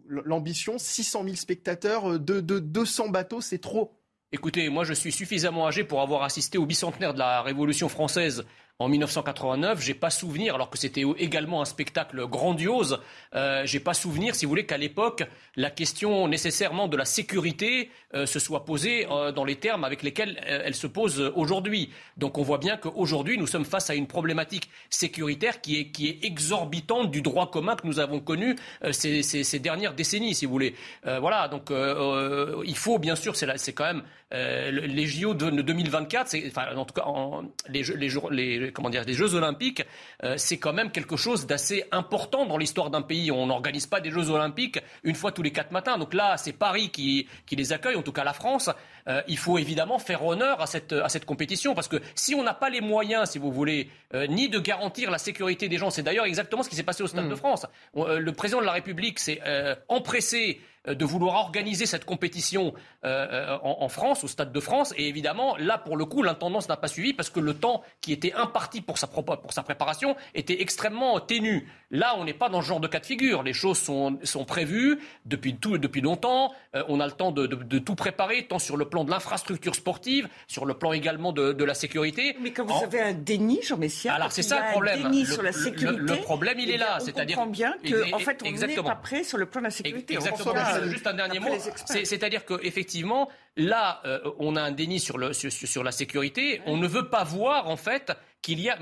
l'ambition 600 000 spectateurs, de, de 200 bateaux, c'est trop. Écoutez, moi je suis suffisamment âgé pour avoir assisté au bicentenaire de la Révolution française en 1989. J'ai pas souvenir, alors que c'était également un spectacle grandiose, euh, j'ai pas souvenir, si vous voulez, qu'à l'époque, la question nécessairement de la sécurité euh, se soit posée euh, dans les termes avec lesquels euh, elle se pose aujourd'hui. Donc on voit bien qu'aujourd'hui, nous sommes face à une problématique sécuritaire qui est, qui est exorbitante du droit commun que nous avons connu ces, dernières décennies, si vous voulez. voilà, donc il faut bien sûr, c'est quand même les JO de 2024, enfin, en tout cas en, les, les, les, comment dire, des Jeux Olympiques, euh, c'est quand même quelque chose d'assez important dans l'histoire d'un pays. On n'organise pas des Jeux Olympiques une fois tous les quatre matins. Donc là, c'est Paris qui, qui, les accueille, en tout cas la France. Euh, il faut évidemment faire honneur à cette, à cette compétition parce que si on n'a pas les moyens, si vous voulez, euh, ni de garantir la sécurité des gens, c'est d'ailleurs exactement ce qui s'est passé au Stade de mmh. France. le président de la République s'est empressé de vouloir organiser cette compétition euh, euh, en, France, au Stade de France. Et évidemment, là, pour le coup, l'intendance n'a pas suivi parce que le temps qui était imparti pour sa, pour sa préparation était extrêmement ténu. Là, on n'est pas dans ce genre de cas de figure. Les choses sont, sont prévues depuis, tout, depuis longtemps. on a le temps de, de, tout préparer, tant sur le plan de l'infrastructure sportive, sur le plan également de, de la sécurité. Mais quand vous avez un déni, Jean Messia, alors c'est ça le problème. Déni sur la sécurité. Le, problème, il est là. C'est-à-dire. On comprend bien qu'en en fait, on n'est pas prêt sur le plan de la sécurité. Exactement juste un dernier mot. C'est-à-dire qu'effectivement, là, euh, on a un déni sur, le, sur, la sécurité. On ne veut pas voir, en fait, qu'il y a.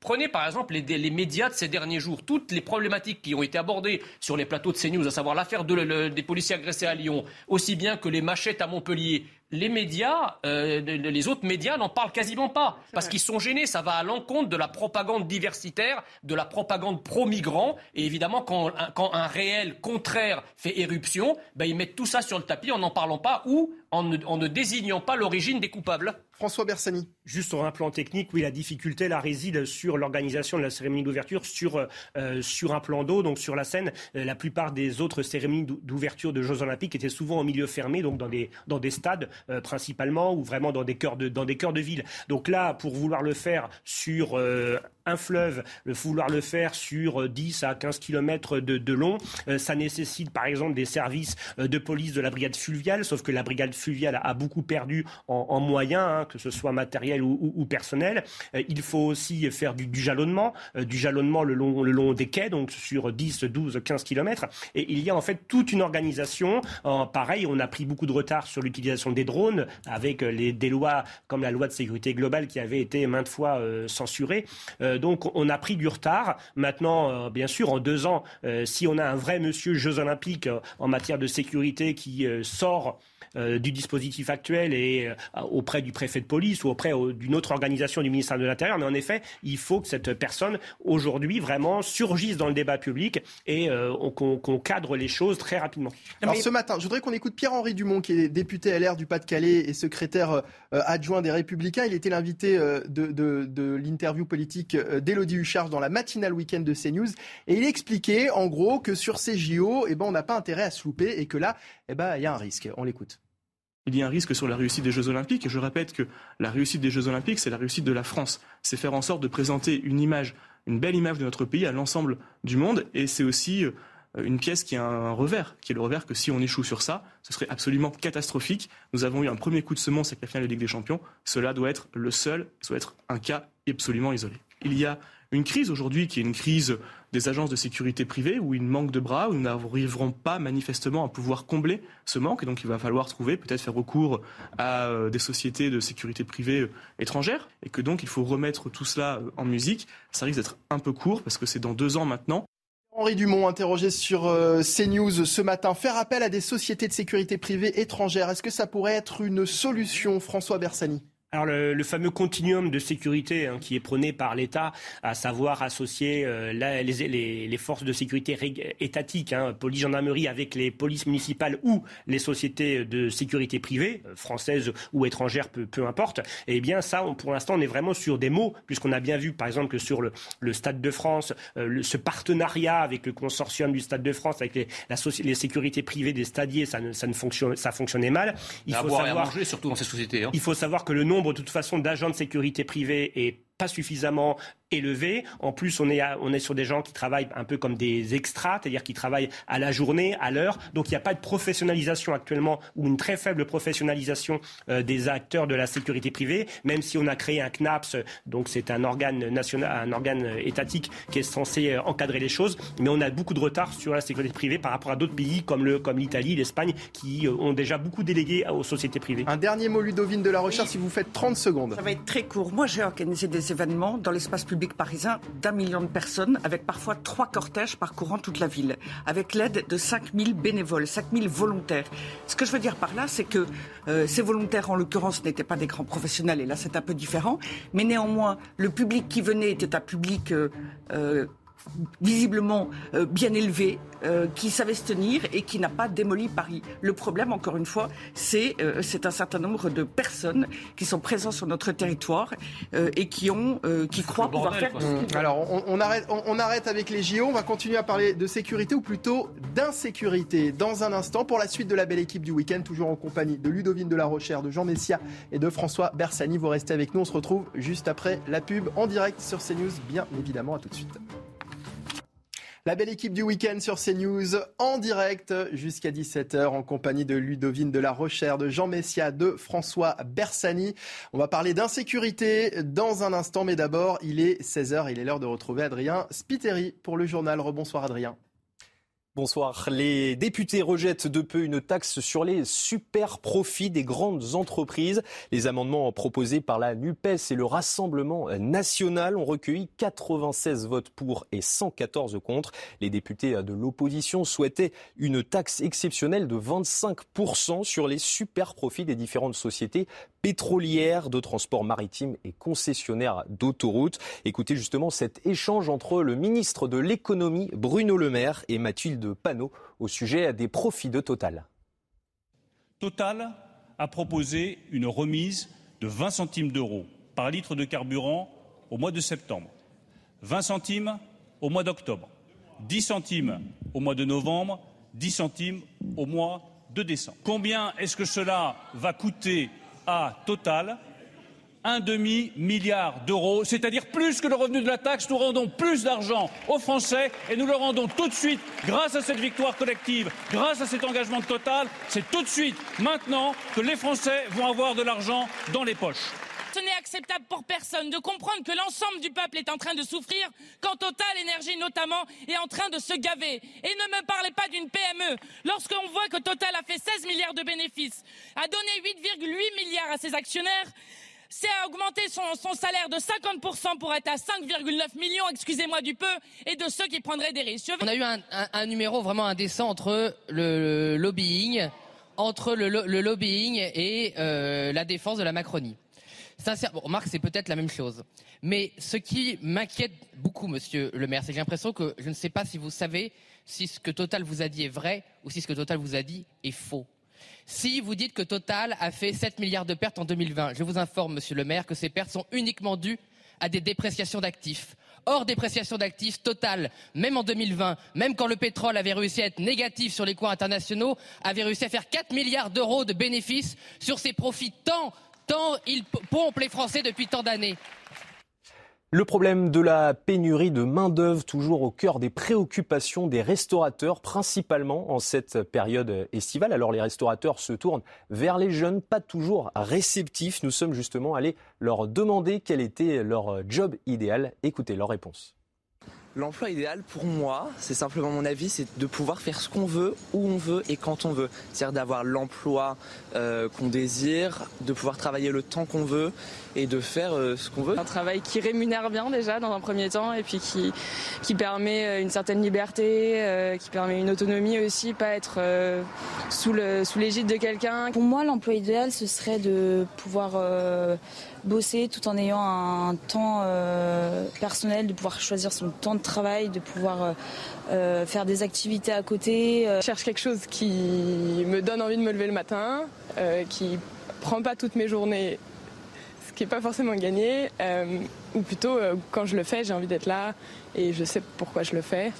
Prenez par exemple les, les, médias de ces derniers jours, toutes les problématiques qui ont été abordées sur les plateaux de CNews, à savoir l'affaire des policiers agressés à Lyon, aussi bien que les machettes à Montpellier, les médias, euh, les autres médias n'en parlent quasiment pas parce qu'ils sont gênés. Ça va à l'encontre de la propagande diversitaire, de la propagande pro-migrants. Et évidemment, quand, un réel contraire fait éruption, ben, ils mettent tout ça sur le tapis en n'en parlant pas ou en ne désignant pas l'origine des coupables. François Bersani. Juste sur un plan technique, oui, la difficulté la réside sur l'organisation de la cérémonie d'ouverture sur, euh, sur un plan d'eau, donc sur la scène. Euh, la plupart des autres cérémonies d'ouverture de Jeux Olympiques étaient souvent en milieu fermé, donc dans des, dans des stades euh, principalement, ou vraiment dans des, cœurs de, dans des cœurs de ville. Donc là, pour vouloir le faire sur un fleuve, le vouloir le faire sur 10 à 15 km de, long, ça nécessite par exemple des services de police de la brigade fluviale, sauf que la brigade fluviale a, beaucoup perdu en, en moyens. Hein, que ce soit matériel ou, personnel. Euh, il faut aussi faire du, jalonnement, euh, du jalonnement le long, des quais, donc sur 10, 12, 15 kilomètres. Et il y a en fait toute une organisation. pareil, on a pris beaucoup de retard sur l'utilisation des drones avec les, des lois comme la loi de sécurité globale qui avait été maintes fois euh, censurée. Donc on a pris du retard. Maintenant, bien sûr, en deux ans, si on a un vrai monsieur Jeux Olympiques en matière de sécurité qui sort euh, du dispositif actuel et euh, auprès du préfet de police ou auprès d'une autre organisation du ministère de l'Intérieur. Mais en effet, il faut que cette personne, aujourd'hui, vraiment surgisse dans le débat public et euh, qu'on cadre les choses très rapidement. Alors ce matin, je voudrais qu'on écoute Pierre-Henri Dumont, qui est député LR du Pas-de-Calais et secrétaire adjoint des Républicains. Il était l'invité de, l'interview politique d'Élodie Huchard dans la matinale week-end de CNews. Et il expliquait, en gros, que sur ces JO, eh ben, on n'a pas intérêt à se louper et que là, eh ben, il y a un risque. On l'écoute il y a un risque sur la réussite des Jeux Olympiques. Et je répète que la réussite des Jeux Olympiques, c'est la réussite de la France. C'est faire en sorte de présenter une image, une belle image de notre pays à l'ensemble du monde. Et c'est aussi euh, une pièce qui a un revers, qui est le revers que si on échoue sur ça, ce serait absolument catastrophique. Nous avons eu un premier coup de semonce avec la finale de Ligue des Champions. Cela doit être le seul, ça doit être un cas absolument isolé. Il y a une crise aujourd'hui qui est une crise des agences de sécurité privées où il manque de bras, où nous n'arriverons pas manifestement à pouvoir combler ce manque. Et donc il va falloir trouver, peut-être faire recours à euh, des sociétés de sécurité privée euh, étrangères. Et que donc il faut remettre tout cela euh, en musique. Ça risque d'être un peu court parce que c'est dans deux ans maintenant. Henri Dumont, interrogé sur CNews ce matin, faire appel à des sociétés de sécurité privée étrangères, est-ce que ça pourrait être une solution, François Bersani? Alors le, fameux continuum de sécurité hein, qui est prôné par l'État, à savoir associer euh, les, forces de sécurité étatiques, hein, police, gendarmerie, avec les polices municipales ou les sociétés de sécurité privées, euh, françaises ou étrangères, peu, peu importe. Eh bien ça, pour l'instant, on est vraiment sur des mots, puisqu'on a bien vu, par exemple, que sur le, Stade de France, euh, ce partenariat avec le consortium du Stade de France, avec les, les sécurités privées des stadiers, ça, ne, ça, ne fonctionne, ça fonctionnait mal. Il faut savoir, manger, surtout dans ces sociétés. Hein. Il faut savoir que le nombre nombre de toute façon d'agents de sécurité privés est pas suffisamment élevé. En plus, on est, on est sur des gens qui travaillent un peu comme des extras, c'est-à-dire qui travaillent à la journée, à l'heure. Donc il n'y a pas de professionnalisation actuellement ou une très faible professionnalisation euh, des acteurs de la sécurité privée, même si on a créé un CNAPS, donc c'est un organe national, un organe étatique qui est censé euh, encadrer les choses, mais on a beaucoup de retard sur la sécurité privée par rapport à d'autres pays comme le comme l'Italie, l'Espagne, qui euh, ont déjà beaucoup délégué aux sociétés privées. Un dernier mot, Ludovine de la Recherche, si vous faites 30 secondes. Ça va être très court. Moi, j'ai organisé des événements dans l'espace public parisien d'un million de personnes, avec parfois trois cortèges parcourant toute la ville, avec l'aide de 5000 bénévoles, 5000 volontaires. Ce que je veux dire par là, c'est que euh, ces volontaires, en l'occurrence, n'étaient pas des grands professionnels, et là c'est un peu différent, mais néanmoins, le public qui venait était un public euh, euh, visiblement euh, bien élevé, euh, qui savait se tenir et qui n'a pas démoli Paris. Le problème, encore une fois, c'est euh, un certain nombre de personnes qui sont présentes sur notre territoire et qui ont qui croient pouvoir faire. Alors on, arrête on, arrête avec les JO. On va continuer à parler de sécurité ou plutôt d'insécurité dans un instant pour la suite de la belle équipe du week-end, toujours en compagnie de Ludovine de la Rochère, de Jean Messia et de François Bersani. Vous restez avec nous. On se retrouve juste après la pub en direct sur CNews, bien évidemment. À tout de suite. La belle équipe du week-end sur CNews en direct jusqu'à 17h en compagnie de Ludovine de la Rochère, de Jean Messia, de François Bersani. On va parler d'insécurité dans un instant, mais d'abord, il est 16h, il est l'heure de retrouver Adrien Spiteri pour le journal. Rebonsoir Adrien. Bonsoir. Les députés rejettent de peu une taxe sur les super profits des grandes entreprises. Les amendements proposés par la NUPES et le Rassemblement national ont recueilli 96 votes pour et 114 contre. Les députés de l'opposition souhaitaient une taxe exceptionnelle de 25% sur les super profits des différentes sociétés pétrolières, de transport maritime et concessionnaires d'autoroutes. Écoutez justement cet échange entre le ministre de l'économie Bruno Le Maire et Mathilde panneaux au sujet des profits de Total. Total a proposé une remise de 20 centimes d'euros par litre de carburant au mois de septembre, 20 centimes au mois d'octobre, 10 centimes au mois de novembre, 10 centimes au mois de décembre. Combien est-ce que cela va coûter à Total un demi-milliard d'euros, c'est-à-dire plus que le revenu de la taxe. Nous rendons plus d'argent aux Français et nous le rendons tout de suite grâce à cette victoire collective, grâce à cet engagement total. C'est tout de suite, maintenant, que les Français vont avoir de l'argent dans les poches. Ce n'est acceptable pour personne de comprendre que l'ensemble du peuple est en train de souffrir quand Total Énergie notamment est en train de se gaver. Et ne me parlez pas d'une PME. Lorsqu'on voit que Total a fait 16 milliards de bénéfices, a donné 8,8 milliards à ses actionnaires, c'est à augmenter son, salaire de 50% pour être à 5,9 millions, excusez-moi du peu, et de ceux qui prendraient des risques. On a eu un, numéro vraiment indécent entre le, lobbying, et euh, la défense de la Macronie. Sincèrement, remarque, c'est peut-être la même chose. Mais ce qui m'inquiète beaucoup, monsieur le maire, c'est que j'ai l'impression que je ne sais pas si vous savez si ce que Total vous a dit est vrai ou si ce que Total vous a dit est faux. Si vous dites que Total a fait 7 milliards de pertes en 2020, je vous informe, monsieur le maire, que ces pertes sont uniquement dues à des dépréciations d'actifs. Hors dépréciation d'actifs, Total, même en 2020, même quand le pétrole avait réussi à être négatif sur les cours internationaux, avait réussi à faire 4 milliards d'euros de bénéfices sur ses profits tant, tant il pompe les Français depuis tant d'années. Le problème de la pénurie de main-d'œuvre toujours au cœur des préoccupations des restaurateurs, principalement en cette période estivale. Alors les restaurateurs se tournent vers les jeunes, pas toujours réceptifs. Nous sommes justement allés leur demander quel était leur job idéal. Écoutez leur réponse. L'emploi idéal pour moi, c'est simplement mon avis, c'est de pouvoir faire ce qu'on veut, où on veut et quand on veut. C'est-à-dire d'avoir l'emploi euh, qu'on désire, de pouvoir travailler le temps qu'on veut et de faire euh, ce qu'on veut. Un travail qui rémunère bien déjà dans un premier temps et puis qui, qui permet euh, une certaine liberté, qui permet une autonomie aussi, pas être sous l'égide sous de quelqu'un. Pour moi, l'emploi idéal, ce serait de pouvoir bosser tout en ayant un temps euh, personnel, de pouvoir choisir son temps de travail, de pouvoir euh, euh, faire des activités à côté. Je cherche quelque chose qui me donne envie de me lever le matin, qui prend pas toutes mes journées, qui n'est pas forcément gagné, ou plutôt quand je le fais, j'ai envie d'être là et je sais pourquoi je le fais.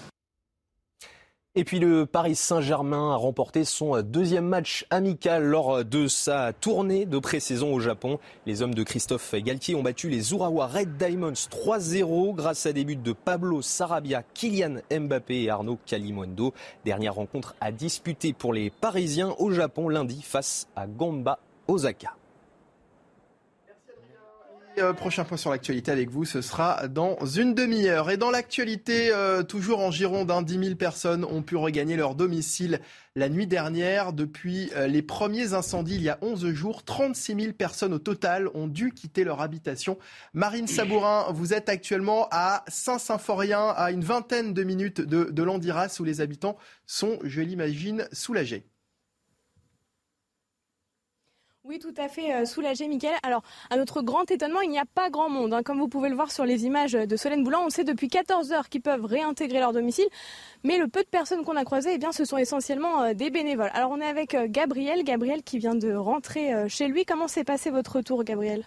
Et puis le Paris Saint-Germain a remporté son deuxième match amical lors de sa tournée de pré-saison au Japon. Les hommes de Christophe Galtier ont battu les Urawa Red Diamonds 3-0 grâce à des buts de Pablo Sarabia, Kylian Mbappé et Arnaud Kalimondo. Dernière rencontre à disputer pour les Parisiens au Japon lundi face à Gamba Osaka. Euh, prochain point sur l'actualité avec vous, ce sera dans une demi-heure. Et dans l'actualité, euh, toujours en Gironde, 10 hein, 000 personnes ont pu regagner leur domicile la nuit dernière. Depuis euh, les premiers incendies il y a 11 jours, 36 000 personnes au total ont dû quitter leur habitation. Marine Sabourin, vous êtes actuellement à Saint-Symphorien, à une vingtaine de minutes de, de Landiras, où les habitants sont, je l'imagine, soulagés. Oui, tout à fait euh, soulagé, Mickaël. Alors, à notre grand étonnement, il n'y a pas grand monde. Hein. Comme vous pouvez le voir sur les images de Solène Boulan, on sait depuis 14 heures qu'ils peuvent réintégrer leur domicile. Mais le peu de personnes qu'on a croisées, eh ce sont essentiellement euh, des bénévoles. Alors, on est avec euh, Gabriel. Gabriel qui vient de rentrer chez lui. Comment s'est passé votre retour, Gabriel?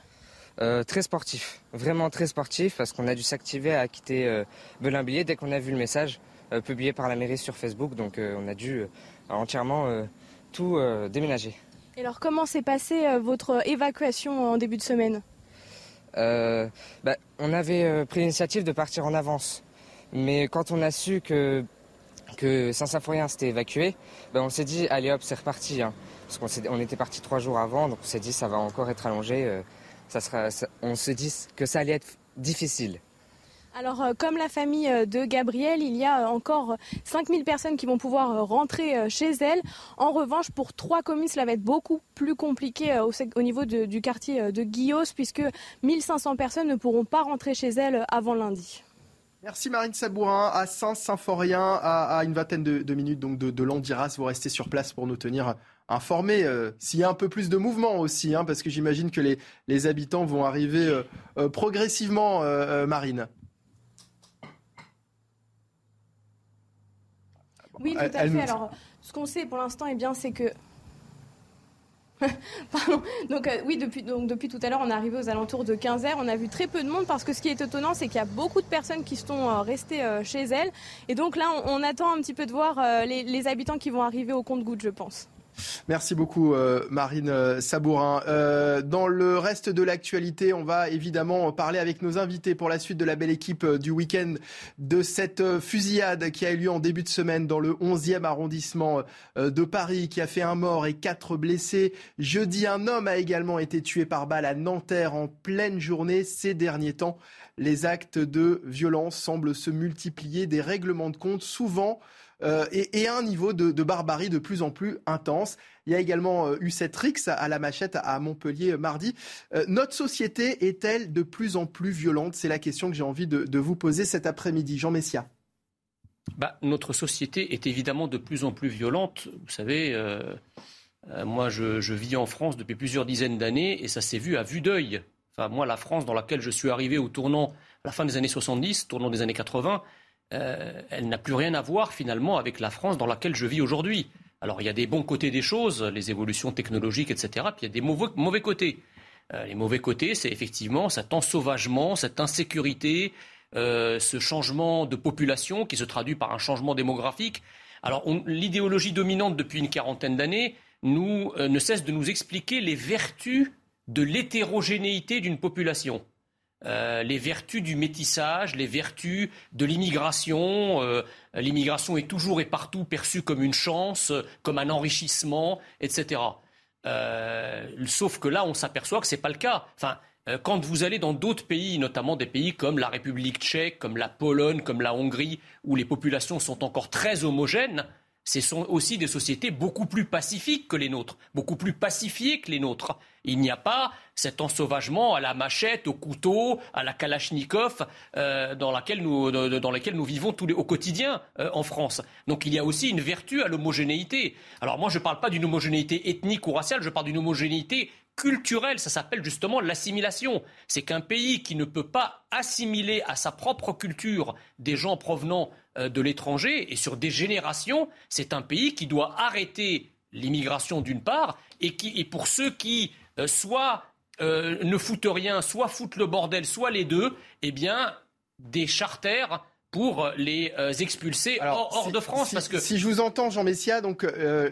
Très sportif, vraiment très sportif, parce qu'on a dû s'activer à quitter euh, dès qu'on a vu le message publié par la mairie sur Facebook. Donc on a dû entièrement tout déménager. Et alors, comment s'est passée euh, votre évacuation en début de semaine? Euh, bah, On avait euh, pris l'initiative de partir en avance. Mais quand on a su que, Saint-Symphorien s'était évacué, bah, on s'est dit, allez hop, c'est reparti. Hein. Parce qu'on on était parti trois jours avant, donc on s'est dit, ça va encore être allongé. on s'est dit que ça allait être difficile. Alors, euh, comme la famille euh, de Gabriel, il y a euh, encore 5000 personnes qui vont pouvoir rentrer chez elles. En revanche, pour trois communes, cela va être beaucoup plus compliqué au, niveau du quartier de Guillos, puisque 1500 personnes ne pourront pas rentrer chez elles avant lundi. Merci Marine Sabourin, à Saint-Symphorien, à, une vingtaine de, minutes donc de, Landiras. Vous restez sur place pour nous tenir informés. S'il y a un peu plus de mouvement aussi, hein, parce que j'imagine que les, habitants vont arriver progressivement, Marine. Oui, tout à fait. Alors, ce qu'on sait pour l'instant, eh bien, c'est que Pardon. Donc euh, oui, depuis, donc, depuis tout à l'heure, on est arrivé aux alentours de 15 h On a vu très peu de monde parce que ce qui est étonnant, c'est qu'il y a beaucoup de personnes qui sont euh, restées euh, chez elles. Et donc là, on, attend un petit peu de voir les, les habitants qui vont arriver au compte-gouttes, je pense. Merci beaucoup euh, Marine euh, Sabourin. Euh, dans le reste de l'actualité, on va évidemment parler avec nos invités pour la suite de la belle équipe du week-end de cette fusillade qui a eu lieu en début de semaine dans le 11e arrondissement de Paris, qui a fait un mort et quatre blessés. Jeudi, un homme a également été tué par balle à Nanterre en pleine journée ces derniers temps. Les actes de violence semblent se multiplier, des règlements de compte souvent et, un niveau de, barbarie de plus en plus intense. Il y a également eu cette rixe à la machette à Montpellier mardi. notre société est-elle de plus en plus violente? C'est la question que j'ai envie de, vous poser cet après-midi. Jean Messia. Bah, notre société est évidemment de plus en plus violente. Vous savez, moi je, vis en France depuis plusieurs dizaines d'années et ça s'est vu à vue d'œil. Enfin, moi, la France dans laquelle je suis arrivé au tournant, la fin des années 70, tournant des années 80, euh, elle n'a plus rien à voir finalement avec la France dans laquelle je vis aujourd'hui. Alors il y a des bons côtés des choses, les évolutions technologiques, etc. Puis il y a des mauvais, côtés. Euh, les mauvais côtés, c'est effectivement cet ensauvagement, cette insécurité, euh, ce changement de population qui se traduit par un changement démographique. Alors l'idéologie dominante depuis une quarantaine d'années ne cesse de nous expliquer les vertus de l'hétérogénéité d'une population. Euh, les vertus du métissage, les vertus de l'immigration. Euh, l'immigration est toujours et partout perçue comme une chance, comme un enrichissement, etc. Euh, sauf que là, on s'aperçoit que ce n'est pas le cas. Enfin, quand vous allez dans d'autres pays, notamment des pays comme la République tchèque, comme la Pologne, comme la Hongrie, où les populations sont encore très homogènes, ce sont aussi des sociétés beaucoup plus pacifiques que les nôtres, beaucoup plus pacifiées que les nôtres. Il n'y a pas cet ensauvagement à la machette, au couteau, à la kalachnikov euh, dans, laquelle nous, dans laquelle nous vivons tous les, au quotidien euh, en France. Donc il y a aussi une vertu à l'homogénéité. Alors moi je ne parle pas d'une homogénéité ethnique ou raciale, je parle d'une homogénéité culturelle. Ça s'appelle justement l'assimilation. C'est qu'un pays qui ne peut pas assimiler à sa propre culture des gens provenant euh, de l'étranger et sur des générations, c'est un pays qui doit arrêter l'immigration d'une part et, qui, et pour ceux qui euh, soit euh, ne foutent rien, soit foutent le bordel, soit les deux, eh bien, des charters pour les euh, expulser hors, de France. Si, parce que... si je vous entends, Jean Messia, donc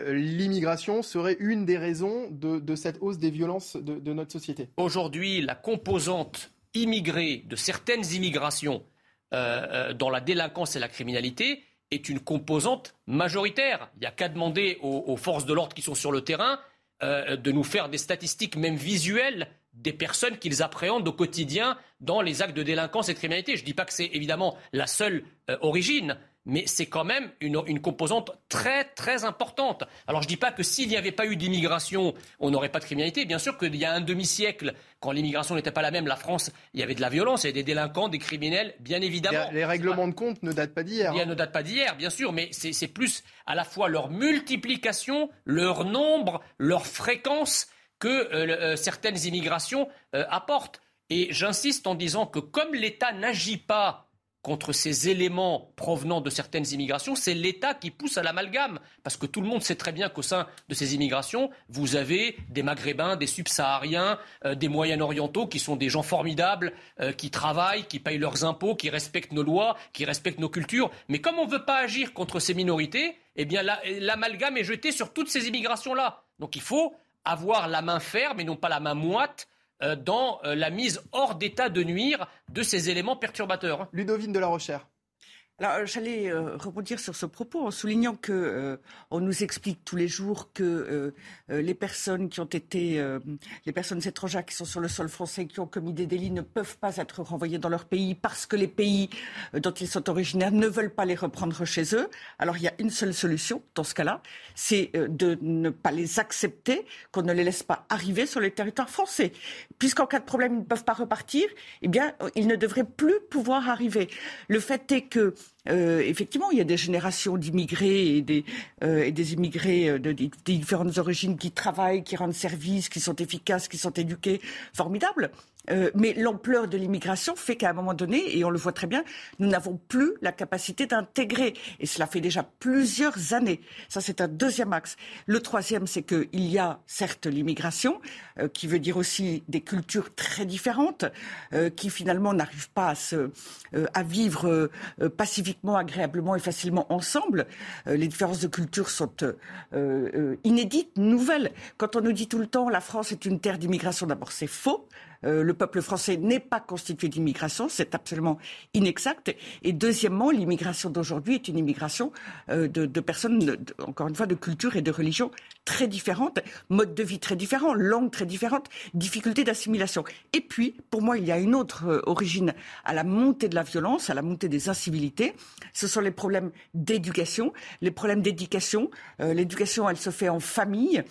l'immigration serait une des raisons de, cette hausse des violences de, notre société. Aujourd'hui, la composante immigrée de certaines immigrations dans la délinquance et la criminalité est une composante majoritaire. Il n'y a qu'à demander aux forces de l'ordre qui sont sur le terrain euh, de nous faire des statistiques, même visuelles, des personnes qu'ils appréhendent au quotidien dans les actes de délinquance et de criminalité. Je ne dis pas que c'est évidemment la seule euh, origine, mais c'est quand même une, composante très très importante. Alors je ne dis pas que s'il n'y avait pas eu d'immigration, on n'aurait pas de criminalité. Bien sûr qu'il y a un demi-siècle, quand l'immigration n'était pas la même, la France, il y avait de la violence, il y avait des délinquants, des criminels, bien évidemment. Les règlements de compte ne datent pas d'hier. Hein. ne datent pas d'hier, bien sûr, mais c'est plus à la fois leur multiplication, leur nombre, leur fréquence que euh, euh, certaines immigrations euh, apportent. Et j'insiste en disant que comme l'État n'agit pas contre ces éléments provenant de certaines immigrations, c'est l'État qui pousse à l'amalgame. Parce que tout le monde sait très bien qu'au sein de ces immigrations, vous avez des Maghrébins, des Subsahariens, des Moyen-Orientaux qui sont des gens formidables, qui travaillent, qui payent leurs impôts, qui respectent nos lois, qui respectent nos cultures. Mais comme on ne veut pas agir contre ces minorités, eh bien l'amalgame est jeté sur toutes ces immigrations-là. Donc il faut avoir la main ferme et non pas la main moite euh, dans euh, la mise hors d'état de nuire de ces éléments perturbateurs. Ludovine de la Rochère. Alors, euh, j'allais euh, rebondir sur ce propos en soulignant que euh, on nous explique tous les jours que les personnes qui ont été, les personnes étrangères qui sont sur le sol français, qui ont commis des délits, ne peuvent pas être renvoyées dans leur pays parce que les pays dont ils sont originaires ne veulent pas les reprendre chez eux. Alors, il y a une seule solution dans ce cas-là, c'est de ne pas les accepter, qu'on ne les laisse pas arriver sur le territoire français. Puisqu'en cas de problème, ils ne peuvent pas repartir, eh bien, ils ne devraient plus pouvoir arriver. Le fait est que euh, effectivement, il y a des générations d'immigrés et des, euh, immigrés euh, de, de, différentes origines qui travaillent, qui rendent service, qui sont efficaces, qui sont éduqués, formidables. Euh, mais l'ampleur de l'immigration fait qu'à un moment donné, et on le voit très bien, nous n'avons plus la capacité d'intégrer. Et cela fait déjà plusieurs années. Ça, c'est un deuxième axe. Le troisième, c'est qu'il y a certes l'immigration, euh, qui veut dire aussi des cultures très différentes, euh, qui finalement n'arrivent pas à, se, à vivre pacifiquement, agréablement et facilement ensemble. les différences de culture sont inédites, nouvelles. Quand on nous dit tout le temps la France est une terre d'immigration, d'abord c'est faux. Euh, le peuple français n'est pas constitué d'immigration, c'est absolument inexact. Et deuxièmement, l'immigration d'aujourd'hui est une immigration euh, de, personnes, encore une fois, de culture et de religion très différentes, modes de vie très différents, langues très différentes, difficultés d'assimilation. Et puis, pour moi, il y a une autre euh, origine à la montée de la violence, à la montée des incivilités. Ce sont les problèmes d'éducation. Les problèmes d'éducation, euh, l'éducation, elle se fait en famille.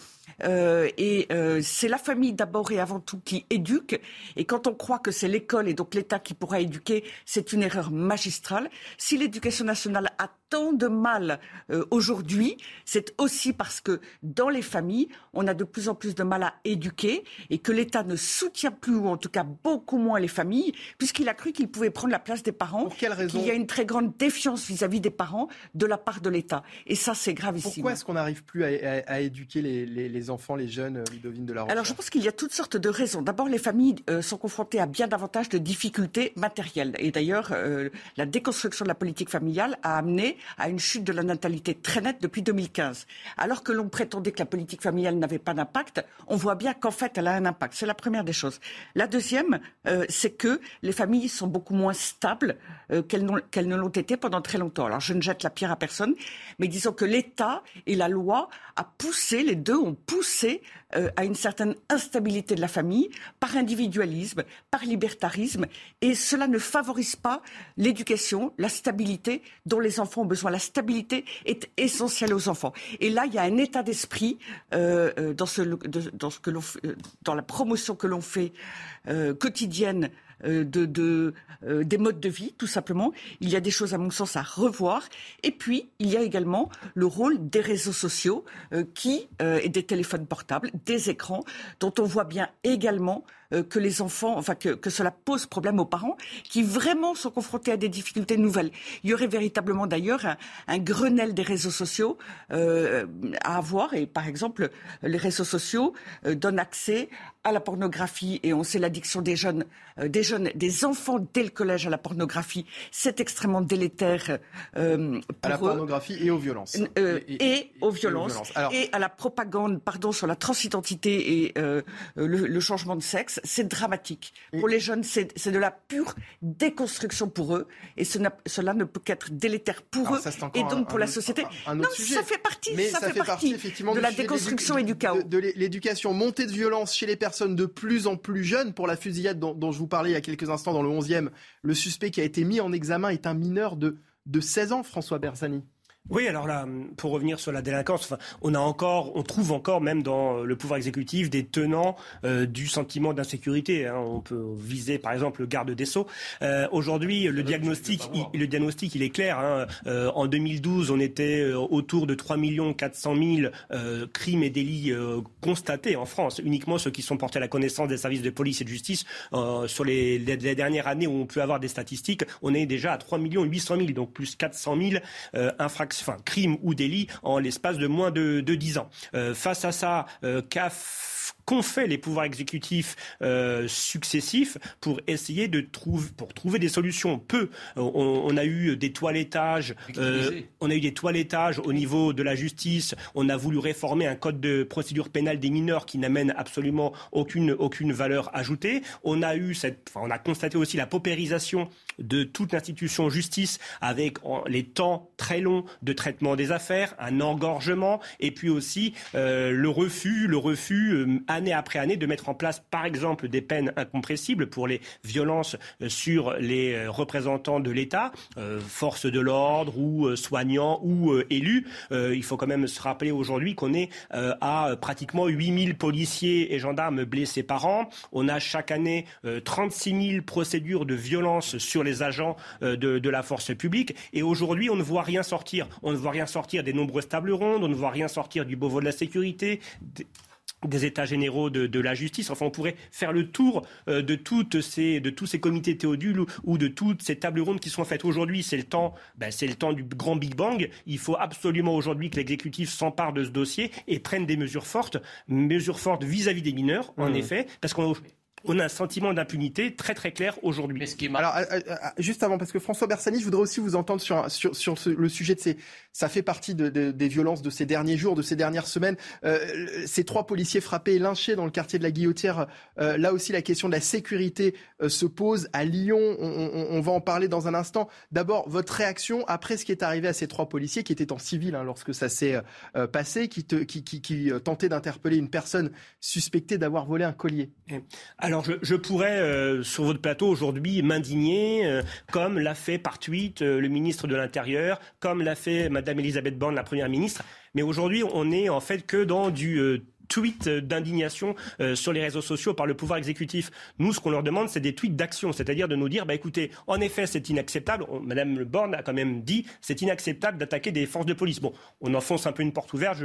Euh, et c'est la famille d'abord et avant tout qui éduque. Et quand on croit que c'est l'école et donc l'État qui pourra éduquer, c'est une erreur magistrale. Si l'éducation nationale a tant de mal euh, aujourd'hui, c'est aussi parce que dans les familles, on a de plus en plus de mal à éduquer et que l'État ne soutient plus, ou en tout cas beaucoup moins les familles, puisqu'il a cru qu'il pouvait prendre la place des parents. Pour quelle raison Il y a une très grande défiance vis-à-vis des parents de la part de l'État. Et ça, c'est gravissime. Pourquoi est-ce qu'on n'arrive plus à, éduquer les, enfants, les jeunes, Ludovine de la Roche Alors, je pense qu'il y a toutes sortes de raisons. D'abord, les familles euh, sont confrontées à bien davantage de difficultés matérielles. Et d'ailleurs, euh, la déconstruction de la politique familiale a amené à une chute de la natalité très nette depuis 2015. Alors que l'on prétendait que la politique familiale n'avait pas d'impact, on voit bien qu'en fait, elle a un impact. C'est la première des choses. La deuxième, euh, c'est que les familles sont beaucoup moins stables euh, qu'elles ne l'ont été pendant très longtemps. Alors, je ne jette la pierre à personne, mais disons que l'État et la loi a poussé, les deux ont poussé euh, à une certaine instabilité de la famille par individualisme, par libertarisme, et cela ne favorise pas l'éducation, la stabilité dont les enfants ont besoin. La stabilité est essentielle aux enfants. Et là, il y a un état d'esprit euh, euh, dans, ce, que dans la promotion que l'on fait quotidienne euh, euh, des modes de vie, tout simplement. Il y a des choses, à mon sens, à revoir. Et puis, il y a également le rôle des réseaux sociaux euh, qui, et des téléphones portables, des écrans, dont on voit bien également que les enfants, enfin que, que, cela pose problème aux parents qui vraiment sont confrontés à des difficultés nouvelles. Il y aurait véritablement d'ailleurs un, un, Grenelle des réseaux sociaux euh, à avoir. Et par exemple les réseaux sociaux euh, donnent accès à la pornographie. Et on sait l'addiction des jeunes, euh, des jeunes, des enfants dès le collège à la pornographie, c'est extrêmement délétère euh, pour à la pornographie et aux violences. Euh, et, aux violences, et, à la propagande, pardon, sur la transidentité et le, le, changement de sexe, c'est dramatique. Pour les jeunes, c'est de la pure déconstruction pour eux et cela ne peut qu'être délétère pour eux et donc pour la société. non, ça fait partie, Mais ça, fait, partie, effectivement de la déconstruction et du chaos. De, l'éducation, montée de violence chez les personnes de plus en plus jeunes. Pour la fusillade dont, je vous parlais il y a quelques instants dans le 11e, le suspect qui a été mis en examen est un mineur de, de 16 ans, François Bersani. Oui, alors là, pour revenir sur la délinquance, on a encore, on trouve encore même dans le pouvoir exécutif des tenants euh, du sentiment d'insécurité. Hein. On peut viser par exemple le garde des sceaux. Euh, aujourd'hui, le diagnostic, il, le diagnostic, il est clair. Hein. Euh, en 2012, on était autour de 3 400 000 crimes et délits constatés en France. Uniquement ceux qui sont portés à la connaissance des services de police et de justice. sur les, les, dernières années où on peut avoir des statistiques, on est déjà à 3 800 000, donc plus 400 000 infractions enfin, crime ou délit en l'espace de moins de, de 10 ans. Euh, face à ça, euh, CAF qu'ont fait les pouvoirs exécutifs euh, successifs pour essayer de trouver, pour trouver des solutions. Peu. On, a eu des toilettages, euh, on a eu des toilettages au niveau de la justice. On a voulu réformer un code de procédure pénale des mineurs qui n'amène absolument aucune aucune valeur ajoutée. On a eu cette, enfin, on a constaté aussi la paupérisation de toute l'institution justice avec les temps très longs de traitement des affaires, un engorgement et puis aussi euh, le refus, le refus euh, année après année de mettre en place, par exemple, des peines incompressibles pour les violences euh, sur les euh, représentants de l'État, euh, forces de l'ordre ou soignants ou élus. il faut quand même se rappeler aujourd'hui qu'on est à pratiquement 8000 policiers et gendarmes blessés par an. On a chaque année 36 000 procédures de violence sur les agents de, la force publique. Et aujourd'hui, on ne voit rien sortir. On ne voit rien sortir des nombreuses tables rondes, on ne voit rien sortir du Beauvau de la sécurité, états généraux de, la justice. Enfin, on pourrait faire le tour euh, de, toutes ces, de tous ces comités théodules ou, de toutes ces tables rondes qui sont faites aujourd'hui. C'est le temps, ben, c'est le temps du grand Big Bang. Il faut absolument aujourd'hui que l'exécutif s'empare de ce dossier et prenne des mesures fortes, mesures fortes vis-à-vis des mineurs, en mmh. effet, parce qu'on on a un sentiment d'impunité très très clair aujourd'hui. Alors, euh, euh, juste avant, parce que François Bersani, je voudrais aussi vous entendre sur, sur, sur le sujet de ces. Ça fait partie de, des violences de ces derniers jours, de ces dernières semaines. Euh, ces trois policiers frappés et lynchés dans le quartier de la Guillotière, là aussi, la question de la sécurité se pose. À Lyon, on, va en parler dans un instant. D'abord, votre réaction après ce qui est arrivé à ces trois policiers qui étaient en civil hein, lorsque ça s'est passé, qui, te, qui, qui, qui tentaient d'interpeller une personne suspectée d'avoir volé un collier. Alors, je, je pourrais, euh, sur votre plateau aujourd'hui, m'indigner, euh, comme l'a fait par tweet euh, le ministre de l'Intérieur, comme l'a fait Madame Elisabeth Borne, la Première ministre. Mais aujourd'hui, on n'est en fait que dans du tweets d'indignation euh, sur les réseaux sociaux par le pouvoir exécutif. Nous, ce qu'on leur demande, c'est des tweets d'action, c'est-à-dire de nous dire, bah écoutez, en effet, c'est inacceptable. Madame Le Borne a quand même dit, c'est inacceptable d'attaquer des forces de police. Bon, on enfonce un peu une porte ouverte.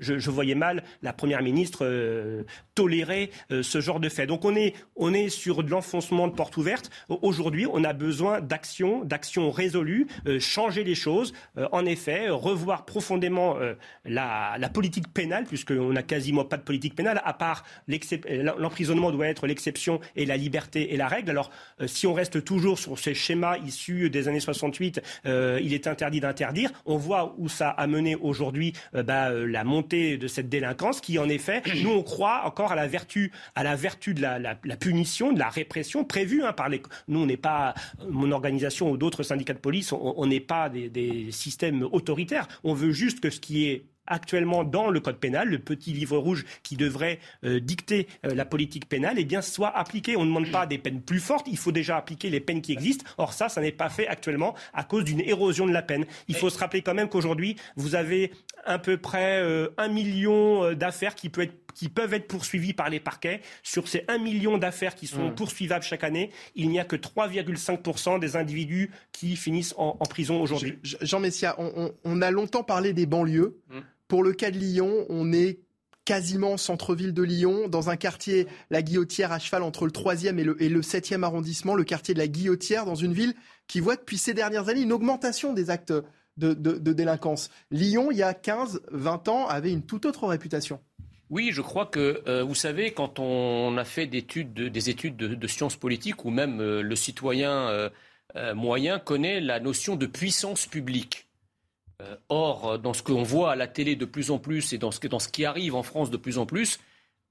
Je, voyais mal la première ministre euh, tolérer euh, ce genre de fait. Donc on est, on est sur de l'enfoncement de porte ouverte. Aujourd'hui, on a besoin d'action, d'action résolue, changer les choses. en effet, revoir profondément la, la politique pénale, puisqu'on a quasiment pas de politique pénale, à part l'emprisonnement doit être l'exception et la liberté et la règle. Alors, euh, si on reste toujours sur ces schémas issus des années 68, euh, il est interdit d'interdire. On voit où ça a mené aujourd'hui euh, bah, la montée de cette délinquance, qui en effet, nous on croit encore à la vertu, à la vertu de la, punition, de la répression prévue hein, par les. Nous, on n'est pas mon organisation ou d'autres syndicats de police, on n'est pas des, des systèmes autoritaires. On veut juste que ce qui est actuellement dans le code pénal, le petit livre rouge qui devrait euh, dicter euh, la politique pénale, eh bien, soit appliqué. On ne demande pas des peines plus fortes, il faut déjà appliquer les peines qui existent. Or, ça, ça n'est pas fait actuellement à cause d'une érosion de la peine. Il faut se rappeler quand même qu'aujourd'hui, vous avez à peu près euh, un million d'affaires qui peuvent être qui peuvent être poursuivies par les parquets. Sur ces 1 million d'affaires qui sont mmh. poursuivables chaque année, il n'y a que 3,5% des individus qui finissent en, prison aujourd'hui. Jean Messia, on, a longtemps parlé des banlieues. Mmh. Pour le cas de Lyon, on est quasiment centre-ville de Lyon, dans un quartier, la Guillotière, à cheval entre le 3e et le, et le 7e arrondissement, le quartier de la Guillotière, dans une ville qui voit depuis ces dernières années une augmentation des actes de, délinquance. Lyon, il y a 15, 20 ans, avait une toute autre réputation. Oui, je crois que, euh, vous savez, quand on a fait des études de, sciences politiques, ou même euh, le citoyen euh, moyen connaît la notion de puissance publique. Euh, or, dans ce qu'on voit à la télé de plus en plus et dans ce, dans ce qui arrive en France de plus en plus,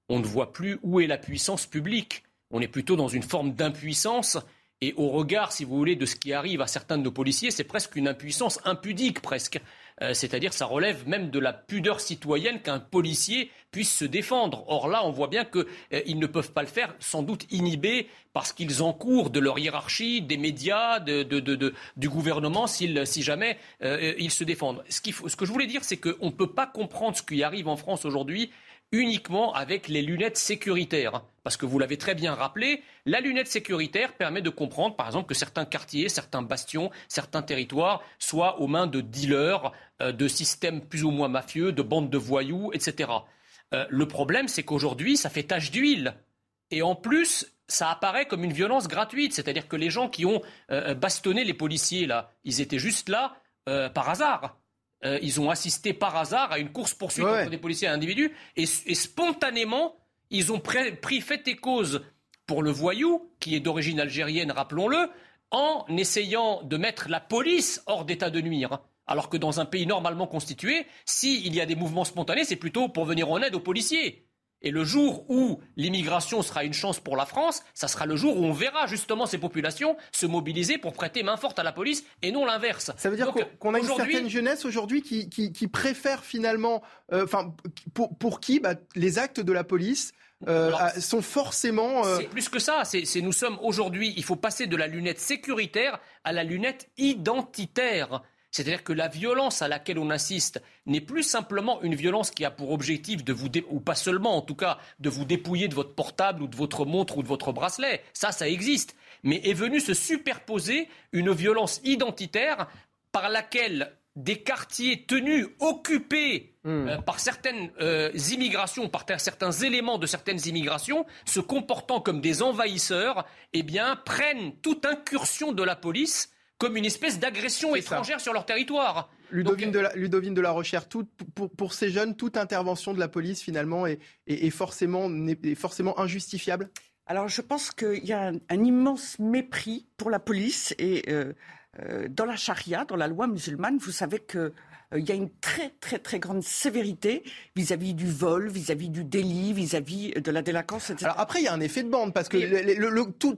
on ne voit plus où est la puissance publique. On est plutôt dans une forme d'impuissance. Et au regard, si vous voulez, de ce qui arrive à certains de nos policiers, c'est presque une impuissance impudique, presque. Euh, c'est-à-dire ça relève même de la pudeur citoyenne qu'un policier puisse se défendre. Or là, on voit bien qu'ils euh, ne peuvent pas le faire, sans doute inhibés parce qu'ils encourent de leur hiérarchie, des médias, du gouvernement, si jamais euh, ils se défendent. Ce, ce que je voulais dire, c'est qu'on ne peut pas comprendre ce qui arrive en France aujourd'hui uniquement avec les lunettes sécuritaires. Parce que vous l'avez très bien rappelé, la lunette sécuritaire permet de comprendre, par exemple, que certains quartiers, certains bastions, certains territoires soient aux mains de dealers, euh, de systèmes plus ou moins mafieux, de bandes de voyous, etc. Euh, le problème, c'est qu'aujourd'hui, ça fait tache d'huile. Et en plus, ça apparaît comme une violence gratuite. C'est-à-dire que les gens qui ont euh, bastonné les policiers, là, ils étaient juste là par hasard. Euh, ils ont assisté par hasard à une course-poursuite entre des policiers et individus, et, spontanément, ils ont pris fait et cause pour le voyou, qui est d'origine algérienne, rappelons-le, en essayant de mettre la police hors d'état de nuire. Alors que dans un pays normalement constitué, s'il y a des mouvements spontanés, c'est plutôt pour venir en aide aux policiers. Et le jour où l'immigration sera une chance pour la France, ça sera le jour où on verra justement ces populations se mobiliser pour prêter main forte à la police et non l'inverse. Ça veut dire qu'on a une certaine jeunesse aujourd'hui qui, qui, préfère finalement, euh, enfin, pour, pour, qui bah, les actes de la police euh, sont forcément. Euh, c'est plus que ça. C'est nous sommes aujourd'hui. Il faut passer de la lunette sécuritaire à la lunette identitaire. C'est-à-dire que la violence à laquelle on assiste n'est plus simplement une violence qui a pour objectif de vous, ou pas seulement en tout cas, de vous dépouiller de votre portable ou de votre montre ou de votre bracelet. Ça, ça existe. Mais est venue se superposer une violence identitaire par laquelle des quartiers tenus, occupés hmm. euh, par certaines euh, immigrations, par certains éléments de certaines immigrations, se comportant comme des envahisseurs, eh bien, prennent toute incursion de la police comme une espèce d'agression étrangère sur leur territoire. Ludovine, de la, Ludovine de la Recherche, pour, ces jeunes, toute intervention de la police finalement est, forcément, est forcément injustifiable? Alors je pense qu'il y a un, immense mépris pour la police et euh, euh, dans la charia, dans la loi musulmane, vous savez que il y a une très très très grande sévérité vis-à-vis du vol, vis-à-vis du délit, vis-à-vis de la délinquance, etc. Alors après, il y a un effet de bande parce que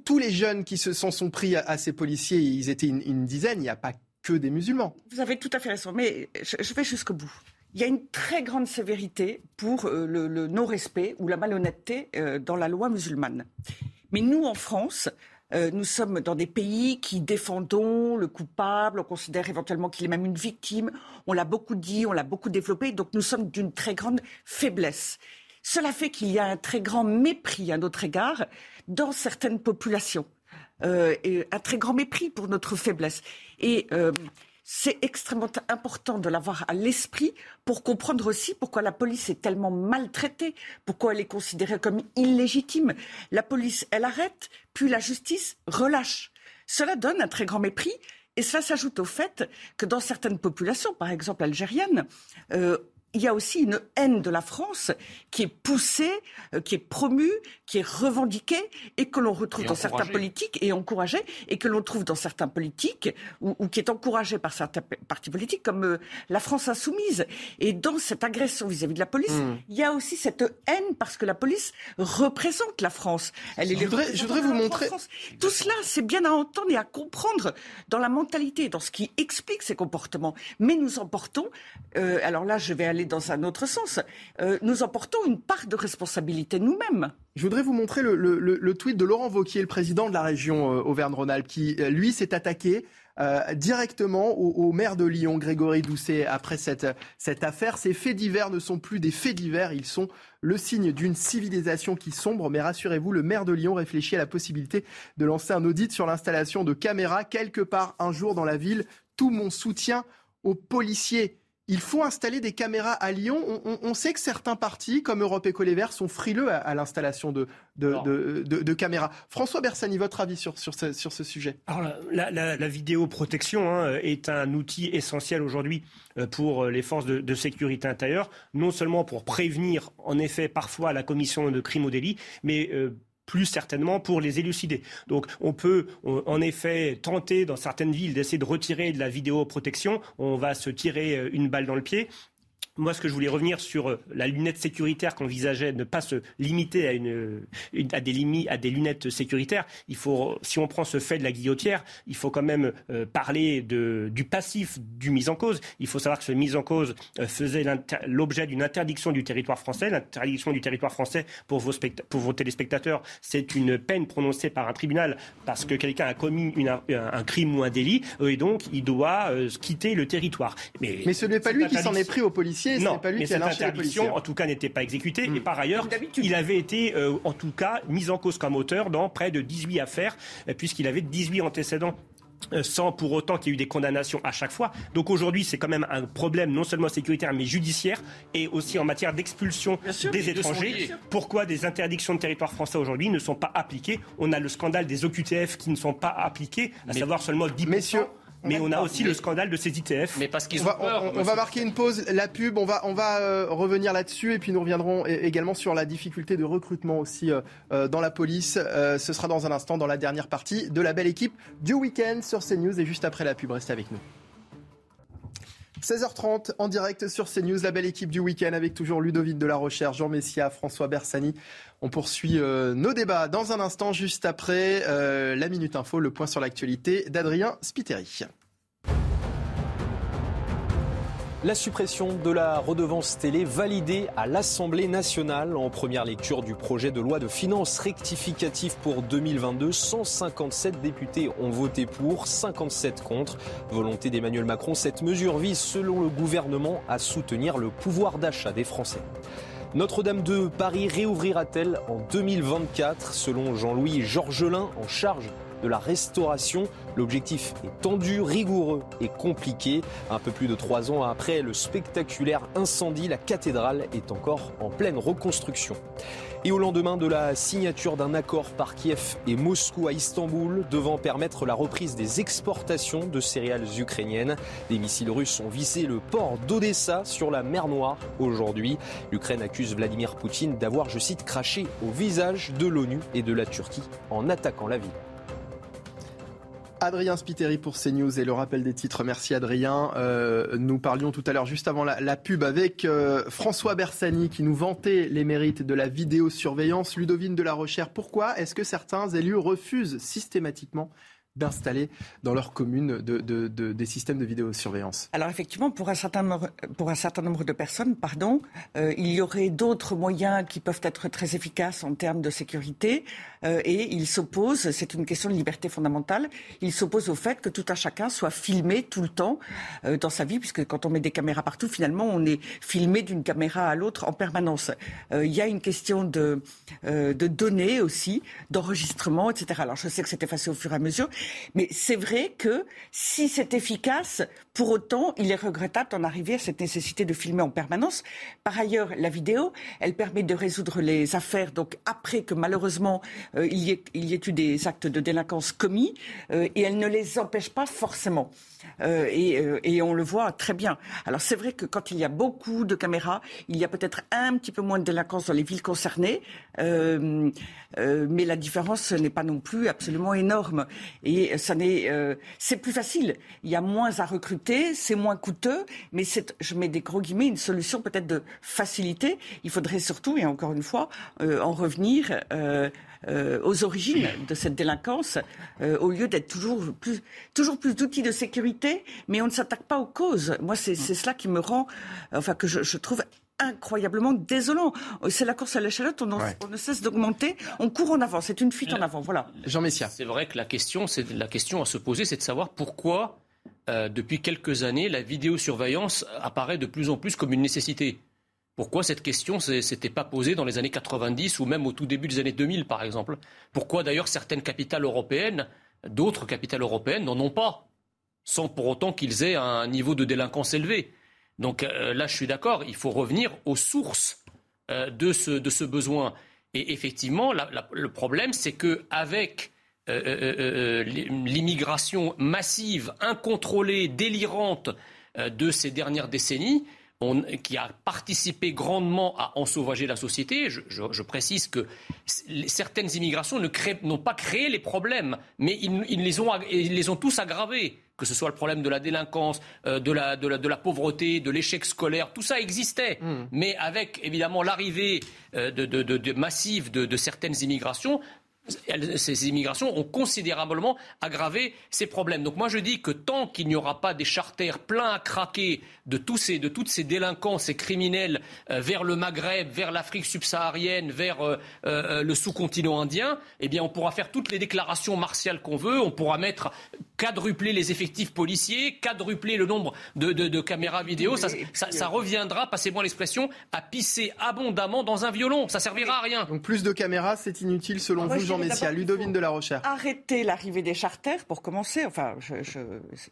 tous les jeunes qui se sont, pris à, ces policiers, ils étaient une, dizaine. Il n'y a pas que des musulmans. Vous avez tout à fait raison, mais je vais jusqu'au bout il y a une très grande sévérité pour euh, le, non-respect ou la malhonnêteté euh, dans la loi musulmane. Mais nous, en France, euh, nous sommes dans des pays qui défendons le coupable, on considère éventuellement qu'il est même une victime, on l'a beaucoup dit, on l'a beaucoup développé, donc nous sommes d'une très grande faiblesse. Cela fait qu'il y a un très grand mépris à notre égard dans certaines populations, et un très grand mépris pour notre faiblesse. Et c'est extrêmement important de l'avoir à l'esprit pour comprendre aussi pourquoi la police est tellement maltraitée, pourquoi elle est considérée comme illégitime. La police, elle arrête, puis la justice relâche. Cela donne un très grand mépris et cela s'ajoute au fait que dans certaines populations, par exemple algériennes, euh, il y a aussi une haine de la France qui est poussée, euh, qui est promue, qui est revendiquée et que l'on retrouve dans certains politiques et encouragée et que l'on trouve dans certains politiques ou, qui est encouragée par certains partis politiques comme euh, la France insoumise. Et dans cette agression vis-à-vis de la police, hmm. il y a aussi cette haine parce que la police représente la France. Elle est je, voudrais, je voudrais vous montrer. Tout cela, c'est bien à entendre et à comprendre dans la mentalité, dans ce qui explique ces comportements. Mais nous emportons, euh, alors là, je vais aller dans un autre sens. Euh, nous emportons une part de responsabilité nous-mêmes. Je voudrais vous montrer le, tweet de Laurent Vauquier, le président de la région euh, Auvergne-Rhône-Alpes, qui, euh, lui, s'est attaqué directement au, maire de Lyon, Grégory Doucet, après cette, cette affaire. Ces faits divers ne sont plus des faits divers, ils sont le signe d'une civilisation qui sombre. Mais rassurez-vous, le maire de Lyon réfléchit à la possibilité de lancer un audit sur l'installation de caméras quelque part un jour dans la ville. Tout mon soutien aux policiers il faut installer des caméras à Lyon. On, sait que certains partis, comme Europe Éco Les Verts, sont frileux à, l'installation de, caméras. François Bersani, votre avis sur, ce, sujet? Alors, la, vidéoprotection hein, est un outil essentiel aujourd'hui euh, pour les forces de, sécurité intérieure, non seulement pour prévenir, en effet, parfois la commission de crimes ou délits, mais euh, plus certainement pour les élucider. Donc on peut en effet tenter dans certaines villes d'essayer de retirer de la vidéoprotection. On va se tirer euh, une balle dans le pied. Moi, ce que je voulais revenir sur euh, la lunette sécuritaire qu'envisageait ne pas se limiter à, une, à, des limites, à des lunettes sécuritaires. Il faut, si on prend ce fait de la guillotière, il faut quand même euh, parler de, du passif du mise en cause. Il faut savoir que ce mise en cause euh, faisait l'objet d'une interdiction du territoire français. L'interdiction du territoire français pour vos, pour vos téléspectateurs, c'est une peine prononcée par un tribunal parce que quelqu'un a commis une, un, crime ou un délit et donc il doit quitter le territoire. Mais, Mais ce n'est pas lui qui s'en est pris aux policiers non, pas lui mais cette interdiction, en tout cas, n'était pas exécutée. Et hmm. par ailleurs, il avait été, euh, en tout cas, mis en cause comme auteur dans près de 18 affaires, euh, puisqu'il avait 18 antécédents euh, sans pour autant qu'il y ait eu des condamnations à chaque fois. Donc aujourd'hui, c'est quand même un problème non seulement sécuritaire, mais judiciaire, et aussi en matière d'expulsion des étrangers. Pourquoi des interdictions de territoire français aujourd'hui ne sont pas appliquées? On a le scandale des OQTF qui ne sont pas appliqués, à savoir seulement 10%. Messieurs, mais on a aussi le scandale de ces ITF. Mais parce qu'ils ont on va, On, va marquer une pause, la pub, on va, on va euh, revenir là-dessus et puis nous reviendrons également sur la difficulté de recrutement aussi euh, euh, dans la police. ce sera dans un instant dans la dernière partie de la belle équipe du week-end sur CNews et juste après la pub. Restez avec nous. 16h30 en direct sur CNews, la belle équipe du week-end avec toujours Ludovic de la Recherche, Jean Messia, François Bersani. On poursuit nos débats dans un instant, juste après la Minute Info, le point sur l'actualité d'Adrien Spiteri. La suppression de la redevance télé validée à l'Assemblée nationale en première lecture du projet de loi de finances rectificative pour 2022. 157 députés ont voté pour, 57 contre. Volonté d'Emmanuel Macron, cette mesure vise, selon le gouvernement, à soutenir le pouvoir d'achat des Français. Notre-Dame de Paris réouvrira-t-elle en 2024 Selon Jean-Louis Georgelin, en charge de la restauration. L'objectif est tendu, rigoureux et compliqué. Un peu plus de trois ans après le spectaculaire incendie, la cathédrale est encore en pleine reconstruction. Et au lendemain de la signature d'un accord par Kiev et Moscou à Istanbul devant permettre la reprise des exportations de céréales ukrainiennes, des missiles russes ont visé le port d'Odessa sur la mer Noire aujourd'hui. L'Ukraine accuse Vladimir Poutine d'avoir, je cite, craché au visage de l'ONU et de la Turquie en attaquant la ville. Adrien Spiteri pour CNews et le rappel des titres. Merci Adrien. Euh, nous parlions tout à l'heure, juste avant la, pub, avec euh, François Bersani qui nous vantait les mérites de la vidéosurveillance. Ludovine de la Recherche, pourquoi est-ce que certains élus refusent systématiquement d'installer dans leur commune des systèmes de vidéosurveillance Alors effectivement, pour un certain nombre, de personnes, pardon, euh, il y aurait d'autres moyens qui peuvent être très efficaces en termes de sécurité. Euh, et ils s'opposent, c'est une question de liberté fondamentale, ils s'opposent au fait que tout un chacun soit filmé tout le temps euh, dans sa vie, puisque quand on met des caméras partout, finalement, on est filmé d'une caméra à l'autre en permanence. il y a une question de, de données aussi, d'enregistrement, etc. Alors je sais que c'est effacé au fur et à mesure, mais c'est vrai que si c'est efficace, pour autant, il est regrettable d'en arriver à cette nécessité de filmer en permanence. Par ailleurs, la vidéo, elle permet de résoudre les affaires, donc après que malheureusement euh, il, y ait, eu des actes de délinquance commis, euh, et elle ne les empêche pas forcément. Euh, et, on le voit très bien. Alors c'est vrai que quand il y a beaucoup de caméras, il y a peut-être un petit peu moins de délinquance dans les villes concernées, mais la différence n'est pas non plus absolument énorme. Et ça n'est, c'est plus facile. Il y a moins à recruter, c'est moins coûteux, mais c'est, je mets des gros guillemets, une solution peut-être de facilité. Il faudrait surtout, et encore une fois, en revenir euh, aux origines de cette délinquance, euh, au lieu d'être toujours plus, toujours plus d'outils de sécurité, mais on ne s'attaque pas aux causes. Moi, c'est cela qui me rend, enfin, que je, trouve incroyablement désolant. C'est la course à l'échalote, on, on, ne cesse d'augmenter, on court en avant, c'est une fuite en avant. Voilà. Jean Messia. C'est vrai que la question, c'est la question à se poser, c'est de savoir pourquoi, euh, depuis quelques années, la vidéosurveillance apparaît de plus en plus comme une nécessité. Pourquoi cette question ne s'était pas posée dans les années 90 ou même au tout début des années 2000, par exemple? Pourquoi d'ailleurs certaines capitales européennes, d'autres capitales européennes n'en ont pas, sans pour autant qu'ils aient un niveau de délinquance élevé? Donc euh, là, je suis d'accord, il faut revenir aux sources euh, de, ce, besoin. Et effectivement, le problème, c'est qu'avec l'immigration massive, incontrôlée, délirante de ces dernières décennies, qui a participé grandement à ensauvager la société. Je, précise que certaines immigrations n'ont pas créé les problèmes, mais ils, les ont, ils, les ont, tous aggravés. Que ce soit le problème de la délinquance, euh, de, la, de, la, de, la, pauvreté, de l'échec scolaire, tout ça existait. Hmm. Mais avec évidemment l'arrivée euh, de, massive de, certaines immigrations, ces immigrations ont considérablement aggravé ces problèmes. Donc moi je dis que tant qu'il n'y aura pas des charters pleins à craquer de, tous ces, de toutes ces délinquances et criminels euh, vers le Maghreb, vers l'Afrique subsaharienne, vers euh, euh, le sous-continent indien, eh bien on pourra faire toutes les déclarations martiales qu'on veut, on pourra mettre quadrupler les effectifs policiers, quadrupler le nombre de, caméras vidéo, ça, reviendra, passez-moi l'expression, à pisser abondamment dans un violon. Ça servira à rien. Donc plus de caméras, c'est inutile selon vous, Jean Messia. Ludovine de la Recherche. Arrêter l'arrivée des charters pour commencer. Enfin,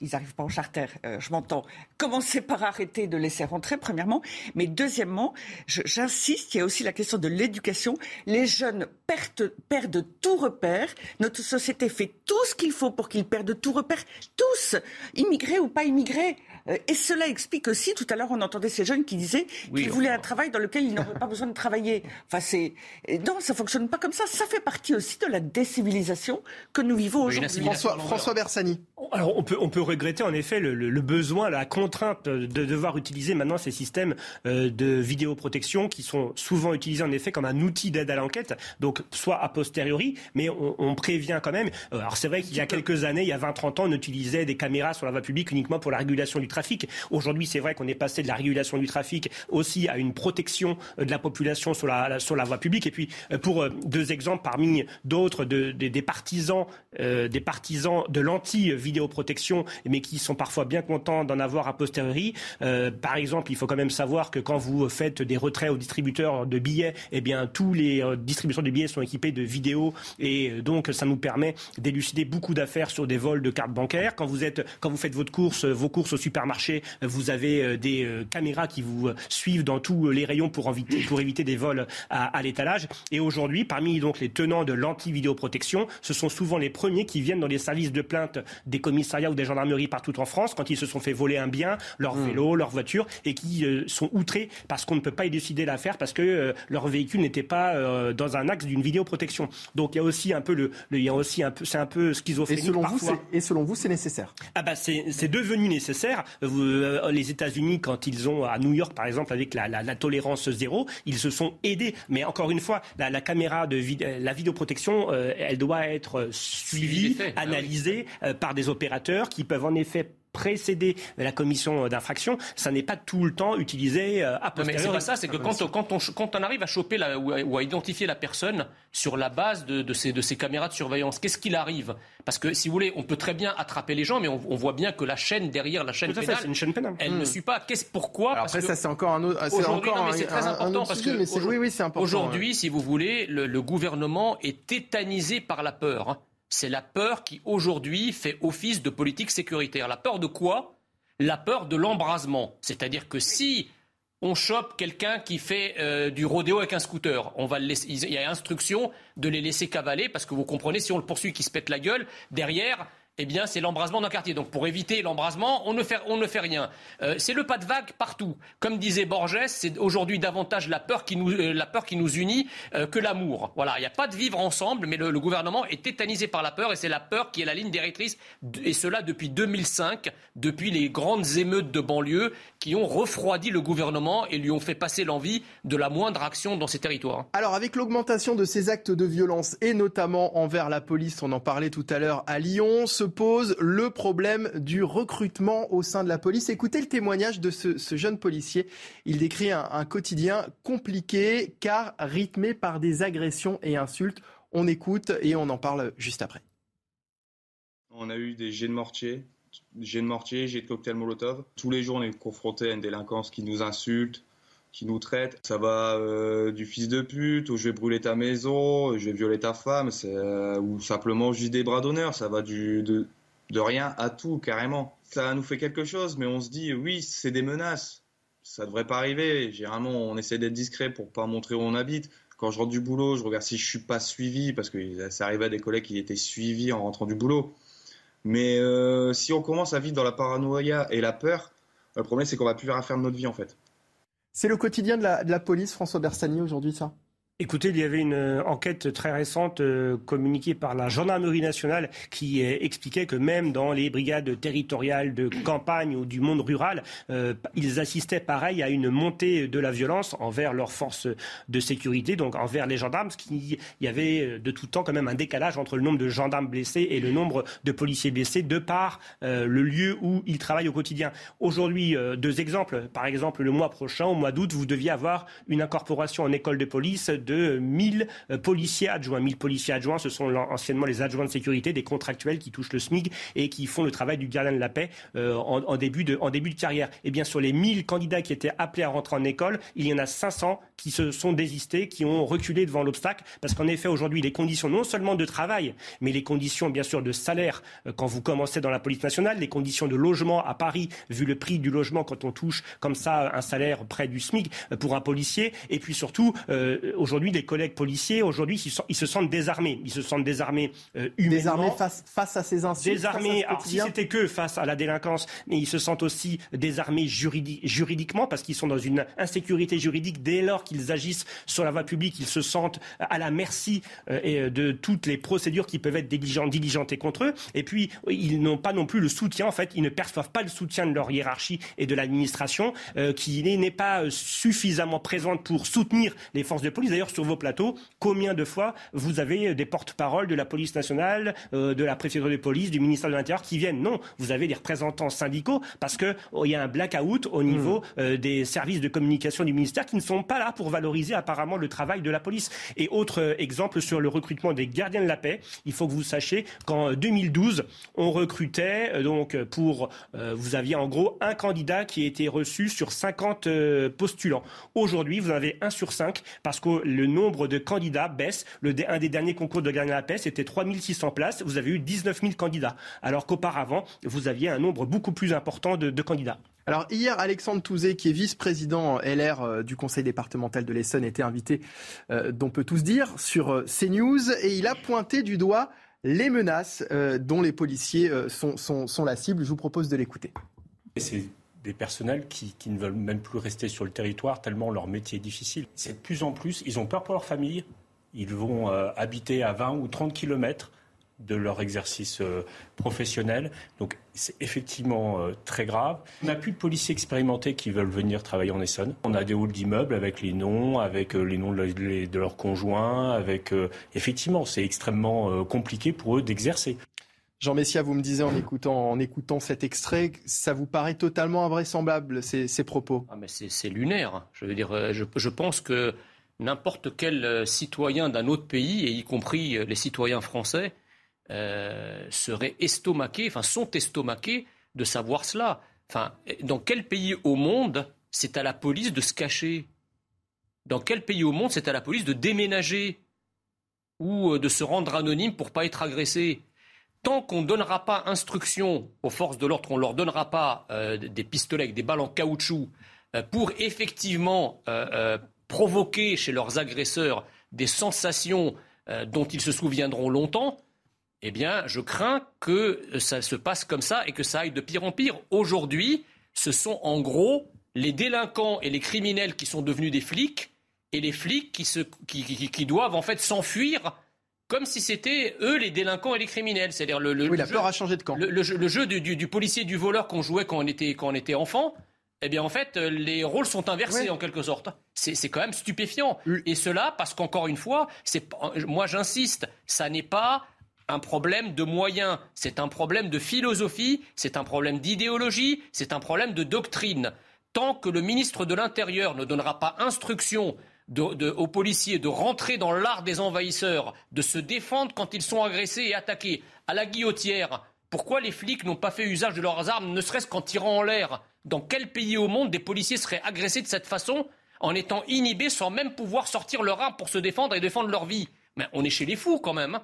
ils n'arrivent pas en charter, euh, je m'entends. Commencer par arrêter de laisser rentrer, premièrement. Mais deuxièmement, j'insiste, il y a aussi la question de l'éducation. Les jeunes perdent, perdent tout repère. Notre société fait tout ce qu'il faut pour qu'ils perdent tout repères tous, immigrés ou pas immigrés. Euh, et cela explique aussi, tout à l'heure, on entendait ces jeunes qui disaient qu'ils voulaient un travail dans lequel ils n'auraient pas besoin de travailler. Enfin, c'est non, ça fonctionne pas comme ça. Ça fait partie aussi de la décivilisation que nous vivons aujourd'hui. François, François Bersani. Alors, on peut, on peut regretter en effet le, besoin, la contrainte de devoir utiliser maintenant ces systèmes euh, de vidéoprotection qui sont souvent utilisés en effet comme un outil d'aide à l'enquête, donc soit a posteriori, mais on, prévient quand même. Euh, alors, c'est vrai qu'il y a quelques années, il y a 20-30 ans, on utilisait des caméras sur la voie publique uniquement pour la régulation du trafic. Aujourd'hui, c'est vrai qu'on est passé de la régulation du trafic aussi à une protection euh, de la population sur la, sur la voie publique. Et puis, euh, pour euh, deux exemples parmi d'autres, de, des partisans, des partisans de l'anti vidéoprotection, mais qui sont parfois bien contents d'en avoir a posteriori. par exemple, il faut quand même savoir que quand vous faites des retraits aux distributeurs de billets, eh bien tous les distributeurs de billets sont équipés de vidéos et donc ça nous permet d'élucider beaucoup d'affaires sur des vols de cartes bancaires. Quand vous êtes, quand vous faites votre course, vos courses au supermarché, vous avez des caméras qui vous suivent dans tous les rayons pour éviter, pour éviter des vols à, à l'étalage. Et aujourd'hui, parmi donc les tenants de l'anti-vidéoprotection, ce sont souvent les premiers qui viennent dans les services de plainte des commissariats ou des gendarmeries partout en France quand ils se sont fait voler un bien, leur mmh. vélo, leur voiture, et qui euh, sont outrés parce qu'on ne peut pas y décider l'affaire parce que euh, leur véhicule n'était pas euh, dans un axe d'une vidéoprotection. Donc il y a aussi un peu le, il y a aussi un peu, c'est un peu schizophrénique et selon parfois. Vous, et selon vous, c'est nécessaire? Ah bah c'est devenu nécessaire. Vous, les États-Unis, quand ils ont à New York par exemple avec la, la, la, tolérance zéro, ils se sont aidés. Mais encore une fois, la, la caméra de la vidéoprotection, euh, elle doit être suivie, ah analysée euh, par des opérateurs qui peuvent en effet précéder la commission d'infraction, ça n'est pas tout le temps utilisé euh, à posteriori. mais c'est pas ça, c'est que quand, quand, on, quand on arrive à choper la, ou, à, identifier la personne sur la base de, de, ces, de ces caméras de surveillance, qu'est-ce qu'il arrive? Parce que si vous voulez, on peut très bien attraper les gens, mais on, on voit bien que la chaîne derrière la chaîne pénale, une chaîne pénale. elle ne hmm. suit pas. Qu'est-ce pourquoi? Alors Après, ça c'est encore un autre. C'est encore non, très un, important parce sujet, que oui, oui, c'est important. Aujourd'hui, si vous voulez, le, le, gouvernement est tétanisé par la peur. C'est la peur qui aujourd'hui fait office de politique sécuritaire. La peur de quoi? La peur de l'embrasement. C'est-à-dire que si on chope quelqu'un qui fait euh, du rodéo avec un scooter. On va il y a instruction de les laisser cavaler parce que vous comprenez, si on le poursuit, qui se pète la gueule, derrière, eh bien, c'est l'embrasement d'un quartier. Donc, pour éviter l'embrasement, on, ne fait, on ne fait rien. Euh, c'est le pas de vague partout. Comme disait Borges, c'est aujourd'hui davantage la peur qui nous, euh, la peur qui nous unit euh, que l'amour. Voilà, il n'y a pas de vivre ensemble, mais le, gouvernement est tétanisé par la peur, et c'est la peur qui est la ligne directrice, et cela depuis 2005, depuis les grandes émeutes de banlieue qui ont refroidi le gouvernement et lui ont fait passer l'envie de la moindre action dans ces territoires. Alors, avec l'augmentation de ces actes de violence, et notamment envers la police, on en parlait tout à l'heure à Lyon, pose le problème du recrutement au sein de la police. Écoutez le témoignage de ce, jeune policier. Il décrit un, un, quotidien compliqué car rythmé par des agressions et insultes. On écoute et on en parle juste après. On a eu des jets de mortier, jets de mortier, jets de cocktail Molotov. Tous les jours, on est confronté à une délinquance qui nous insulte, qui nous traite. Ça va euh, du fils de pute, ou je vais brûler ta maison, je vais violer ta femme, euh, ou simplement juste des bras d'honneur. Ça va de rien à tout, carrément. Ça nous fait quelque chose, mais on se dit, oui, c'est des menaces. Ça devrait pas arriver. Généralement, on essaie d'être discret pour pas montrer où on habite. Quand je rentre du boulot, je regarde si je suis pas suivi, parce que ça arrivait à des collègues qui étaient suivis en rentrant du boulot. Mais euh, si on commence à vivre dans la paranoïa et la peur, le problème c'est qu'on va plus rien faire de notre vie en fait. C'est le quotidien de la, de la police, François Bersani, aujourd'hui, ça? Écoutez, il y avait une euh, enquête très récente euh, communiquée par la gendarmerie nationale qui euh, expliquait que même dans les brigades territoriales de campagne ou du monde rural, euh, ils assistaient pareil à une montée de la violence envers leurs forces de sécurité, donc envers les gendarmes, parce qu'il y avait de tout temps quand même un décalage entre le nombre de gendarmes blessés et le nombre de policiers blessés de par euh, le lieu où ils travaillent au quotidien. Aujourd'hui, euh, deux exemples. Par exemple, le mois prochain, au mois d'août, vous deviez avoir une incorporation en école de police de 1000 euh, policiers adjoints. 1000 policiers adjoints, ce sont anciennement les adjoints de sécurité, des contractuels qui touchent le SMIC et qui font le travail du gardien de la paix euh, en, début de, en début de carrière. Et bien sur les 1000 candidats qui étaient appelés à rentrer en école, il y en a 500 qui se sont désistés, qui ont reculé devant l'obstacle, parce qu'en effet aujourd'hui les conditions non seulement de travail, mais les conditions bien sûr de salaire euh, quand vous commencez dans la police nationale, les conditions de logement à Paris, vu le prix du logement quand on touche comme ça un salaire près du SMIC pour un policier, et puis surtout aujourd'hui les collègues policiers aujourd'hui ils, se sentent désarmés, ils se sentent désarmés euh, humainement, désarmés face, face à ces insultes, désarmés. alors si c'était que face à la délinquance, mais ils se sentent aussi désarmés juridique, juridiquement parce qu'ils sont dans une insécurité juridique dès lors qu'ils agissent sur la voie publique, ils se sentent à la merci euh, de toutes les procédures qui peuvent être diligentées contre eux. Et puis, ils n'ont pas non plus le soutien, en fait, ils ne perçoivent pas le soutien de leur hiérarchie et de l'administration, euh, qui n'est pas suffisamment présente pour soutenir les forces de police. D'ailleurs, sur vos plateaux, combien de fois vous avez des porte-paroles de la police nationale, euh, de la préfecture de police, du ministère de l'Intérieur qui viennent? Non, vous avez des représentants syndicaux parce qu'il oh, y a un blackout au niveau mmh. euh, des services de communication du ministère qui ne sont pas là pour valoriser apparemment le travail de la police. Et autre exemple sur le recrutement des gardiens de la paix, il faut que vous sachiez qu'en 2012, on recrutait donc pour, vous aviez en gros un candidat qui était reçu sur 50 postulants. Aujourd'hui, vous en avez un sur cinq parce que le nombre de candidats baisse. Le, un des derniers concours de de la paix, c'était 3600 places. Vous avez eu 19 000 candidats. Alors qu'auparavant, vous aviez un nombre beaucoup plus important de, candidats. Alors hier, Alexandre Touzé, qui est vice-président LR euh, du Conseil départemental de l'Essonne, était invité, euh, dont peut tous dire, sur euh, CNews, et il a pointé du doigt les menaces dont les policiers sont, sont, la cible. Je vous propose de l'écouter. C'est des personnels qui, ne veulent même plus rester sur le territoire tellement leur métier est difficile. C'est de plus en plus, ils ont peur pour leur famille, ils vont habiter à 20 ou 30 kilomètres de leur exercice euh, professionnel. Donc c'est effectivement euh, très grave. On n'a plus de policiers expérimentés qui veulent venir travailler en Essonne. On a des halls d'immeubles avec les noms, avec euh, les noms de, leurs conjoints, avec effectivement c'est extrêmement compliqué pour eux d'exercer. Jean Messia, vous me disiez en écoutant, cet extrait, ça vous paraît totalement invraisemblable ces, propos ah mais c'est lunaire. Dire, je, pense que n'importe quel citoyen d'un autre pays, et y compris les citoyens français, euh, seraient enfin sont estomaqués de savoir cela. Dans quel pays au monde c'est à la police de se cacher? Dans quel pays au monde c'est à la police de déménager ou euh, de se rendre anonyme pour pas être agressé? Tant qu'on ne donnera pas instruction aux forces de l'ordre, qu'on ne leur donnera pas euh, des pistolets des balles en caoutchouc pour effectivement provoquer chez leurs agresseurs des sensations dont ils se souviendront longtemps, eh bien, je crains que ça se passe comme ça et que ça aille de pire en pire. Aujourd'hui, ce sont en gros les délinquants et les criminels qui sont devenus des flics et les flics qui, doivent en fait s'enfuir comme si c'était eux les délinquants et les criminels. C'est-à-dire le, oui, la peur a changé de camp. Le, jeu, du, policier du voleur qu'on jouait quand on était, quand on était enfant. Eh bien, en fait, les rôles sont inversés en quelque sorte. C'est quand même stupéfiant. Et cela parce qu'encore une fois, moi j'insiste, ça n'est pas un problème de moyens, c'est un problème de philosophie, c'est un problème d'idéologie, c'est un problème de doctrine. Tant que le ministre de l'Intérieur ne donnera pas instruction aux policiers de rentrer dans l'art des envahisseurs, de se défendre quand ils sont agressés et attaqués, à la guillotière, pourquoi les flics n'ont pas fait usage de leurs armes, ne serait-ce qu'en tirant en l'air? Dans quel pays au monde des policiers seraient agressés de cette façon, en étant inhibés sans même pouvoir sortir leur arme pour se défendre et défendre leur vie? Mais on est chez les fous quand même. Hein.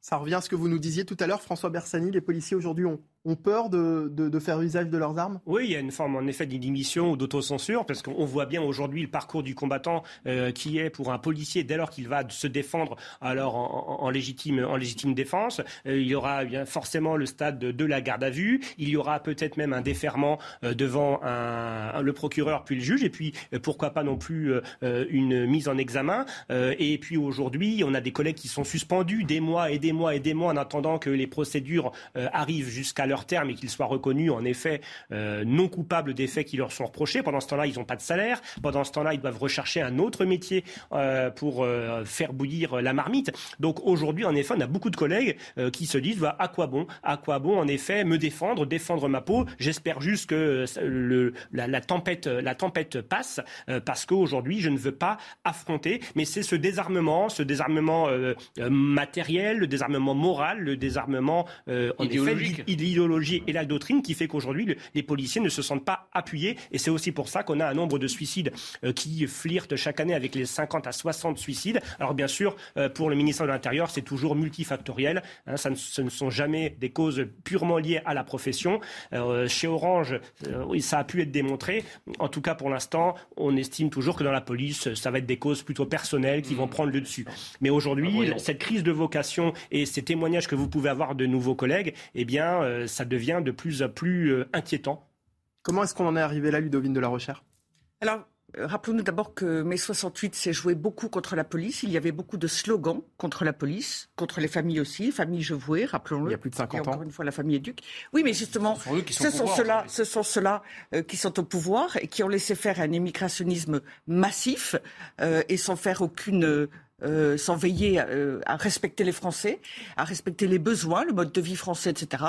Ça revient à ce que vous nous disiez tout à l'heure, François Bersani. Les policiers aujourd'hui ont, ont peur de, faire usage de leurs armes? Oui, il y a une forme en effet d'inhibition ou d'autocensure, parce qu'on voit bien aujourd'hui le parcours du combattant euh, qui est pour un policier, dès lors qu'il va se défendre alors en, légitime, en légitime défense, euh, il y aura bien forcément le stade de, la garde à vue, il y aura peut-être même un déferment euh, devant le procureur puis le juge, et puis pourquoi pas non plus une mise en examen. et puis aujourd'hui, on a des collègues qui sont suspendus des mois et des mois et des mois en attendant que les procédures arrivent jusqu'à leur terme et qu'ils soient reconnus en effet euh, non coupables des faits qui leur sont reprochés. Pendant ce temps-là, ils n'ont pas de salaire. Pendant ce temps-là, ils doivent rechercher un autre métier euh, pour euh, faire bouillir la marmite. Donc aujourd'hui, en effet, on a beaucoup de collègues qui se disent bah, à quoi bon? À quoi bon, en effet, me défendre, défendre ma peau? J'espère juste que le, la, tempête, la tempête passe parce qu'aujourd'hui, je ne veux pas affronter. Mais c'est ce désarmement, ce désarmement matériel, le désarmement moral, le désarmement en idéologique et la doctrine qui fait qu'aujourd'hui, les policiers ne se sentent pas appuyés. Et c'est aussi pour ça qu'on a un nombre de suicides euh, qui flirtent chaque année avec les 50 à 60 suicides. Alors bien sûr, euh, pour le ministère de l'Intérieur, c'est toujours multifactoriel. Hein, ça ne, ce ne sont jamais des causes purement liées à la profession. Euh, chez Orange, ça a pu être démontré. En tout cas, pour l'instant, on estime toujours que dans la police, ça va être des causes plutôt personnelles qui vont mmh. prendre le dessus. Mais aujourd'hui, cette crise de vocation et ces témoignages que vous pouvez avoir de nouveaux collègues, eh bien, ça devient de plus en plus euh, inquiétant. Comment est-ce qu'on en est arrivé là, Ludovine de la Recherche Alors, euh, Rappelons-nous d'abord que mai 68 s'est joué beaucoup contre la police. Il y avait beaucoup de slogans contre la police, contre les familles aussi, famille Jevoué, rappelons-le. Il y a plus de 50 ans. Encore une fois, la famille Duc. Oui, mais justement, ce sont, ceux-là, ce sont ceux-là euh, qui sont au pouvoir et qui ont laissé faire un immigrationnisme massif et sans faire aucune euh, sans veiller euh, à respecter les Français, à respecter les besoins, le mode de vie français, etc.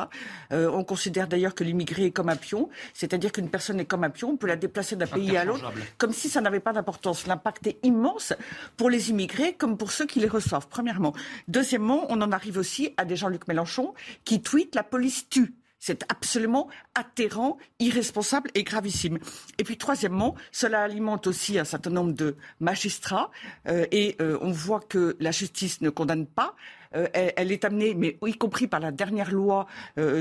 Euh, on considère d'ailleurs que l'immigré est comme un pion, c'est-à-dire qu'une personne est comme un pion, on peut la déplacer d'un pays à l'autre, comme si ça n'avait pas d'importance. L'impact est immense pour les immigrés comme pour ceux qui les reçoivent, premièrement. Deuxièmement, on en arrive aussi à des Jean-Luc Mélenchon qui tweetent la police tue. C'est absolument atterrant, irresponsable et gravissime. Et puis troisièmement, cela alimente aussi un certain nombre de magistrats euh, et euh, on voit que la justice ne condamne pas. Euh, elle, elle, est amenée, mais y compris par la dernière loi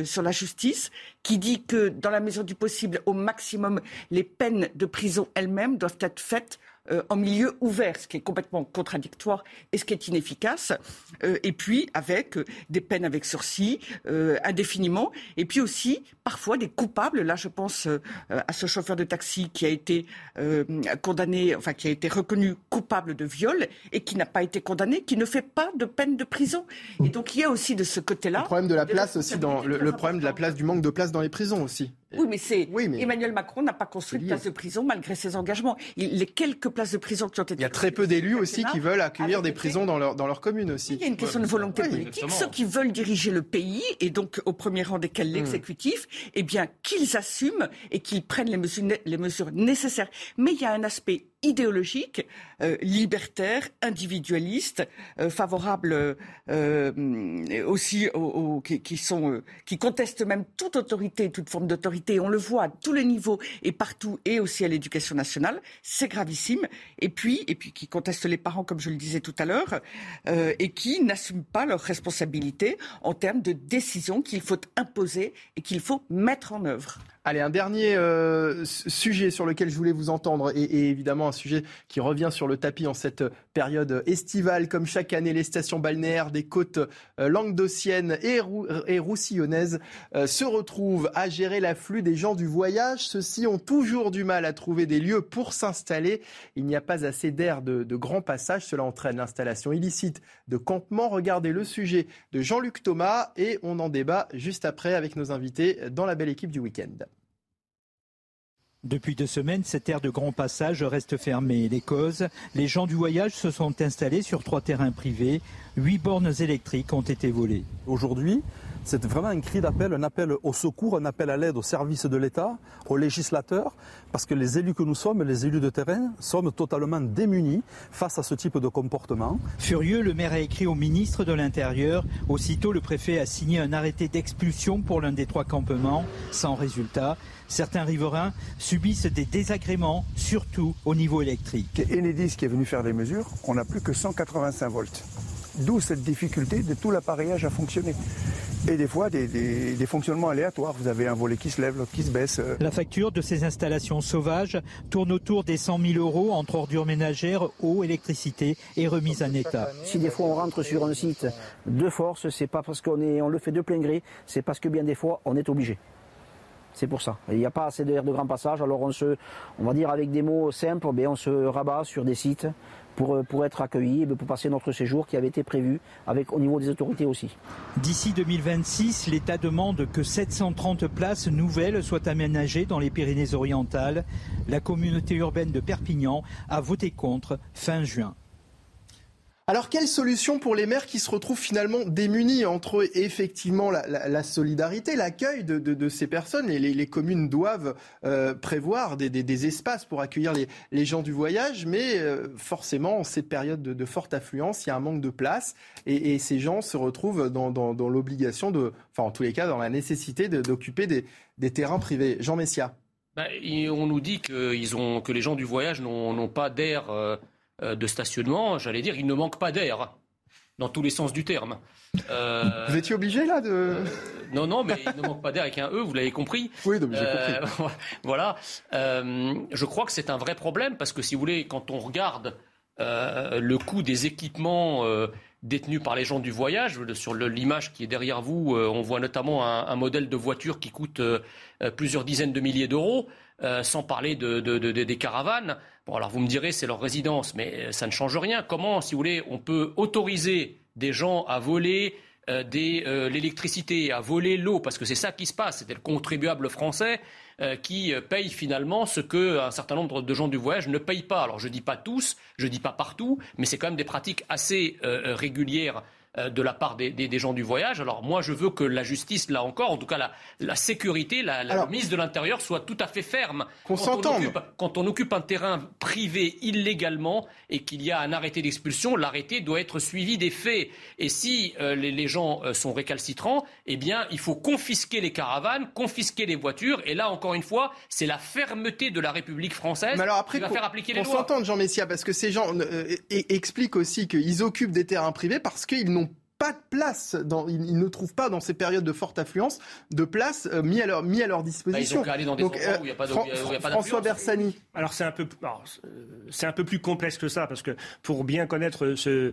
sur la justice, qui dit que dans la mesure du possible, au maximum, les peines de prison elles-mêmes doivent être faites euh, en milieu ouvert, ce qui est complètement contradictoire et ce qui est inefficace. Euh, et puis avec euh, des peines avec sursis indéfiniment. Et puis aussi parfois des coupables. Là, je pense à ce chauffeur de taxi qui a été condamné, enfin qui a été reconnu coupable de viol et qui n'a pas été condamné, qui ne fait pas de peine de prison. Et donc il y a aussi de ce côté-là. Le problème de la place aussi dans le, le problème de la place du manque de place dans les prisons aussi. Oui, mais c'est Emmanuel Macron n'a pas construit de place de prison malgré ses engagements. Il, les quelques places de prison qui ont été. Il y a très peu d'élus aussi qui veulent accueillir des prisons dans leur, dans leur commune aussi. Il y a une question de volonté politique. Ceux qui veulent diriger le pays, et donc au premier rang desquels hmm. l'exécutif, eh bien qu'ils assument et qu'ils prennent les mesures, les mesures nécessaires. Mais il y a un aspect idéologique, euh, libertaire, individualiste, euh, favorable euh, aussi aux, qui, sont qui contestent même toute autorité, toute forme d'autorité. On le voit à tous les niveaux et partout, et aussi à l'éducation nationale. C'est gravissime. Et puis, et puis qui contestent les parents, comme je le disais tout à l'heure, et qui n'assument pas leurs responsabilités en termes de décisions qu'il faut imposer et qu'il faut mettre en œuvre. Allez, un dernier euh, sujet sur lequel je voulais vous entendre, et, évidemment un sujet qui revient sur le tapis en cette période estivale, comme chaque année, les stations balnéaires des côtes euh, languedociennes et, roussillonnaises euh, se retrouvent à gérer l'afflux des gens du voyage. Ceux-ci ont toujours du mal à trouver des lieux pour s'installer. Il n'y a pas assez d'air de, de grands passages. Cela entraîne l'installation illicite de campements. Regardez le sujet de Jean-Luc Thomas et on en débat juste après avec nos invités dans la belle équipe du week-end. Depuis deux semaines, cette aire de grand passage reste fermée. Les causes, les gens du voyage se sont installés sur trois terrains privés. Huit bornes électriques ont été volées. Aujourd'hui, c'est vraiment un cri d'appel, un appel au secours, un appel à l'aide au service de l'État, aux législateurs, parce que les élus que nous sommes, les élus de terrain, sommes totalement démunis face à ce type de comportement. Furieux, le maire a écrit au ministre de l'Intérieur. Aussitôt, le préfet a signé un arrêté d'expulsion pour l'un des trois campements, sans résultat. Certains riverains subissent des désagréments, surtout au niveau électrique. Enedis qui est venu faire des mesures, on n'a plus que 185 volts. D'où cette difficulté de tout l'appareillage à fonctionner. Et des fois, des, fonctionnements aléatoires. Vous avez un volet qui se lève, l'autre qui se baisse. Euh. La facture de ces installations sauvages tourne autour des 100 000 euros entre ordures ménagères, eau, électricité et remise en état. Si des fois on rentre sur un site de force, c'est pas parce qu'on on le fait de plein gré, c'est parce que bien des fois on est obligé. C'est pour ça. Il n'y a pas assez d'air de grand passage, alors on se, on va dire avec des mots simples, ben, on se rabat sur des sites pour, euh, pour être accueillis et pour passer notre séjour qui avait été prévu avec, au niveau des autorités aussi. D'ici 2026, l'État demande que 730 places nouvelles soient aménagées dans les Pyrénées-Orientales. La communauté urbaine de Perpignan a voté contre fin juin. Alors, quelle solution pour les maires qui se retrouvent finalement démunis entre effectivement la, solidarité, l'accueil de, ces personnes? Les, communes doivent euh, prévoir des, espaces pour accueillir les, gens du voyage, mais euh, forcément, en cette période de, forte affluence, il y a un manque de place et, ces gens se retrouvent dans, l'obligation enfin en tous les cas, dans la nécessité d'occuper des, terrains privés. Jean Messia. Ben, on nous dit que les gens du voyage n'ont pas d'air. Euh, de stationnement, j'allais dire, il ne manque pas d'air, dans tous les sens du terme. Euh, vous étiez obligé là de... Euh, non, non, mais il ne manque pas d'air avec un E, vous l'avez compris. Oui, donc j'ai compris. voilà. je crois que c'est un vrai problème parce que si vous voulez, quand on regarde le coût des équipements détenus par les gens du voyage, sur l'image qui est derrière vous, on voit notamment un, un, modèle de voiture qui coûte plusieurs dizaines de milliers d'euros. Euh, sans parler de, des caravanes. Bon, alors vous me direz, c'est leur résidence, mais euh, ça ne change rien. Comment, si vous voulez, on peut autoriser des gens à voler euh, euh, l'électricité, à voler l'eau, parce que c'est ça qui se passe. C'était le contribuable français qui paye finalement ce qu'un certain nombre de gens du voyage ne payent pas. Alors je ne dis pas tous, je ne dis pas partout, mais c'est quand même des pratiques assez régulières de la part des, gens du voyage. Alors moi, je veux que la justice, là encore, en tout cas la, sécurité, la, la mise de l'intérieur soit tout à fait ferme. Qu'on s'entende. Quand on occupe un terrain privé illégalement et qu'il y a un arrêté d'expulsion, l'arrêté doit être suivi des faits. Et si euh, les, gens euh, sont récalcitrants, eh bien, il faut confisquer les caravanes, confisquer les voitures. Et là, encore une fois, c'est la fermeté de la République française Mais alors après, qui va faire appliquer les lois. On s'entend, Jean Messia, parce que ces gens expliquent aussi qu'ils occupent des terrains privés parce qu'ils n'ont pas de place, dans, ils, ne trouvent pas dans ces périodes de forte affluence de place euh, mis, à leur, mis à leur disposition. Bah, ils dans des Donc, où il n'y a pas François Bersani. Alors c'est un peu, c'est un peu plus complexe que ça parce que pour bien connaître ce,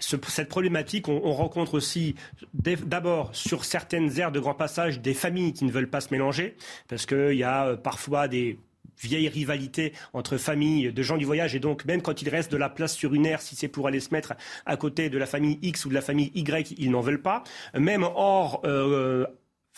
cette problématique, on, on rencontre aussi d'abord sur certaines aires de grand passage des familles qui ne veulent pas se mélanger parce qu'il y a euh, parfois des vieille rivalité entre familles de gens du voyage et donc même quand il reste de la place sur une aire, si c'est pour aller se mettre à côté de la famille X ou de la famille Y, ils n'en veulent pas. Même hors euh,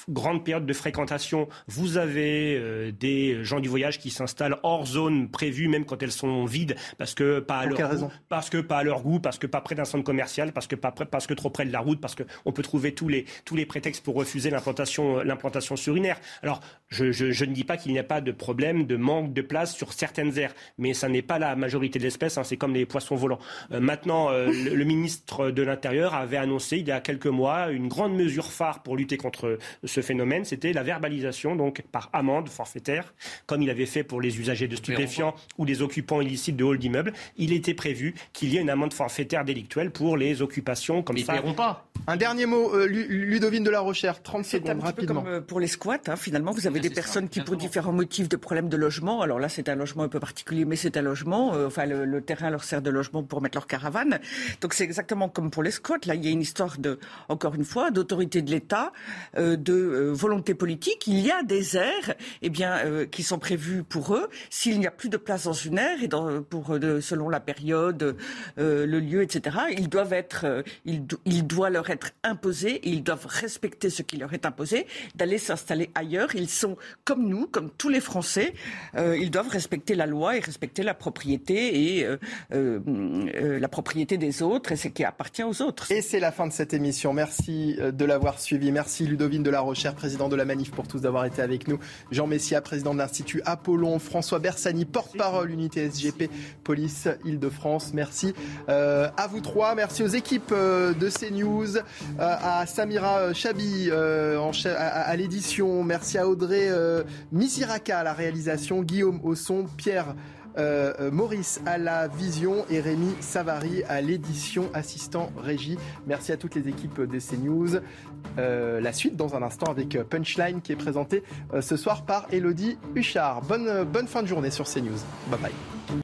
grande période de fréquentation, vous avez euh, des gens du voyage qui s'installent hors zone prévue, même quand elles sont vides, parce que pas à leur goût, parce que pas à leur goût, parce que pas près d'un centre commercial, parce que pas près, parce que trop près de la route, parce qu'on peut trouver tous les tous les prétextes pour refuser l'implantation euh, l'implantation sur une aire. Alors je, je, ne dis pas qu'il n'y a pas de problème de manque de place sur certaines aires, mais ça n'est pas la majorité de l'espèce. Hein, c'est comme les poissons volants. Euh, maintenant, le, le, ministre de l'Intérieur avait annoncé il y a quelques mois une grande mesure phare pour lutter contre ce phénomène, c'était la verbalisation donc par amende forfaitaire, comme il avait fait pour les usagers de stupéfiants ou les occupants illicites de halls d'immeubles. Il était prévu qu'il y ait une amende forfaitaire délictuelle pour les occupations comme ça. Ils pas. Un dernier mot, euh, Ludovine de la Recherche, 30 secondes, un rapidement. Peu comme euh, pour les squats, hein, finalement, vous avez des personnes qui, pour différents motifs de problèmes de logement, alors là, c'est un logement un peu particulier, mais c'est un logement, euh, enfin, le, terrain leur sert de logement pour mettre leur caravane. Donc, c'est exactement comme pour les squats. Là, il y a une histoire de, encore une fois, d'autorité de l'État, de volonté politique, il y a des aires eh bien, euh, qui sont prévues pour eux. S'il n'y a plus de place dans une aire, et pour, euh, selon la période, euh, le lieu, etc., ils doivent être, il, doit leur être imposé, ils doivent respecter ce qui leur est imposé, d'aller s'installer ailleurs. Ils sont comme nous, comme tous les Français, ils doivent respecter la loi et respecter la propriété et la propriété des autres et ce qui appartient aux autres. Et c'est la fin de cette émission. Merci de l'avoir suivi. Merci Ludovine de la Recherche, président de la Manif pour tous d'avoir été avec nous. Jean Messia, président de l'Institut Apollon. François Bersani, porte-parole unité SGP Police Île-de-France. Merci euh, à vous trois. Merci aux équipes euh, de CNews, euh, à Samira Chabi à, l'édition. Merci à Audrey Misiraka à la réalisation, Guillaume au son, Pierre. Euh, euh, Maurice à la vision et Rémi Savary à l'édition assistant régie. Merci à toutes les équipes de CNews. Euh, la suite dans un instant avec Punchline qui est présenté ce soir par Elodie Huchard. Bonne, bonne fin de journée sur CNews. Bye bye.